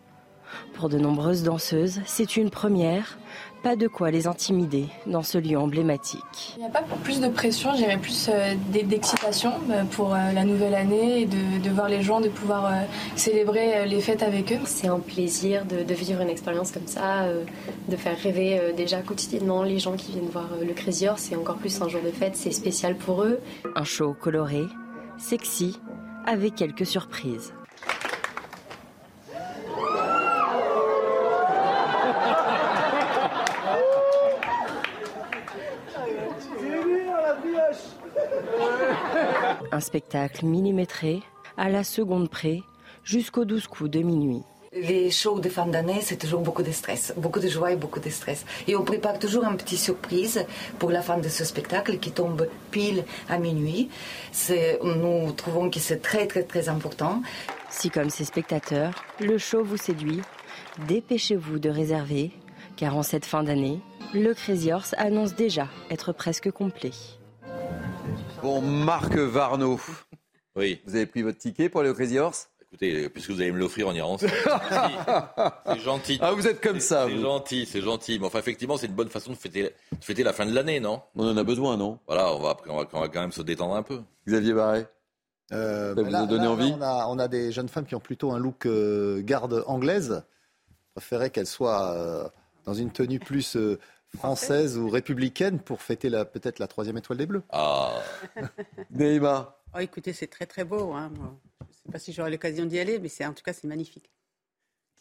Pour de nombreuses danseuses, c'est une première, pas de quoi les intimider dans ce lieu emblématique. Il n'y a pas plus de pression, j'irais plus euh, d'excitation euh, pour euh, la nouvelle année et de, voir les gens, de pouvoir célébrer les fêtes avec eux. C'est un plaisir de, vivre une expérience comme ça, de faire rêver déjà quotidiennement les gens qui viennent voir le Crazy Horse. C'est encore plus un jour de fête, c'est spécial pour eux. Un show coloré, sexy, avec quelques surprises. Un spectacle millimétré, à la seconde près, jusqu'au 12 coups de minuit. Les shows de fin d'année, c'est toujours beaucoup de stress, beaucoup de joie et beaucoup de stress. Et on prépare toujours une petite surprise pour la fin de ce spectacle qui tombe pile à minuit. Nous trouvons que c'est très très très important. Si comme ces spectateurs, le show vous séduit, dépêchez-vous de réserver, car en cette fin d'année, le Crazy Horse annonce déjà être presque complet. Bon, Marc Varno. Oui. Vous avez pris votre ticket pour aller au Crazy Horse? Écoutez, puisque vous allez me l'offrir, on ira ensemble. [LAUGHS] c'est gentil. Ah, vous êtes comme ça. C'est gentil, c'est gentil. Mais enfin, effectivement, c'est une bonne façon de fêter, fêter la fin de l'année, non? On en a besoin, non? Voilà, on va, on, va, on va quand même se détendre un peu. Xavier Barret euh, ça vous a donné envie? on a, on a, des jeunes femmes qui ont plutôt un look euh, garde anglaise. Je préférais qu'elles soient euh, dans une tenue plus euh, française ou républicaine pour fêter peut-être la troisième étoile des Bleus. Ah [LAUGHS] Neymar. Oh, écoutez, c'est très très beau. Hein, Je ne sais pas si j'aurai l'occasion d'y aller, mais en tout cas, c'est magnifique.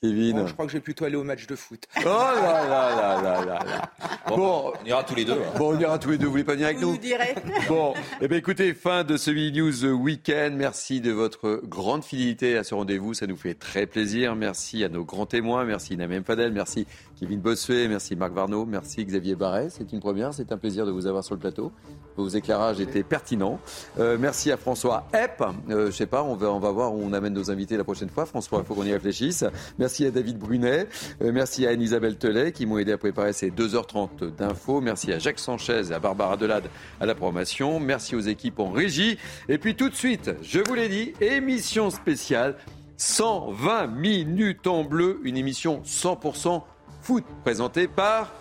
Kevin. je crois que je vais plutôt aller au match de foot. Oh là là là là là. Bon, on ira tous les deux. Hein. Bon, on ira tous les deux. Vous voulez pas venir avec nous Vous direz. [LAUGHS] Bon, eh bien écoutez, fin de ce Mini News Weekend. Merci de votre grande fidélité à ce rendez-vous. Ça nous fait très plaisir. Merci à nos grands témoins. Merci Namem Fadel. Merci Kevin Bossuet. Merci Marc Varno. Merci Xavier Barret. C'est une première. C'est un plaisir de vous avoir sur le plateau. Vos éclairages étaient pertinents. Euh, merci à François Epp. Euh, je sais pas, on va, on va voir où on amène nos invités la prochaine fois. François, il faut qu'on y réfléchisse. Merci à David Brunet. Euh, merci à Anne-Isabelle Telet qui m'ont aidé à préparer ces 2h30 d'infos. Merci à Jacques Sanchez et à Barbara Delade à la promotion. Merci aux équipes en régie. Et puis tout de suite, je vous l'ai dit, émission spéciale 120 minutes en bleu, une émission 100% foot présentée par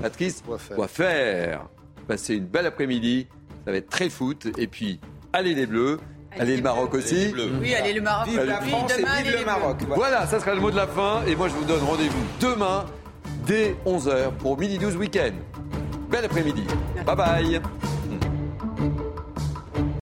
Patrice faire Passez une belle après-midi. Ça va être très foot. Et puis, allez les Bleus. Allez, le Maroc aussi. Oui, allez le Maroc. Vive la France et vive le Maroc. Voilà. ça sera le mot de la fin. Et moi, je vous donne rendez-vous demain dès 11h pour Midi 12 Week-end. Bel après-midi. Bye bye.